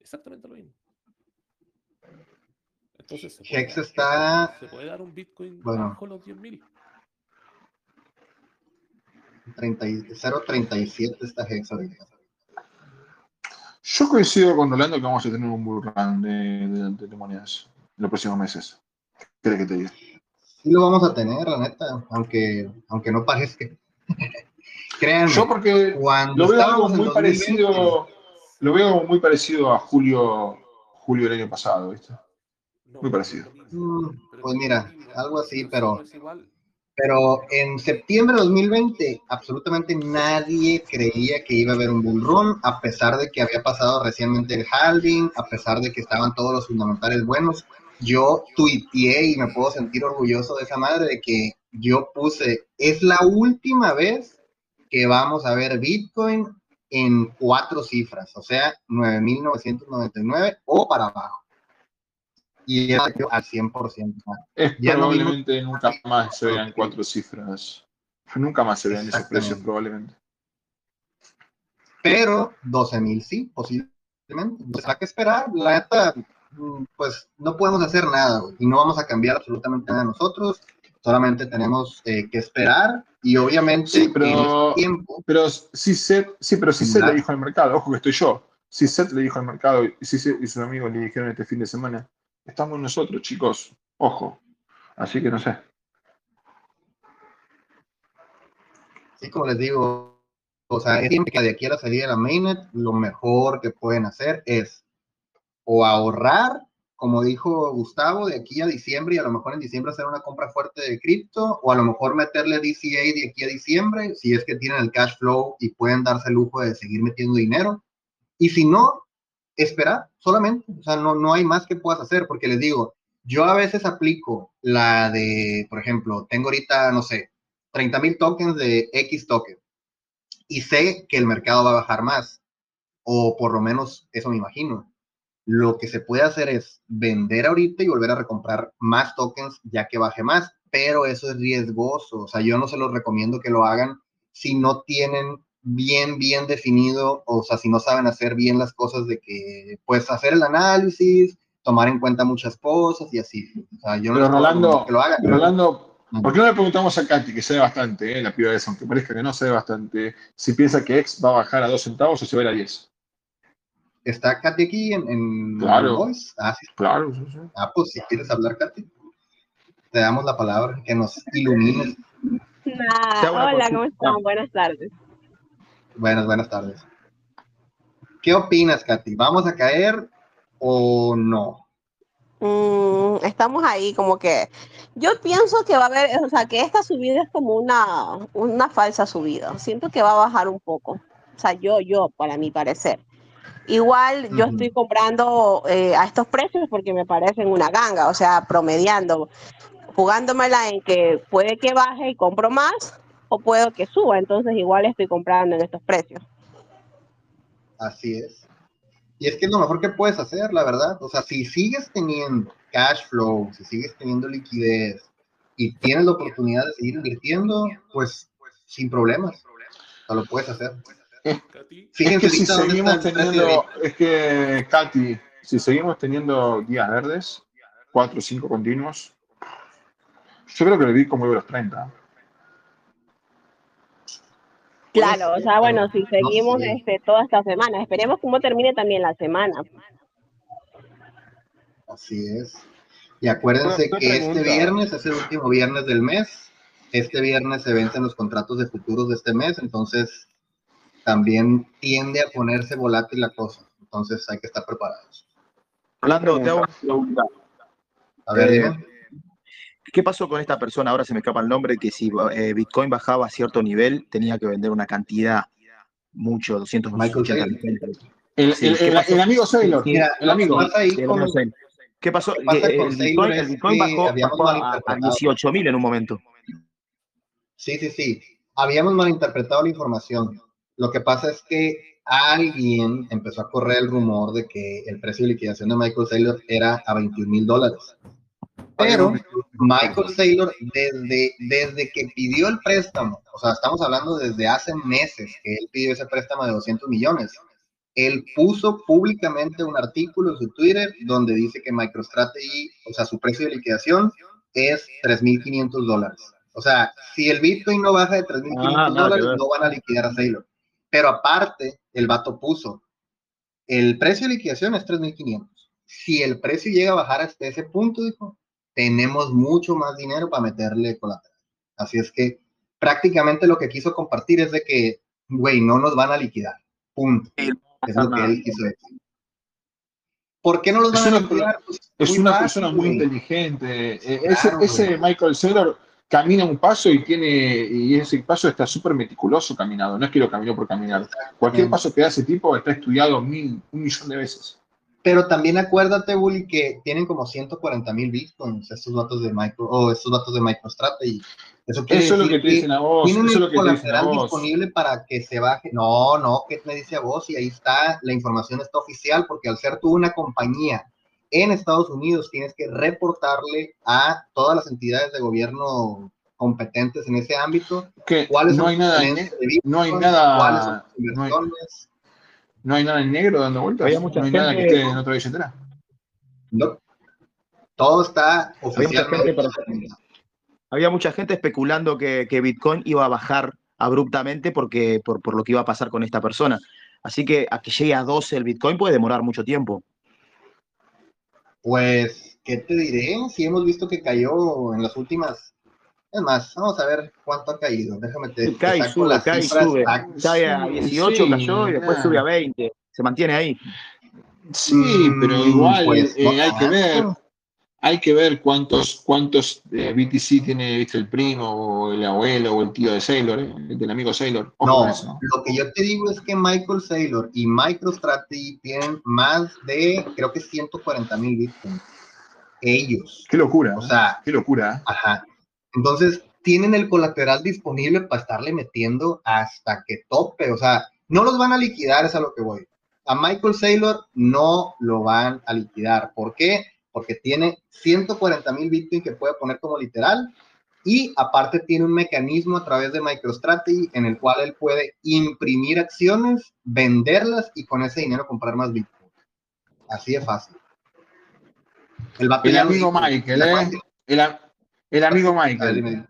Exactamente lo mismo. Entonces, se puede, está... se puede dar un Bitcoin bajo los 10.000. 0.37 está Hex ahorita. Yo coincido con Rolando que vamos a tener un bull run de, de, monedas en los próximos meses. ¿Qué que te diga? Sí lo vamos a tener, la neta, aunque, aunque no parezca. Créanme. Yo porque lo veo muy parecido, lo veo muy parecido a julio, julio del año pasado, ¿viste? Muy parecido. Mm, pues mira, algo así, pero pero en septiembre de 2020 absolutamente nadie creía que iba a haber un bull run, a pesar de que había pasado recientemente el halving, a pesar de que estaban todos los fundamentales buenos. Yo tuiteé y me puedo sentir orgulloso de esa madre de que yo puse, es la última vez que vamos a ver Bitcoin en cuatro cifras, o sea, 9.999 o para abajo y al 100%. Es probablemente nunca más se vean cuatro cifras. Nunca más se vean esos precios probablemente. Pero 12 mil sí, posiblemente. Pues hay que esperar. La neta, mm, pues no podemos hacer nada y no vamos a cambiar absolutamente nada nosotros. Solamente tenemos eh, que esperar y obviamente sí, pero, tiempo. Pero si Seth, sí, pero si Seth le dijo al mercado, ojo que estoy yo. Si Seth le dijo al mercado y Seth y sus amigos le dijeron este fin de semana, estamos nosotros, chicos, ojo. Así que no sé. Sí, como les digo, o sea, es que de aquí a la salida de la mainnet, lo mejor que pueden hacer es o ahorrar, como dijo Gustavo, de aquí a diciembre y a lo mejor en diciembre hacer una compra fuerte de cripto, o a lo mejor meterle DCA de aquí a diciembre, si es que tienen el cash flow y pueden darse el lujo de seguir metiendo dinero. Y si no, esperar solamente, o sea, no, no hay más que puedas hacer, porque les digo, yo a veces aplico la de, por ejemplo, tengo ahorita, no sé, 30 mil tokens de X token y sé que el mercado va a bajar más, o por lo menos eso me imagino. Lo que se puede hacer es vender ahorita y volver a recomprar más tokens ya que baje más, pero eso es riesgoso, o sea, yo no se los recomiendo que lo hagan si no tienen bien, bien definido, o sea, si no saben hacer bien las cosas de que, pues, hacer el análisis, tomar en cuenta muchas cosas y así. O sea, yo no Rolando, que lo hagan. Rolando, ¿Por qué no le preguntamos a Katy, que se ve bastante, eh, la piba esa, aunque parezca que no se ve bastante, si piensa que X va a bajar a 2 centavos o se va a ir a 10? ¿Está Katy aquí en, en claro. Voice? Ah, sí. Claro, sí, sí. Ah, pues si quieres hablar, Katy, te damos la palabra, que nos ilumines. hola, ¿cómo están? Buenas tardes. Buenas, buenas tardes. ¿Qué opinas, Katy? ¿Vamos a caer o no? Mm, estamos ahí como que yo pienso que va a haber, o sea, que esta subida es como una, una falsa subida. Siento que va a bajar un poco. O sea, yo, yo, para mi parecer. Igual yo estoy comprando eh, a estos precios porque me parecen una ganga, o sea, promediando, jugándomela en que puede que baje y compro más o puedo que suba, entonces igual estoy comprando en estos precios. Así es. Y es que es lo mejor que puedes hacer, la verdad. O sea, si sigues teniendo cash flow, si sigues teniendo liquidez y tienes la oportunidad de seguir invirtiendo, pues sin problemas. O lo puedes hacer. Es, que si seguimos teniendo, es que, Katy, si seguimos teniendo días verdes, cuatro o cinco continuos, yo creo que le vi como los 30. Claro, o sea, bueno, si seguimos este, toda esta semana, esperemos cómo termine también la semana. Así es. Y acuérdense que este viernes es el último viernes del mes. Este viernes se vencen los contratos de futuros de este mes, entonces también tiende a ponerse volátil la cosa. Entonces hay que estar preparados. Hablando, te hago una pregunta. A ver, dime. ¿Qué pasó con esta persona? Ahora se me escapa el nombre, que si eh, Bitcoin bajaba a cierto nivel, tenía que vender una cantidad mucho, 200 Michael el, el, amigo Sailor. el amigo. ¿Qué pasó? Eh, el, Bitcoin, bajó, a, a 18 mil en un momento. Sí, sí, sí. Habíamos malinterpretado la información. Lo que pasa es que alguien empezó a correr el rumor de que el precio de liquidación de Michael Saylor era a 21 mil dólares. Pero Michael Saylor, desde, desde que pidió el préstamo, o sea, estamos hablando desde hace meses que él pidió ese préstamo de 200 millones, él puso públicamente un artículo en su Twitter donde dice que MicroStrategy, o sea, su precio de liquidación es 3.500 dólares. O sea, si el Bitcoin no baja de 3.500 ah, dólares, no van a liquidar a Saylor. Pero aparte, el vato puso, el precio de liquidación es 3.500. Si el precio llega a bajar hasta ese punto, dijo, tenemos mucho más dinero para meterle colateral. Así es que prácticamente lo que quiso compartir es de que, güey, no nos van a liquidar. Punto. Es lo que él quiso decir. ¿Por qué no los van a liquidar? Pues, es una persona muy inteligente. Eh, ese, Michael Saylor camina un paso y tiene y ese paso está súper meticuloso caminado. No es que lo caminó por caminar. Cualquier paso que da ese tipo está estudiado mil, un millón de veces. Pero también acuérdate, Bully, que tienen como 140 mil bitcoins estos datos de micro, o estos datos de MicroStrategy. Eso, eso es lo que te dicen a vos. Tienen eso el colateral disponible para que se baje. No, no, ¿qué me dice a vos? Y ahí está, la información está oficial, porque al ser tú una compañía en Estados Unidos, tienes que reportarle a todas las entidades de gobierno competentes en ese ámbito. ¿Cuáles no hay nada, no hay nada, no hay, nada en negro dando vueltas. Había mucha no hay nada que esté en otra billetera. No. Todo está oficialmente. Había mucha gente, especulando que, Bitcoin iba a bajar abruptamente porque, por, por lo que iba a pasar con esta persona. Así que a que llegue a 12 el Bitcoin puede demorar mucho tiempo. Pues, ¿qué te diré? Si hemos visto que cayó en las últimas. Es más, vamos a ver cuánto ha caído. Déjame te. Cae, sube, cae, sube. Cae a 18, cayó y después sube a 20. Se mantiene ahí. Sí, pero mm, igual pues, eh, hay que ver hay que ver cuántos, cuántos eh, BTC tiene ¿viste, el primo o el abuelo o el tío de Sailor, eh, del amigo Sailor. no, lo que yo te digo es que Michael Saylor y MicroStrategy tienen más de, creo que 140 mil Bitcoin. Ellos. Qué locura. O sea, qué locura. Ajá. Entonces, tienen el colateral disponible para estarle metiendo hasta que tope. O sea, no los van a liquidar, es a lo que voy. A Michael Saylor no lo van a liquidar. ¿Por qué? Porque tiene 140 mil Bitcoin que puede poner como literal y aparte tiene un mecanismo a través de MicroStrategy en el cual él puede imprimir acciones, venderlas y con ese dinero comprar más Bitcoin. Así de fácil. El, amigo Michael, ¿eh? El, amigo Michael.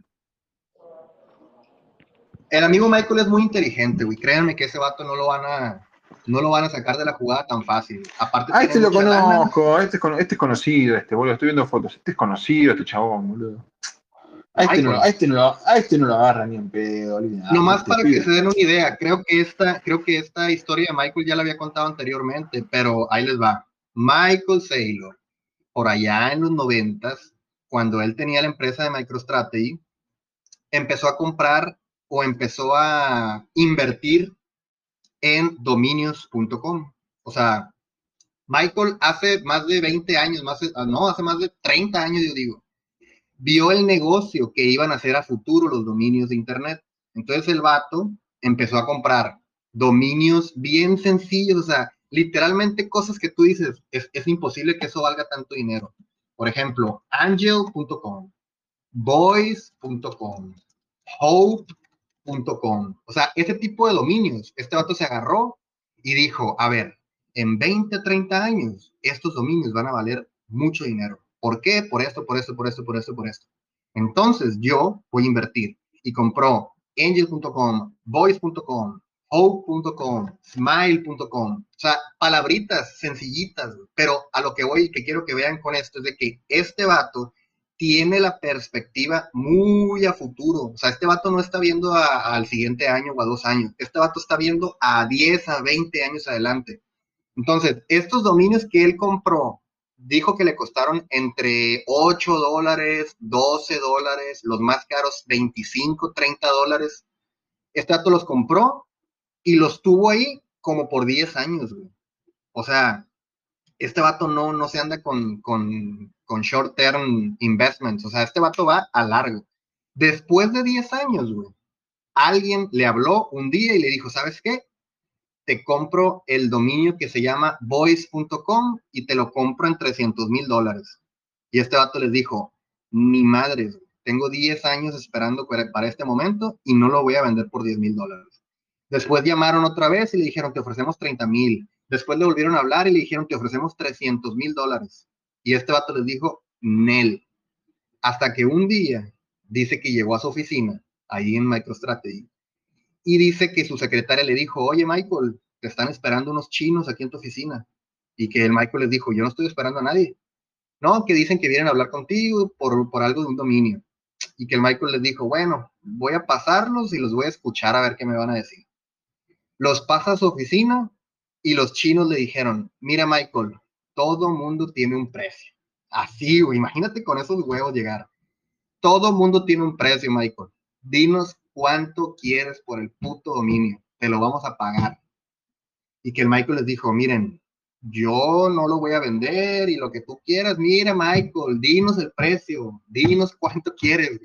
El amigo Michael es muy inteligente, güey. Créanme que ese vato no lo van a, no lo van a sacar de la jugada tan fácil. Aparte, ah, este lo conozco, este es, este es, conocido, este, boludo, estoy viendo fotos, este es conocido, este chabón, boludo. A este, no, a este, no, a este no lo agarra ni en pedo. Nomás este para que se den una idea, creo que, esta, creo que esta historia de Michael ya la había contado anteriormente, pero ahí les va. Michael Saylor, por allá en los noventas, cuando él tenía la empresa de MicroStrategy, empezó a comprar o empezó a invertir en dominios.com. O sea, Michael hace más de 20 años, más, no, hace más de 30 años, yo digo, vio el negocio que iban a hacer a futuro los dominios de Internet. Entonces el vato empezó a comprar dominios bien sencillos, o sea, literalmente cosas que tú dices, es, es imposible que eso valga tanto dinero. Por ejemplo, angel.com, voice.com, hope o sea, ese tipo de dominios, este vato se agarró y dijo, a ver, en 20, 30 años, estos dominios van a valer mucho dinero. ¿Por qué? Por esto, por esto, por esto, por esto, por esto. Entonces yo voy a invertir y compró angel.com, voice.com, hope.com, smile.com. O sea, palabritas sencillitas, pero a lo que voy y que quiero que vean con esto es de que este vato tiene la perspectiva muy a futuro. O sea, este vato no está viendo al siguiente año o a dos años. Este vato está viendo a 10, a 20 años adelante. Entonces, estos dominios que él compró, dijo que le costaron entre 8 dólares, 12 dólares, los más caros 25, 30 dólares. Este vato los compró y los tuvo ahí como por 10 años, O sea, este vato no, no se anda con, con, con short term investments. O sea, este vato va a largo. Después de 10 años, güey, alguien le habló un día y le dijo, ¿sabes qué? Te compro el dominio que se llama voice.com y te lo compro en 300 mil dólares. Y este vato les dijo, mi madre, tengo 10 años esperando para este momento y no lo voy a vender por 10 mil dólares. Después llamaron otra vez y le dijeron, te ofrecemos 30 mil. Después le volvieron a hablar y le dijeron, te ofrecemos 300 mil dólares. Y este vato les dijo, Nel. Hasta que un día dice que llegó a su oficina, ahí en MicroStrategy, y dice que su secretaria le dijo, oye Michael, te están esperando unos chinos aquí en tu oficina. Y que el Michael les dijo, yo no estoy esperando a nadie. No, que dicen que vienen a hablar contigo por, por algo de un dominio. Y que el Michael les dijo, bueno, voy a pasarlos y los voy a escuchar a ver qué me van a decir. Los pasa a su oficina y los chinos le dijeron, mira Michael, todo mundo tiene un precio. Así, güey, imagínate con esos huevos llegar. Todo mundo tiene un precio, Michael. Dinos cuánto quieres por el puto dominio. Te lo vamos a pagar. Y que el Michael les dijo, miren, yo no lo voy a vender y lo que tú quieras, mira, Michael, dinos el precio, dinos cuánto quieres.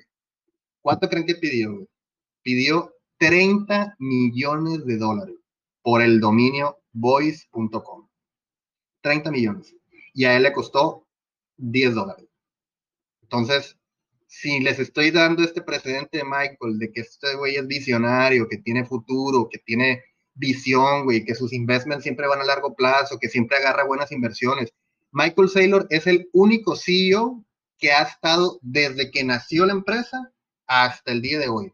¿Cuánto creen que pidió? Pidió 30 millones de dólares por el dominio voice.com. 30 millones. Y a él le costó 10 dólares. Entonces, si les estoy dando este precedente de Michael, de que este güey es visionario, que tiene futuro, que tiene visión, güey, que sus investments siempre van a largo plazo, que siempre agarra buenas inversiones. Michael Saylor es el único CEO que ha estado desde que nació la empresa hasta el día de hoy.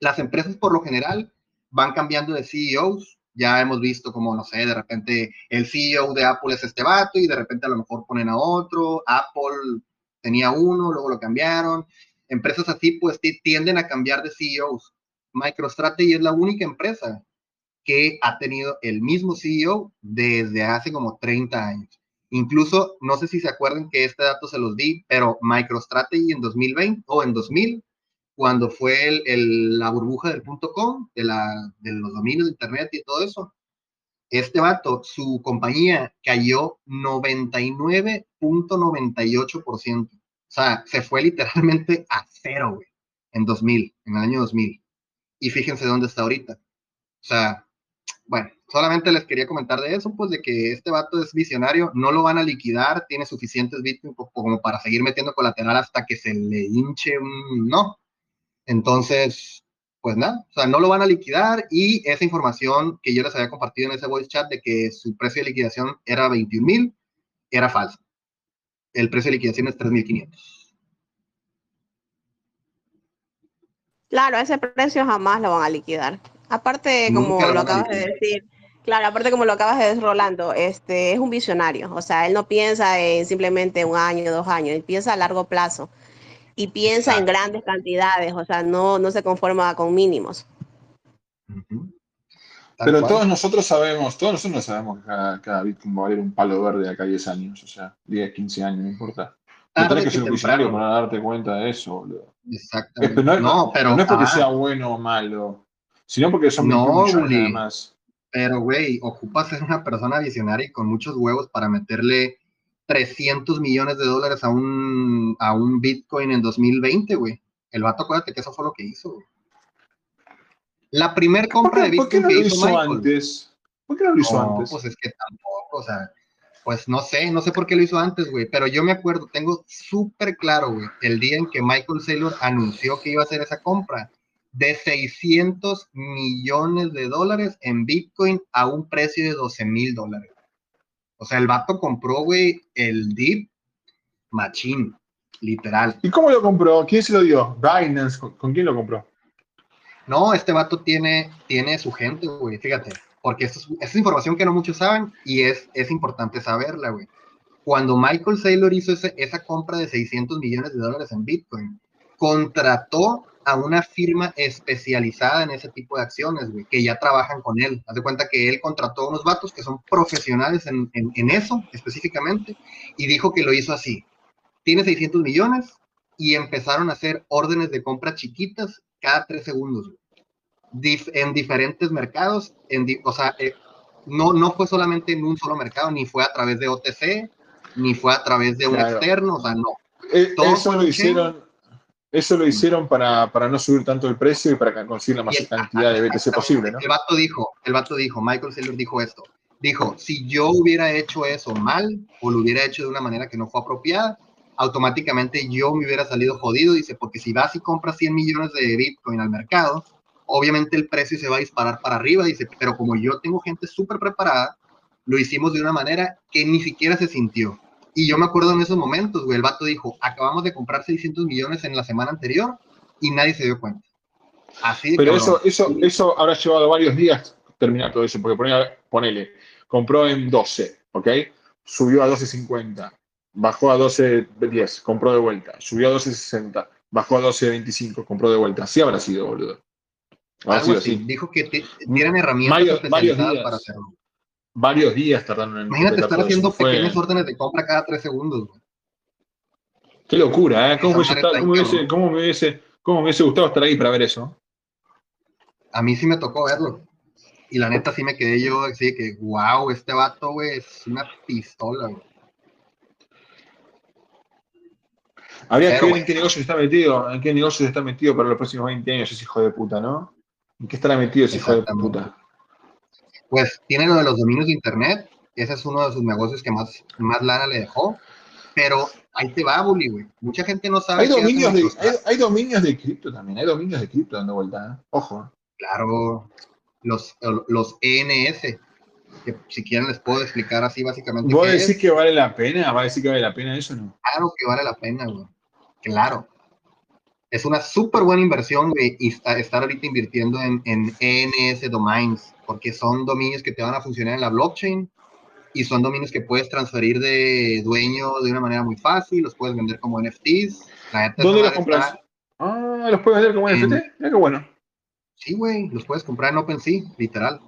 Las empresas por lo general van cambiando de CEOs. Ya hemos visto como, no sé, de repente el CEO de Apple es este vato y de repente a lo mejor ponen a otro. Apple tenía uno, luego lo cambiaron. Empresas así pues tienden a cambiar de CEOs. MicroStrategy es la única empresa que ha tenido el mismo CEO desde hace como 30 años. Incluso, no sé si se acuerdan que este dato se los di, pero MicroStrategy en 2020 o en 2000, cuando fue el, la burbuja del punto com, de, la, de los dominios de Internet y todo eso, este vato, su compañía cayó 99.98%. O sea, se fue literalmente a cero, güey, en 2000, en el año 2000. Y fíjense dónde está ahorita. O sea, bueno, solamente les quería comentar de eso, pues de que este vato es visionario, no lo van a liquidar, tiene suficientes bitcoins como para seguir metiendo colateral hasta que se le hinche un no. Entonces, pues nada, o sea, no lo van a liquidar y esa información que yo les había compartido en ese voice chat de que su precio de liquidación era 21 mil, era falsa. El precio de liquidación es 3.500. Claro, ese precio jamás lo van a liquidar. Aparte, como lo acabas de decir, claro, aparte como lo acabas de decir, Rolando, este es un visionario. O sea, él no piensa en simplemente un año, dos años, él piensa a largo plazo y piensa en grandes cantidades, o sea, no, no se conforma con mínimos. Pero todos nosotros sabemos, todos nosotros sabemos que cada, Bitcoin va a valer un palo verde acá 10 años, o sea, 10, 15 años, no importa. No tenés que ser un visionario para darte cuenta de eso, boludo. Exactamente. no, pero, no es porque sea bueno o malo sino porque son no, millones Pero, güey, ocupas ser una persona visionaria y con muchos huevos para meterle 300 millones de dólares a un, a un Bitcoin en 2020, güey. El vato, acuérdate que eso fue lo que hizo, güey. La primera compra de Bitcoin que hizo, Michael, antes? ¿Por qué no lo hizo antes? Pues es que tampoco, o sea, pues no sé, no sé por qué lo hizo antes, güey, pero yo me acuerdo, tengo súper claro, güey, el día en que Michael Saylor anunció que iba a hacer esa compra de 600 millones de dólares en Bitcoin a un precio de 12 mil dólares. O sea, el vato compró, güey, el DIP machine, literal. ¿Y cómo lo compró? ¿Quién se lo dio? Binance, ¿con, quién lo compró? No, este vato tiene, tiene su gente, güey, fíjate, porque esto es, información que no muchos saben y es, es importante saberla, güey. Cuando Michael Saylor hizo esa compra de 600 millones de dólares en Bitcoin, contrató a una firma especializada en ese tipo de acciones, güey, que ya trabajan con él. Haz de cuenta que él contrató a unos vatos que son profesionales en, en, eso específicamente y dijo que lo hizo así. Tiene 600 millones y empezaron a hacer órdenes de compra chiquitas cada tres segundos, en diferentes mercados. En o sea, eh, no, no fue solamente en un solo mercado, ni fue a través de OTC, ni fue a través de un externo, o sea, no. Eh, eso lo hicieron eso lo hicieron para, para, no subir tanto el precio y para conseguir la mayor cantidad de BTC posible, ¿no? El vato dijo, el vato dijo, Michael Saylor dijo esto. Dijo, si yo hubiera hecho eso mal o lo hubiera hecho de una manera que no fue apropiada, automáticamente yo me hubiera salido jodido. Dice, porque si vas y compras 100 millones de Bitcoin al mercado, obviamente el precio se va a disparar para arriba. Dice, pero como yo tengo gente súper preparada, lo hicimos de una manera que ni siquiera se sintió. Y yo me acuerdo en esos momentos, güey, el vato dijo, acabamos de comprar 600 millones en la semana anterior y nadie se dio cuenta. Así Pero eso, eso, eso habrá llevado varios días terminar todo eso, porque ponele, ponele, compró en 12, ¿ok? Subió a 12.50, bajó a 12.10, compró de vuelta, subió a 12.60, bajó a 12.25, compró de vuelta. Así habrá sido, boludo. Algo así. Dijo que tienen herramientas especializadas para hacerlo varios días tardaron en. Imagínate estar haciendo pequeñas órdenes de compra cada tres segundos. Qué locura, ¿eh? ¿Cómo, me hubiese, cómo, me hubiese, ¿Cómo me hubiese gustado estar ahí para ver eso? A mí sí me tocó verlo. Y la neta sí me quedé yo así que, wow, este vato, güey, es una pistola, güey. Habría que ver en qué negocio está metido, en qué negocio está metido para los próximos 20 años ese hijo de puta, ¿no? ¿En qué estará metido ese hijo de puta? Pues tiene lo de los dominios de internet, ese es uno de sus negocios que más, más lana le dejó, pero ahí te va, Bully, güey. Mucha gente no sabe. Hay dominios, de, hay, dominios de cripto también, hay dominios de cripto dando vuelta. ¿eh? Ojo. Claro, los, los ENS, que si quieren les puedo explicar así básicamente. ¿Vos decís que vale la pena? ¿Va a decir que vale la pena eso no? Claro que vale la pena, güey. Claro. Es una súper buena inversión, güey, estar ahorita invirtiendo en, en ENS domains, porque son dominios que te van a funcionar en la blockchain y son dominios que puedes transferir de dueño de una manera muy fácil, los puedes vender como NFTs. ¿Dónde los compras? Ah, los puedes vender como NFT. Mira qué bueno. Sí, güey, los puedes comprar en OpenSea, literal.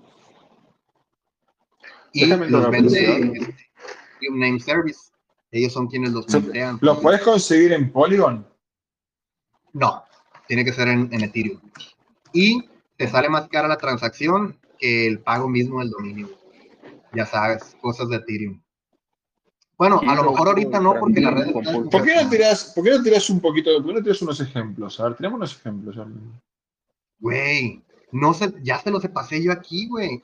Y los vende este, Name Service. Ellos son quienes los mintean. ¿Los puedes conseguir en Polygon? No, tiene que ser en, en Ethereum. Y te sale más cara la transacción que el pago mismo del dominio ya sabes, cosas de Ethereum. Bueno, a lo mejor ahorita no, porque la red. ¿Por qué no tiras, por qué no tiras un poquito, por qué no tiras unos ejemplos? A ver, tenemos unos ejemplos. Güey, no sé, ya se los pasé yo aquí, güey.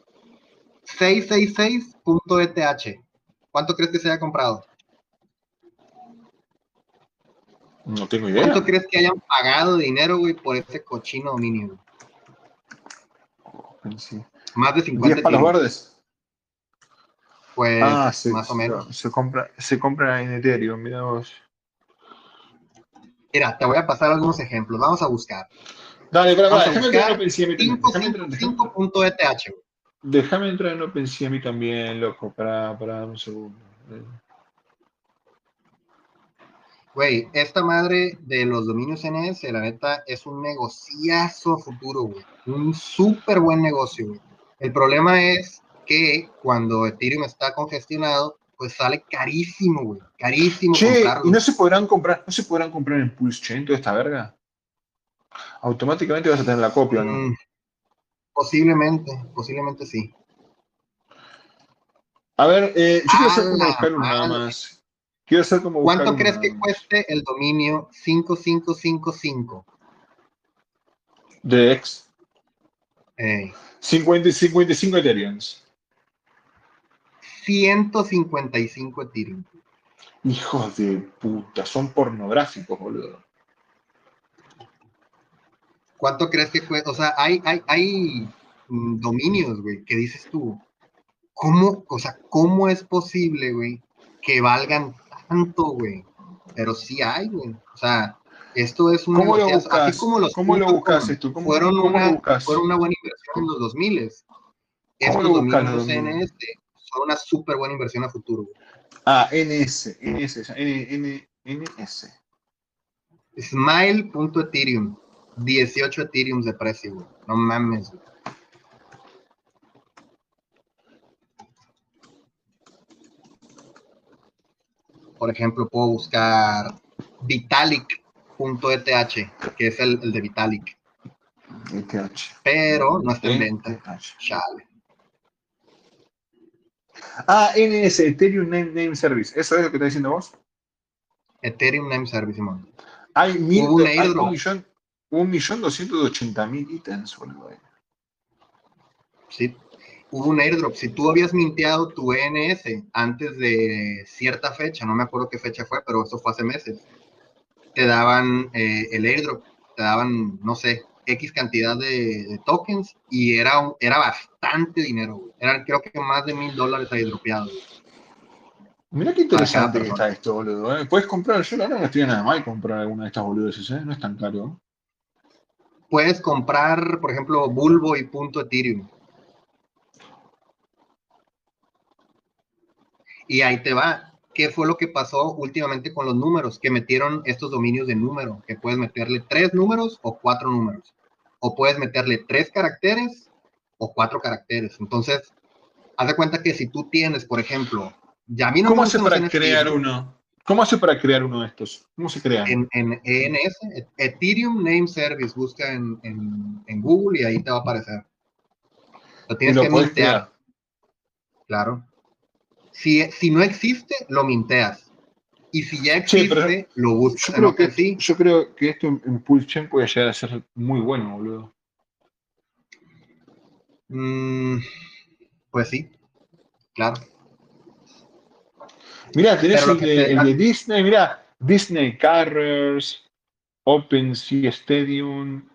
666.eth. ¿Cuánto crees que se haya comprado? No tengo idea. ¿Cuánto crees que hayan pagado dinero, güey, por ese cochino dominio? Más de 50 ¿10 palos verdes? Pues ah, más o menos. Se compra, se compra en Ethereum, mira vos. Mira, te voy a pasar algunos ejemplos. Vamos a buscar. Dale, pero déjame entrar en OpenSea también. Déjame entrar en OpenSea a mí también, loco, para, para un segundo. Güey, esta madre de los dominios NS, la neta, es un negociazo futuro, güey. Un súper buen negocio, güey. El problema es que cuando Ethereum está congestionado, pues sale carísimo, güey. Carísimo. Che, y no se podrán comprar, no se podrán comprar en Pulse Chain toda esta verga. Automáticamente vas a tener la copia, ¿no? Mm, posiblemente, posiblemente sí. A ver, eh, yo quiero hacer como buscar nada más. Quiero hacer como ¿Cuánto crees que cueste el dominio 5555? De X. 50 y 55 Ethereums. 155 Ethereum. Hijos de puta, son pornográficos, boludo. ¿Cuánto crees que cuesta? O sea, hay, hay, hay mm, dominios, güey, que dices tú. ¿Cómo, o sea, cómo es posible, güey, que valgan tanto, güey? Pero sí hay, güey. O sea, esto es un ¿Cómo lo buscas? como los ¿Cómo lo buscas tú? fueron, una, fueron una buena inversión en los 2000. Estos dominios NS son una súper buena inversión a futuro. Ah, NS, NS, N, NS. Smile.ethereum, 18 Ethereum de precio, güey. No mames, güey. Por ejemplo, puedo buscar Vitalik.eth, que es el, el de Vitalik. ETH. Pero no está en venta. Chale. Ah, NS, Ethereum Name, Service. ¿Eso es lo que está diciendo vos? Ethereum Name Service, Simón. Hay, mil, un, hay un, millón, un millón doscientos ochenta mil ítems, boludo. Sí, hubo un airdrop. Si tú habías minteado tu ENS antes de cierta fecha, no me acuerdo qué fecha fue, pero eso fue hace meses, te daban eh, el airdrop, te daban, no sé, X cantidad de, tokens y era, era bastante dinero, Eran creo que más de mil dólares ahí dropeados. Mira qué interesante que está esto, boludo. ¿eh? Puedes comprar, yo la verdad no estoy nada mal comprar alguna de estas boludeces, ¿eh? No es tan caro. Puedes comprar, por ejemplo, Bulbo y punto Ethereum. Y ahí te va qué fue lo que pasó últimamente con los números, que metieron estos dominios de número, que puedes meterle tres números o cuatro números, o puedes meterle tres caracteres o cuatro caracteres. Entonces, haz de cuenta que si tú tienes, por ejemplo, ya no ¿Cómo hace para crear uno? ¿Cómo hace para crear uno de estos? ¿Cómo se crea? En, ENS, Ethereum Name Service, busca en, Google y ahí te va a aparecer. Lo tienes que mintear. Claro. Si, no existe, lo minteas. Y si ya existe, lo buscas. Yo creo, que, sí. yo creo que esto en Pulse puede llegar a ser muy bueno, boludo. Mm, pues sí, claro. Mirá, tenés el de, Disney, mirá, Disney Carriers, OpenSea Stadium,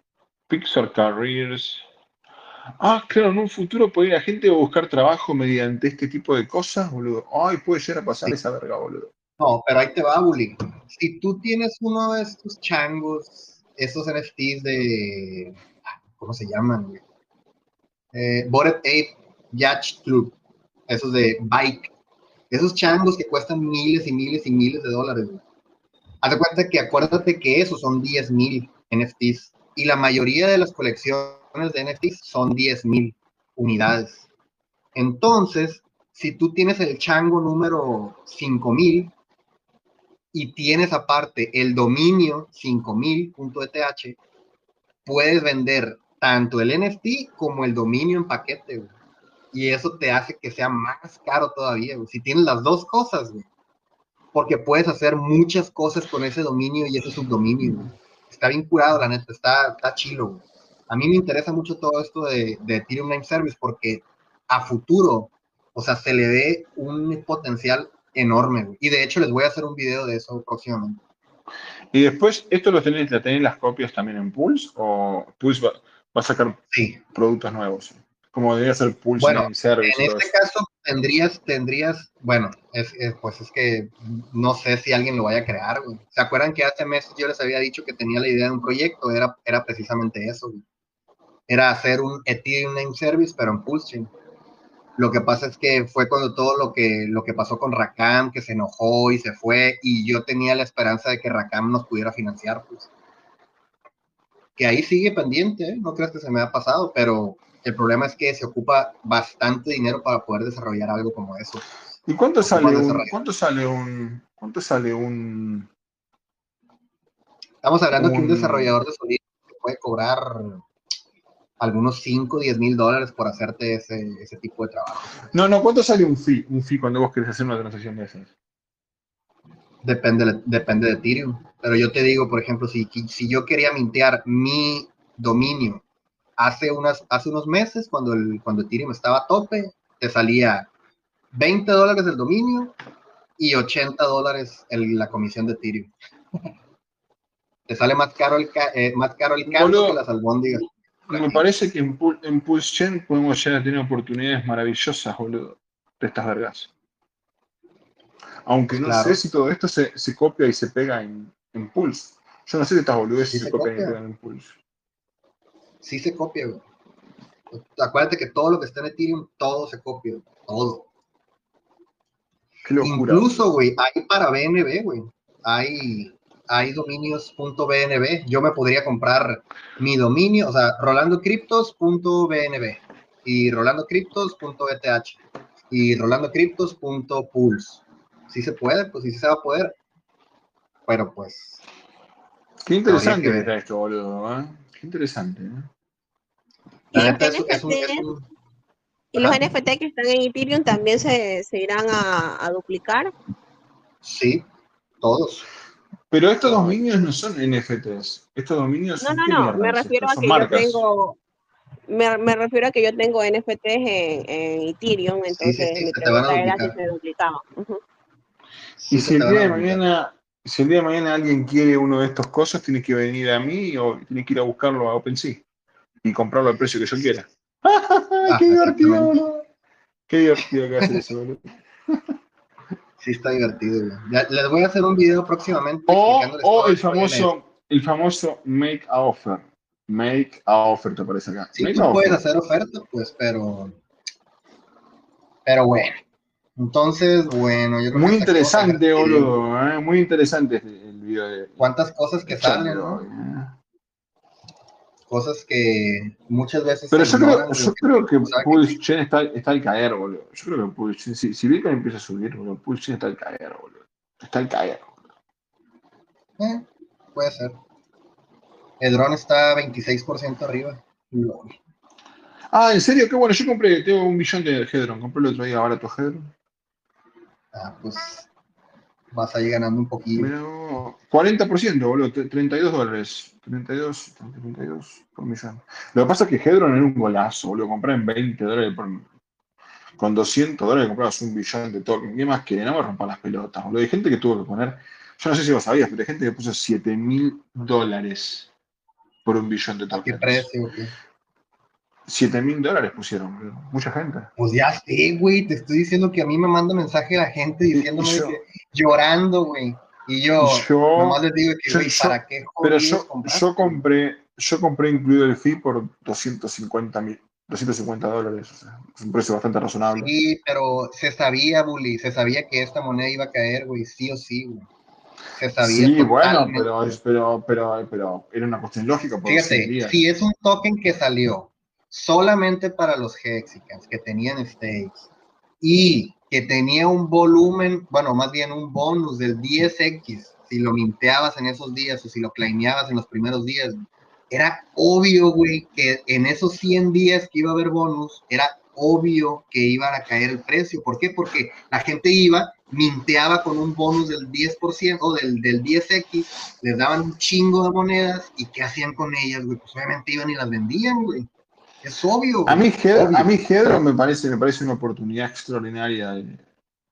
Pixar Careers. Ah, claro, en un futuro puede la gente buscar trabajo mediante este tipo de cosas, boludo. Ay, puede llegar a pasar esa verga, boludo. No, pero ahí te va, Bully. Si tú tienes uno de estos changos, esos NFTs de. ¿Cómo se llaman? Eh, Bored Ape Yacht Club, esos de bike, esos changos que cuestan miles y miles y miles de dólares. Haz de cuenta que acuérdate que esos son 10 mil NFTs y la mayoría de las colecciones de NFTs son 10 mil unidades. Entonces, si tú tienes el chango número 5000 y tienes aparte el dominio 5000.eth, puedes vender tanto el NFT como el dominio en paquete, Y eso te hace que sea más caro todavía, Si tienes las dos cosas, Porque puedes hacer muchas cosas con ese dominio y ese subdominio, Está bien curado, la neta, está, está A mí me interesa mucho todo esto de, de Ethereum Name Service porque a futuro, o sea, se le ve un potencial enorme, Y de hecho les voy a hacer un video de eso próximamente. Y después, ¿esto lo tenéis, la tenéis las copias también en Pulse? ¿O Pulse va, va a sacar productos nuevos. Como debería ser Pulse bueno, Service. En este caso tendrías, tendrías, bueno, es, pues es que no sé si alguien lo vaya a crear, ¿Se acuerdan que hace meses yo les había dicho que tenía la idea de un proyecto? Era, era precisamente eso, Era hacer un Ethereum Name Service, pero en Pulse Lo que pasa es que fue cuando todo lo que, lo que pasó con Rakam, que se enojó y se fue, y yo tenía la esperanza de que Rakam nos pudiera financiar, pues que ahí sigue pendiente, ¿eh? no creas que se me ha pasado, pero el problema es que se ocupa bastante dinero para poder desarrollar algo como eso. ¿Y cuánto sale un, cuánto sale un, cuánto sale un? Estamos hablando que un desarrollador de sonido puede cobrar algunos 5 o 10 mil dólares por hacerte ese, ese, tipo de trabajo. No, no, ¿cuánto sale un fee, un fee cuando vos querés hacer una transacción de esas? Depende, depende de Ethereum. Pero yo te digo, por ejemplo, si, si yo quería mintear mi dominio hace, unas, hace unos meses, cuando, el, cuando Ethereum estaba a tope, te salía 20 dólares el dominio y 80 dólares la comisión de Ethereum. te sale más caro el, eh, más caro el que las albóndigas. Me parece que en, en Pulse Chain podemos llegar a tener oportunidades maravillosas, boludo, de estas vergas. Aunque no sé si todo esto se, se, copia y se pega en, en Pulse. Yo no sé si estas boludeces sí se, copian y pegan en Pulse. Sí se copia, güey. Acuérdate que todo lo que está en Ethereum, todo se copia, todo. Incluso, güey, hay para BNB, güey. Hay, hay dominios.bnb. Yo me podría comprar mi dominio, o sea, rolandocryptos.bnb y rolandocryptos.eth y rolandocryptos.pulse si se puede, pues sí se va a poder. Pero pues. Qué interesante está esto, boludo. ¿eh? Qué interesante. ¿eh? ¿Y los NFT que están en Ethereum también se, se irán a, a, duplicar? Sí, todos. Pero estos dominios no son NFTs. Estos dominios no, son. No, no, no. Me refiero a que yo tengo. Me, me, refiero a que yo tengo NFTs en, en Ethereum, entonces sí, sí, mi pregunta era si se duplicaban. Uh y si el día de mañana, si el día de mañana alguien quiere uno de estos cosas, tiene que venir a mí o tiene que ir a buscarlo a OpenSea y comprarlo al precio que yo quiera. Ah, ¡Qué divertido, Qué divertido que hace eso, boludo. Sí, está divertido. les voy a hacer un video próximamente. O, el famoso, el famoso make a offer. Make a offer, te parece acá. Sí, tú puedes hacer oferta, pues, pero. Pero bueno. Entonces, bueno, yo creo Muy interesante, boludo, ¿eh? muy interesante el video de... ¿Cuántas cosas que salen, ¿no? Cosas que muchas veces... Pero yo creo, yo creo que Pulse Chain está, está, al caer, boludo. Yo creo que Pulse Chain, si, si Bitcoin empieza a subir, boludo, Pulse Chain está al caer, boludo. Está al caer, boludo. Eh, puede ser. El dron está 26% arriba. Ah, ¿en serio? Qué bueno, yo compré, tengo un millón de Hedron, compré el otro día barato Hedron ah, pues vas a ir ganando un poquito. Pero 40%, boludo, 32 dólares. 32, 32 por millón. Lo que pasa es que Hedron era un golazo, boludo. Compré en 20 dólares por, con 200 dólares comprabas un billón de tokens. ¿Qué más que? No me rompan las pelotas, boludo. Hay gente que tuvo que poner Yo no sé si vos sabías, pero hay gente que puso 7 mil dólares por un billón de tokens. ¿Qué precio? ¿Qué? 7 mil dólares pusieron, mucha gente. Pues ya sé, güey, te estoy diciendo que a mí me manda mensaje la gente diciéndome que, llorando, güey. Y yo, yo nomás les digo que, güey, ¿para qué Pero yo, yo, compré, yo compré incluido el fee por 250 mil. 250 dólares, o sea, es un precio bastante razonable. Sí, pero se sabía, Bully, se sabía que esta moneda iba a caer, güey, sí o sí, güey. Se sabía. Sí, bueno, pero, pero, pero, pero era una cuestión lógica. Fíjate, si es un token que salió solamente para los Hexicans que tenían stakes y que tenía un volumen, bueno, más bien un bonus del 10x si lo minteabas en esos días o si lo claimeabas en los primeros días, era obvio, güey, que en esos 100 días que iba a haber bonus, era obvio que iba a caer el precio. ¿Por qué? Porque la gente iba, minteaba con un bonus del 10% o del, del 10x, les daban un chingo de monedas y ¿qué hacían con ellas, güey? Pues obviamente iban y las vendían, güey. Es obvio. A mí, Hedro, a mí Hedro me parece, me parece una oportunidad extraordinaria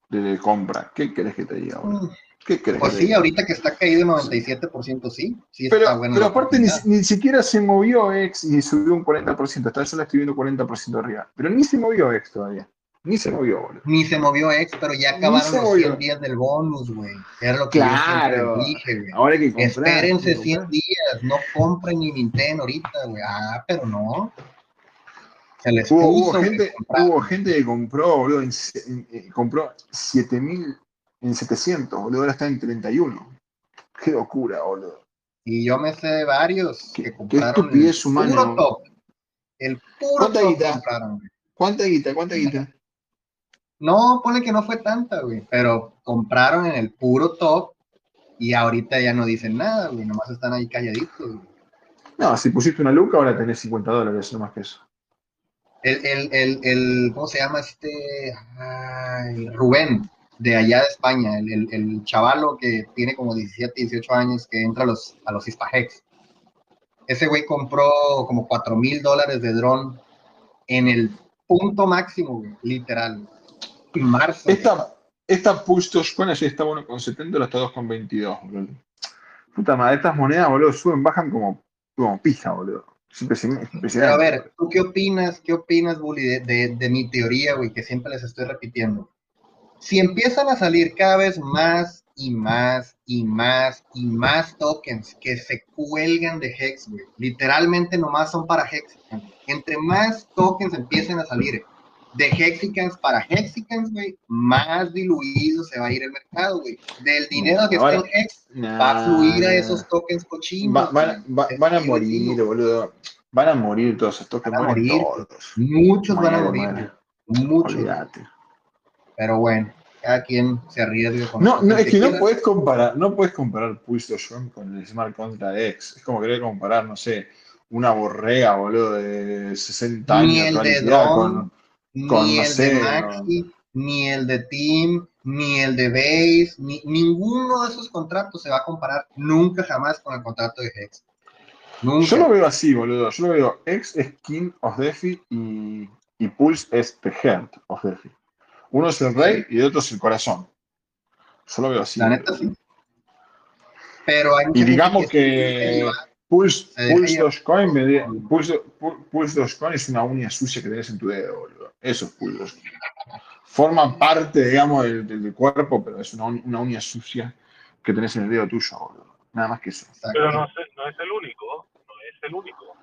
de, compra. ¿Qué querés que te diga mm. ¿Qué crees? Pues sí, ahorita que está caído 97%, sí. sí pero, está bueno pero aparte ni, siquiera se movió X y subió un 40%. Hasta eso la estoy viendo 40% arriba. Pero ni se movió X todavía. Ni se movió, boludo. Ni se movió X, pero ya acabaron los 100 días del bonus, güey. Era lo que claro. yo dije, güey. Ahora que comprar, Espérense 100 días, no compren ni minten ahorita, güey. Ah, pero no hubo, gente, hubo gente que compró, boludo, en, en, compró 7000 en 700, boludo, ahora está en 31. Qué locura, boludo. Y yo me sé de varios que compraron qué el puro top. El puro ¿Cuánta guita? compraron, ¿Cuánta guita? ¿Cuánta guita? No, pone que no fue tanta, güey, pero compraron en el puro top y ahorita ya no dicen nada, güey, nomás están ahí calladitos, güey. No, si pusiste una luca, ahora tenés 50 dólares, no más que eso. El, el, el, el, ¿cómo se llama este? Ay, Rubén, de allá de España, el, el, chavalo que tiene como 17, 18 años, que entra a los, a los Hispahex. Ese güey compró como 4 mil dólares de dron en el punto máximo, literal. En marzo. Esta, esta Push Dogecoin así está bueno con 70, lo está 2,22, boludo. Puta madre, estas monedas, boludo, suben, bajan como, como pija, boludo. Pero a ver, ¿tú qué opinas, qué opinas, Bully, de, de, mi teoría, güey, que siempre les estoy repitiendo? Si empiezan a salir cada vez más y más y más y más tokens que se cuelgan de Hex, güey, literalmente nomás son para Hex. Entre más tokens empiecen a salir de Hexicans para Hexicans, güey, más diluido se va a ir el mercado, güey. Del dinero que está en Hex, va a fluir a esos tokens cochinos. van a morir, boludo. Van a morir todos esos tokens. Van a morir. Muchos van a morir. Muchos. Pero bueno, cada quien se arriesga con No, no es que, no puedes comparar, no puedes comparar Pulse con el Smart Contract X. Es como querer comparar, no sé, una borrea, boludo, de 60 años. Ni el de Drone, ni el de Maxi, ni el de Team, ni el de Base, ni, ninguno de esos contratos se va a comparar nunca jamás con el contrato de Hex. Yo lo veo así, boludo. Yo lo veo X es King of Defi y, y Pulse es The Heart of Defi. Uno es el rey y el otro es el corazón. Yo lo veo así. La neta sí. Pero hay y digamos que, Pulse, Pulse Dogecoin, Pulse, Pulse Dogecoin es una uña sucia que tenés en tu dedo, boludo. Eso es Pulse Dogecoin. Forma parte, digamos, del, del, cuerpo, pero es una, una, uña sucia que tenés en el dedo tuyo, boludo. Nada más que eso. Pero no, no es el único, no es el único.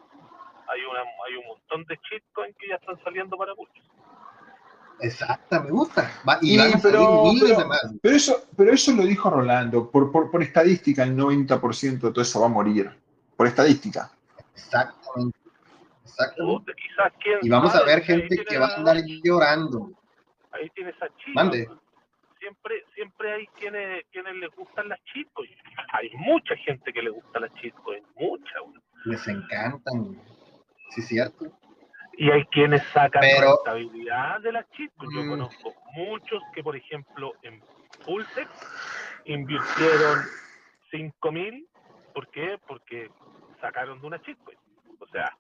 Hay, una, hay un montón de shitcoins que ya están saliendo para Pulse. Exacto, me gusta. y, pero, pero, eso, pero eso lo dijo Rolando. Por, por, por, estadística, el 90% de todo eso va a morir. Por estadística. Exactamente. Exactamente. y vamos a ver gente que va a andar llorando. Ahí tienes a Chile. Siempre, siempre hay quienes, quienes les gustan las chicos. Hay mucha gente que le gusta las chicos. Mucha. Les encantan. Sí, cierto y hay quienes sacan Pero, rentabilidad de las chicos. Yo mm. conozco muchos que, por ejemplo, en Pulse invirtieron 5 mil. ¿Por qué? Porque sacaron de una chitcoin. O sea.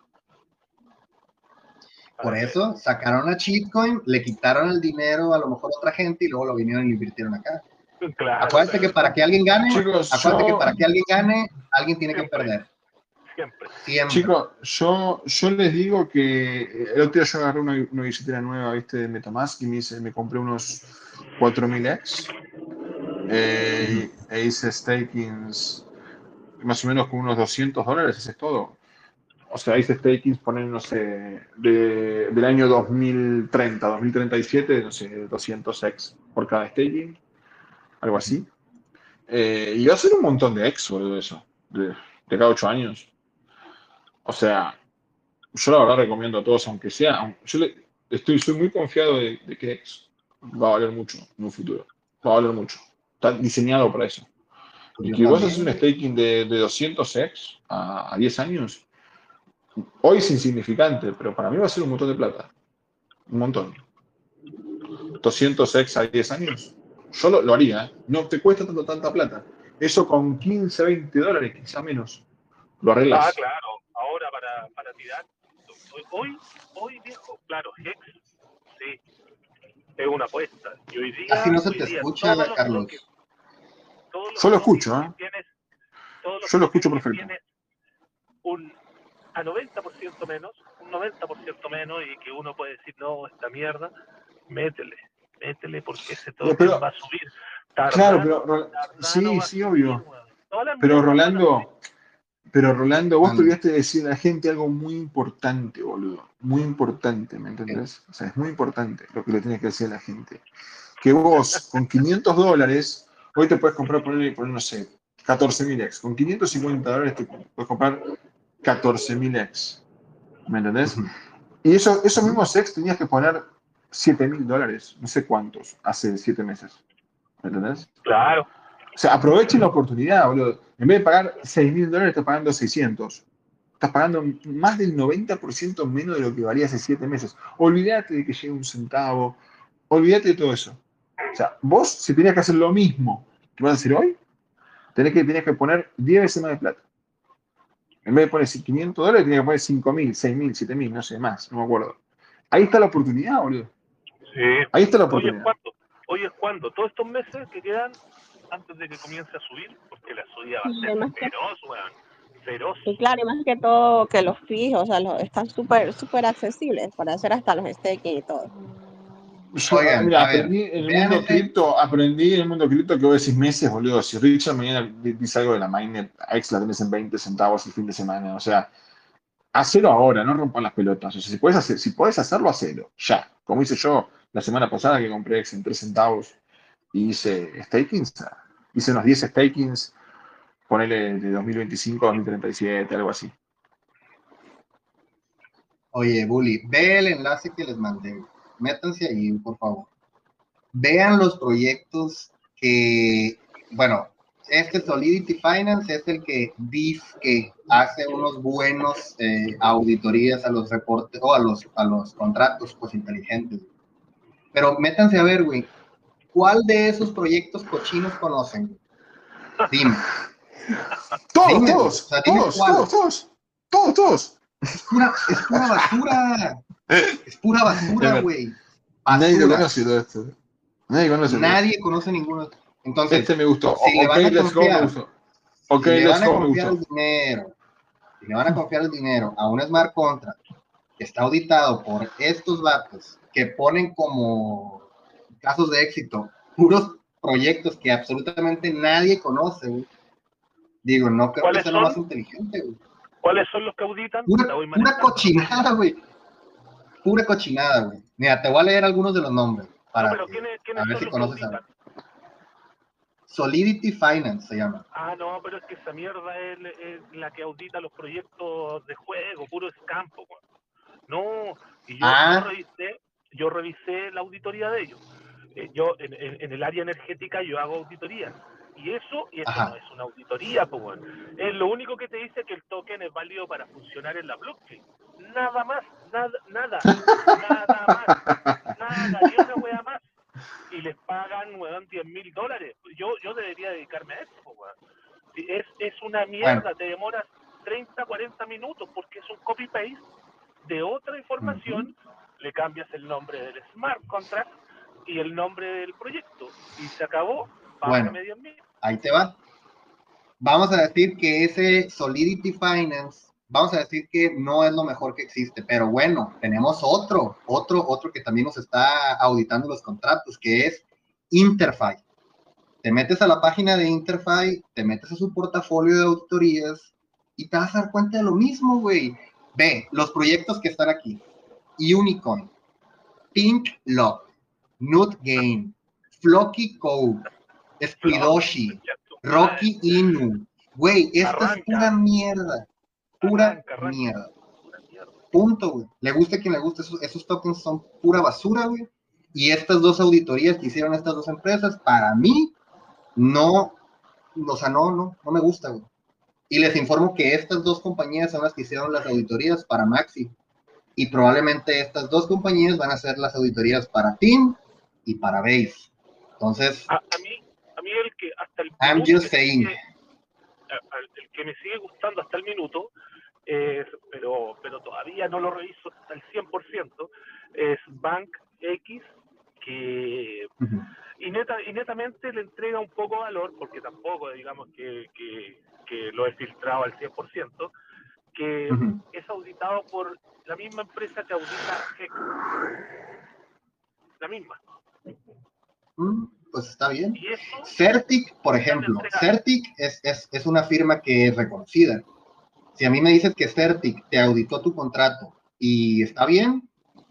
Por eso sacaron a chitcoin, le quitaron el dinero a lo mejor a otra gente y luego lo vinieron y lo invirtieron acá. Claro, acuérdate que para que alguien gane, acuérdate que para que alguien gane, alguien tiene que perder. Siempre. Siempre. Chicos, yo, yo les digo que eh, el otro día yo agarré una, una billetera nueva, viste, de Metamask y me, hice, me compré unos 4000X eh, e hice stakings más o menos con unos 200 dólares, eso es todo. O sea, hice stakings, ponen, no sé, de, del año 2030, 2037, no sé, 200X por cada staking, algo así. Eh, y va a ser un montón de X, de eso, de, de cada 8 años. O sea, yo la verdad recomiendo a todos, aunque sea, yo le, estoy, soy muy confiado de, que X va a valer mucho en un futuro. Va a valer mucho. Está diseñado para eso. Y que vos haces un staking de, de 200x a, a, 10 años, hoy es insignificante, pero para mí va a ser un montón de plata. Un montón. 200x a 10 años, yo lo, haría. ¿eh? No te cuesta tanto, tanta plata. Eso con 15, 20 dólares, quizá menos, lo arreglas. Ah, claro. Ahora para, para tirar. Hoy, hoy viejo, claro, Hex, sí, es una apuesta. Y hoy día, Así no se te escucha, Carlos. Yo lo escucho, ¿eh? Yo lo escucho perfecto. Un a 90% menos, un 90% menos, y que uno puede decir, no, esta mierda, métele, métele porque ese todo va a subir. claro, pero sí, sí, obvio. Pero Rolando, pero Rolando, vos te olvidaste de decir a la gente algo muy importante, boludo. Muy importante, ¿me entendés? O sea, es muy importante lo que le tienes que decir a la gente. Que vos, con 500 dólares, Hoy te puedes comprar, por, no sé, 14.000 X. Con 550 dólares te puedes comprar 14.000 X. ¿Me entendés? Y eso, esos mismos X tenías que poner 7.000 dólares, no sé cuántos, hace 7 meses. ¿Me entendés? Claro. O sea, aprovechen la oportunidad, boludo. En vez de pagar 6.000 dólares, estás pagando 600. Estás pagando más del 90% menos de lo que valía hace 7 meses. Olvídate de que llegue un centavo. Olvídate de todo eso. O sea, vos, si tenías que hacer lo mismo que vas a hacer hoy, tenés que, tenés que poner 10 veces más de plata. En vez de poner 500 dólares, tenías que poner 5.000, 6.000, 7.000, no sé, más, no me acuerdo. Ahí está la oportunidad, boludo. Sí. Ahí está la oportunidad. Hoy es cuando, todos estos meses que quedan antes de que comience a subir, porque la subida va a ser feroz, weón. Feroz. Y claro, y más que todo que los fijos, o sea, los, están súper, súper accesibles para hacer hasta los staking y todo. Mira, aprendí en el mundo cripto, aprendí en el mundo cripto que vos decís meses, boludo. Si Richard mañana dice algo de la mainnet, X la tenés en 20 centavos el fin de semana. O sea, hacelo ahora, no rompan las pelotas. O sea, si puedes, hacer, si puedes hacerlo, hacelo. Ya. Como hice yo la semana pasada que compré X en 3 centavos y hice stakings. Hice unos 10 stakings, ponele de 2025 a 2037, algo así. Oye, Bully, ve el enlace que les mandé métanse ahí, por favor. Vean los proyectos que, bueno, este Solidity Finance es el que dice que hace unos buenos eh, auditorías a los reportes o a los, a los contratos pues inteligentes. Pero métanse a ver, güey, ¿cuál de esos proyectos cochinos conocen? Dime. Todos, todos, todos, todos, todos, todos, todos. Es pura, es pura basura. Es pura basura, güey. Nadie conoce esto. Nadie conoce. Nadie conoce ninguno. Entonces, este me gustó. Si le van a confiar, si le van a confiar el dinero, si le van a confiar el dinero a un smart contract que está auditado por estos datos que ponen como casos de éxito puros proyectos que absolutamente nadie conoce, digo, no creo que sea lo más inteligente, güey. ¿Cuáles son los que auditan? Pura, cochinada, güey. Pura cochinada, güey. Mira, te voy a leer algunos de los nombres. Para pero ¿quién a ver si conoces a Solidity Finance se llama. Ah, no, pero es que esa mierda es, la que audita los proyectos de juego, puro escampo, güey. No, y yo, ah. revisé, yo revisé la auditoría de ellos. Eh, yo en, en, el área energética yo hago auditoría y eso, y eso no es una auditoría, pues bueno. Es lo único que te dice que el token es válido para funcionar en la blockchain. Nada más, nada, nada, nada más, nada, ni una wea más. Y les pagan, weón, 10 mil dólares. Yo, yo debería dedicarme a eso, weón. Es, es una mierda, te demoras 30, 40 minutos porque es un copy-paste de otra información, le cambias el nombre del smart contract y el nombre del proyecto y se acabó bueno, ahí te va. Vamos a decir que ese Solidity Finance, vamos a decir que no es lo mejor que existe, pero bueno, tenemos otro, otro, otro que también nos está auditando los contratos, que es Interfi. Te metes a la página de Interfi, te metes a su portafolio de auditorías y te vas a dar cuenta de lo mismo, güey. Ve, los proyectos que están aquí. Unicorn, Pink Lock, Nut Game, Flocky Code, Squidoshi, Rocky Inu. Güey, esta es pura mierda. Pura mierda. Punto, güey. Le gusta a quien le guste, esos, esos tokens son pura basura, güey. Y estas dos auditorías que hicieron estas dos empresas, para mí, no, o sea, no, no, no me gusta, güey. Y les informo que estas dos compañías son las que hicieron las auditorías para Maxi. Y probablemente estas dos compañías van a hacer las auditorías para Team y para Base. Entonces. A, mí, a mí el que hasta el. I'm just saying. el que me sigue gustando hasta el minuto, pero, pero todavía no lo reviso el 100%, es Bank X, que. y, neta, y netamente le entrega un poco de valor, porque tampoco, digamos, que, que que lo he filtrado al 100%, que es auditado por la misma empresa que audita GEC. La misma. Mm, pues está bien. Certic, por ejemplo, Certic es, es, es, una firma que es reconocida. Si a mí me dices que Certic te auditó tu contrato y está bien,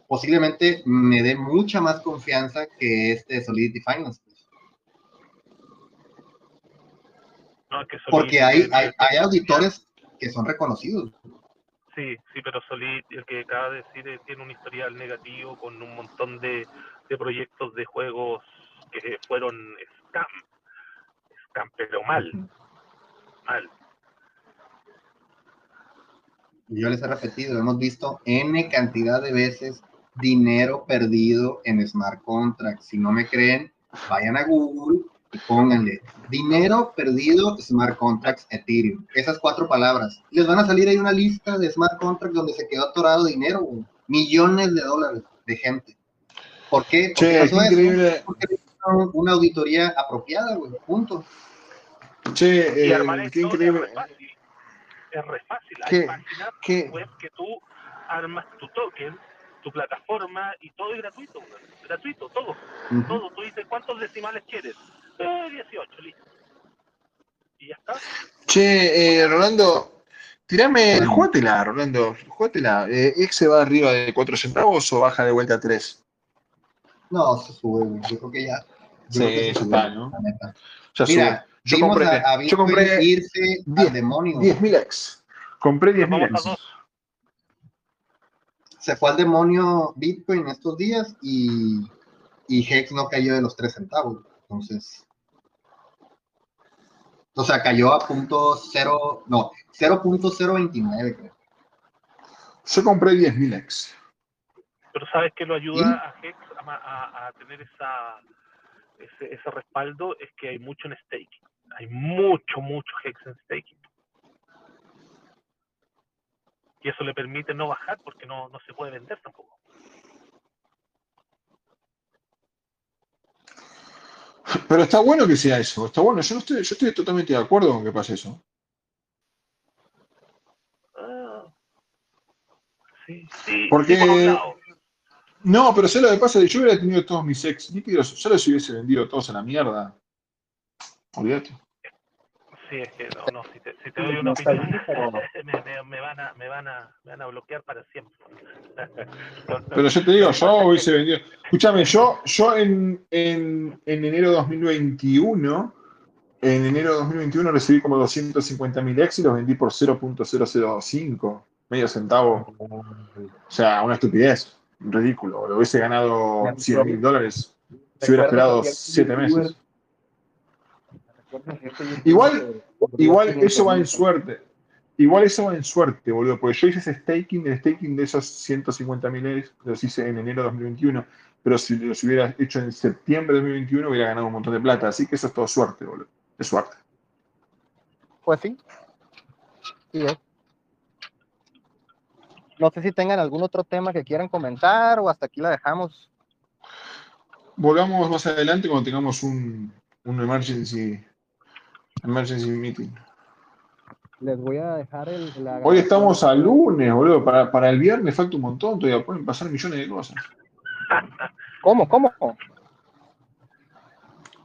posiblemente me dé mucha más confianza que este Solidity Finance. Porque hay, hay, hay, auditores que son reconocidos. Sí, sí, pero Solid, el que acaba de decir, tiene un historial negativo con un montón de, de proyectos de juegos que fueron scam. Scam, pero mal. Mal. Yo les he repetido, hemos visto N cantidad de veces dinero perdido en smart contracts. Si no me creen, vayan a Google y pónganle dinero perdido smart contracts Ethereum. Esas cuatro palabras. Les van a salir ahí una lista de smart contracts donde se quedó atorado dinero, millones de dólares de gente. ¿Por qué? Porque eso es una auditoría apropiada, güey, punto. Che, eh, qué increíble. Es re fácil. Hay páginas web que tú armas tu token tu plataforma y todo es gratuito, gratuito, todo, todo. Tú dices cuántos decimales quieres, eh, 18, listo. Y ya está. Che, eh, Rolando, tirame, jugátela, Rolando, jugátela. Eh, ¿X se va arriba de 4 centavos o baja de vuelta a 3? No, se sube, yo creo que ya. sí, ya está, ¿no? Ya Mira, Yo compré, yo compré irse 10, demonio. 10.000 X. Compré 10.000 X se fue al demonio Bitcoin estos días y, y Hex no cayó de los 3 centavos. Entonces, o sea, cayó a punto cero, no, 0.029 creo. Yo compré 10.000 X. Pero ¿sabes qué lo ayuda a Hex a, tener esa, ese, ese, respaldo? Es que hay mucho en staking. Hay mucho, mucho Hex en staking. y eso le permite no bajar porque no, no se puede vender tampoco. Pero está bueno que sea eso, está bueno. Yo no estoy, yo estoy totalmente de acuerdo con que pase eso. Ah, sí, sí. Porque. no, pero sé lo que pasa, yo hubiera tenido todos mis ex líquidos, yo los hubiese vendido todos a la mierda. Olvídate. Sí, es que no, no, si te, si te doy una opinión, me, me, van a, me, van a, me van a bloquear para siempre. Pero yo te digo, yo hubiese vendido. Escúchame, yo, yo en, en, en enero de 2021, en enero de 2021 recibí como 250 mil ex y los vendí por 0.005, medio centavo. O sea, una estupidez, ridículo. Lo hubiese ganado 100 mil dólares si hubiera esperado 7 meses. Igual, igual eso va en suerte. Igual eso va en suerte, boludo, porque yo hice ese staking, el staking de esos 150 mil los hice en enero de 2021, pero si los hubiera hecho en septiembre de 2021 hubiera ganado un montón de plata, así que eso es todo suerte, boludo, es suerte. Pues sí. sí No sé si tengan algún otro tema que quieran comentar o hasta aquí la dejamos. Volvamos más adelante cuando tengamos un, un emergency, emergency meeting. Les voy a dejar el. Hoy estamos a lunes, boludo. Para, para el viernes falta un montón, todavía pueden pasar millones de cosas. ¿Cómo? ¿Cómo?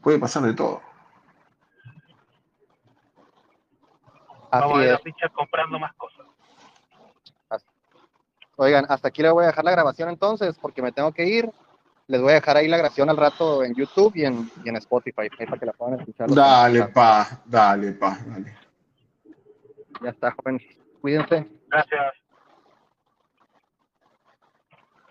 Puede pasar de todo. Vamos a ver a Richard comprando más cosas. Oigan, hasta aquí le voy a dejar la grabación entonces, porque me tengo que ir. Les voy a dejar ahí la grabación al rato en YouTube y en, y en Spotify, para que la puedan escuchar. Dale, pa, dale, pa, dale. Ya está, joven. Cuídense. Gracias.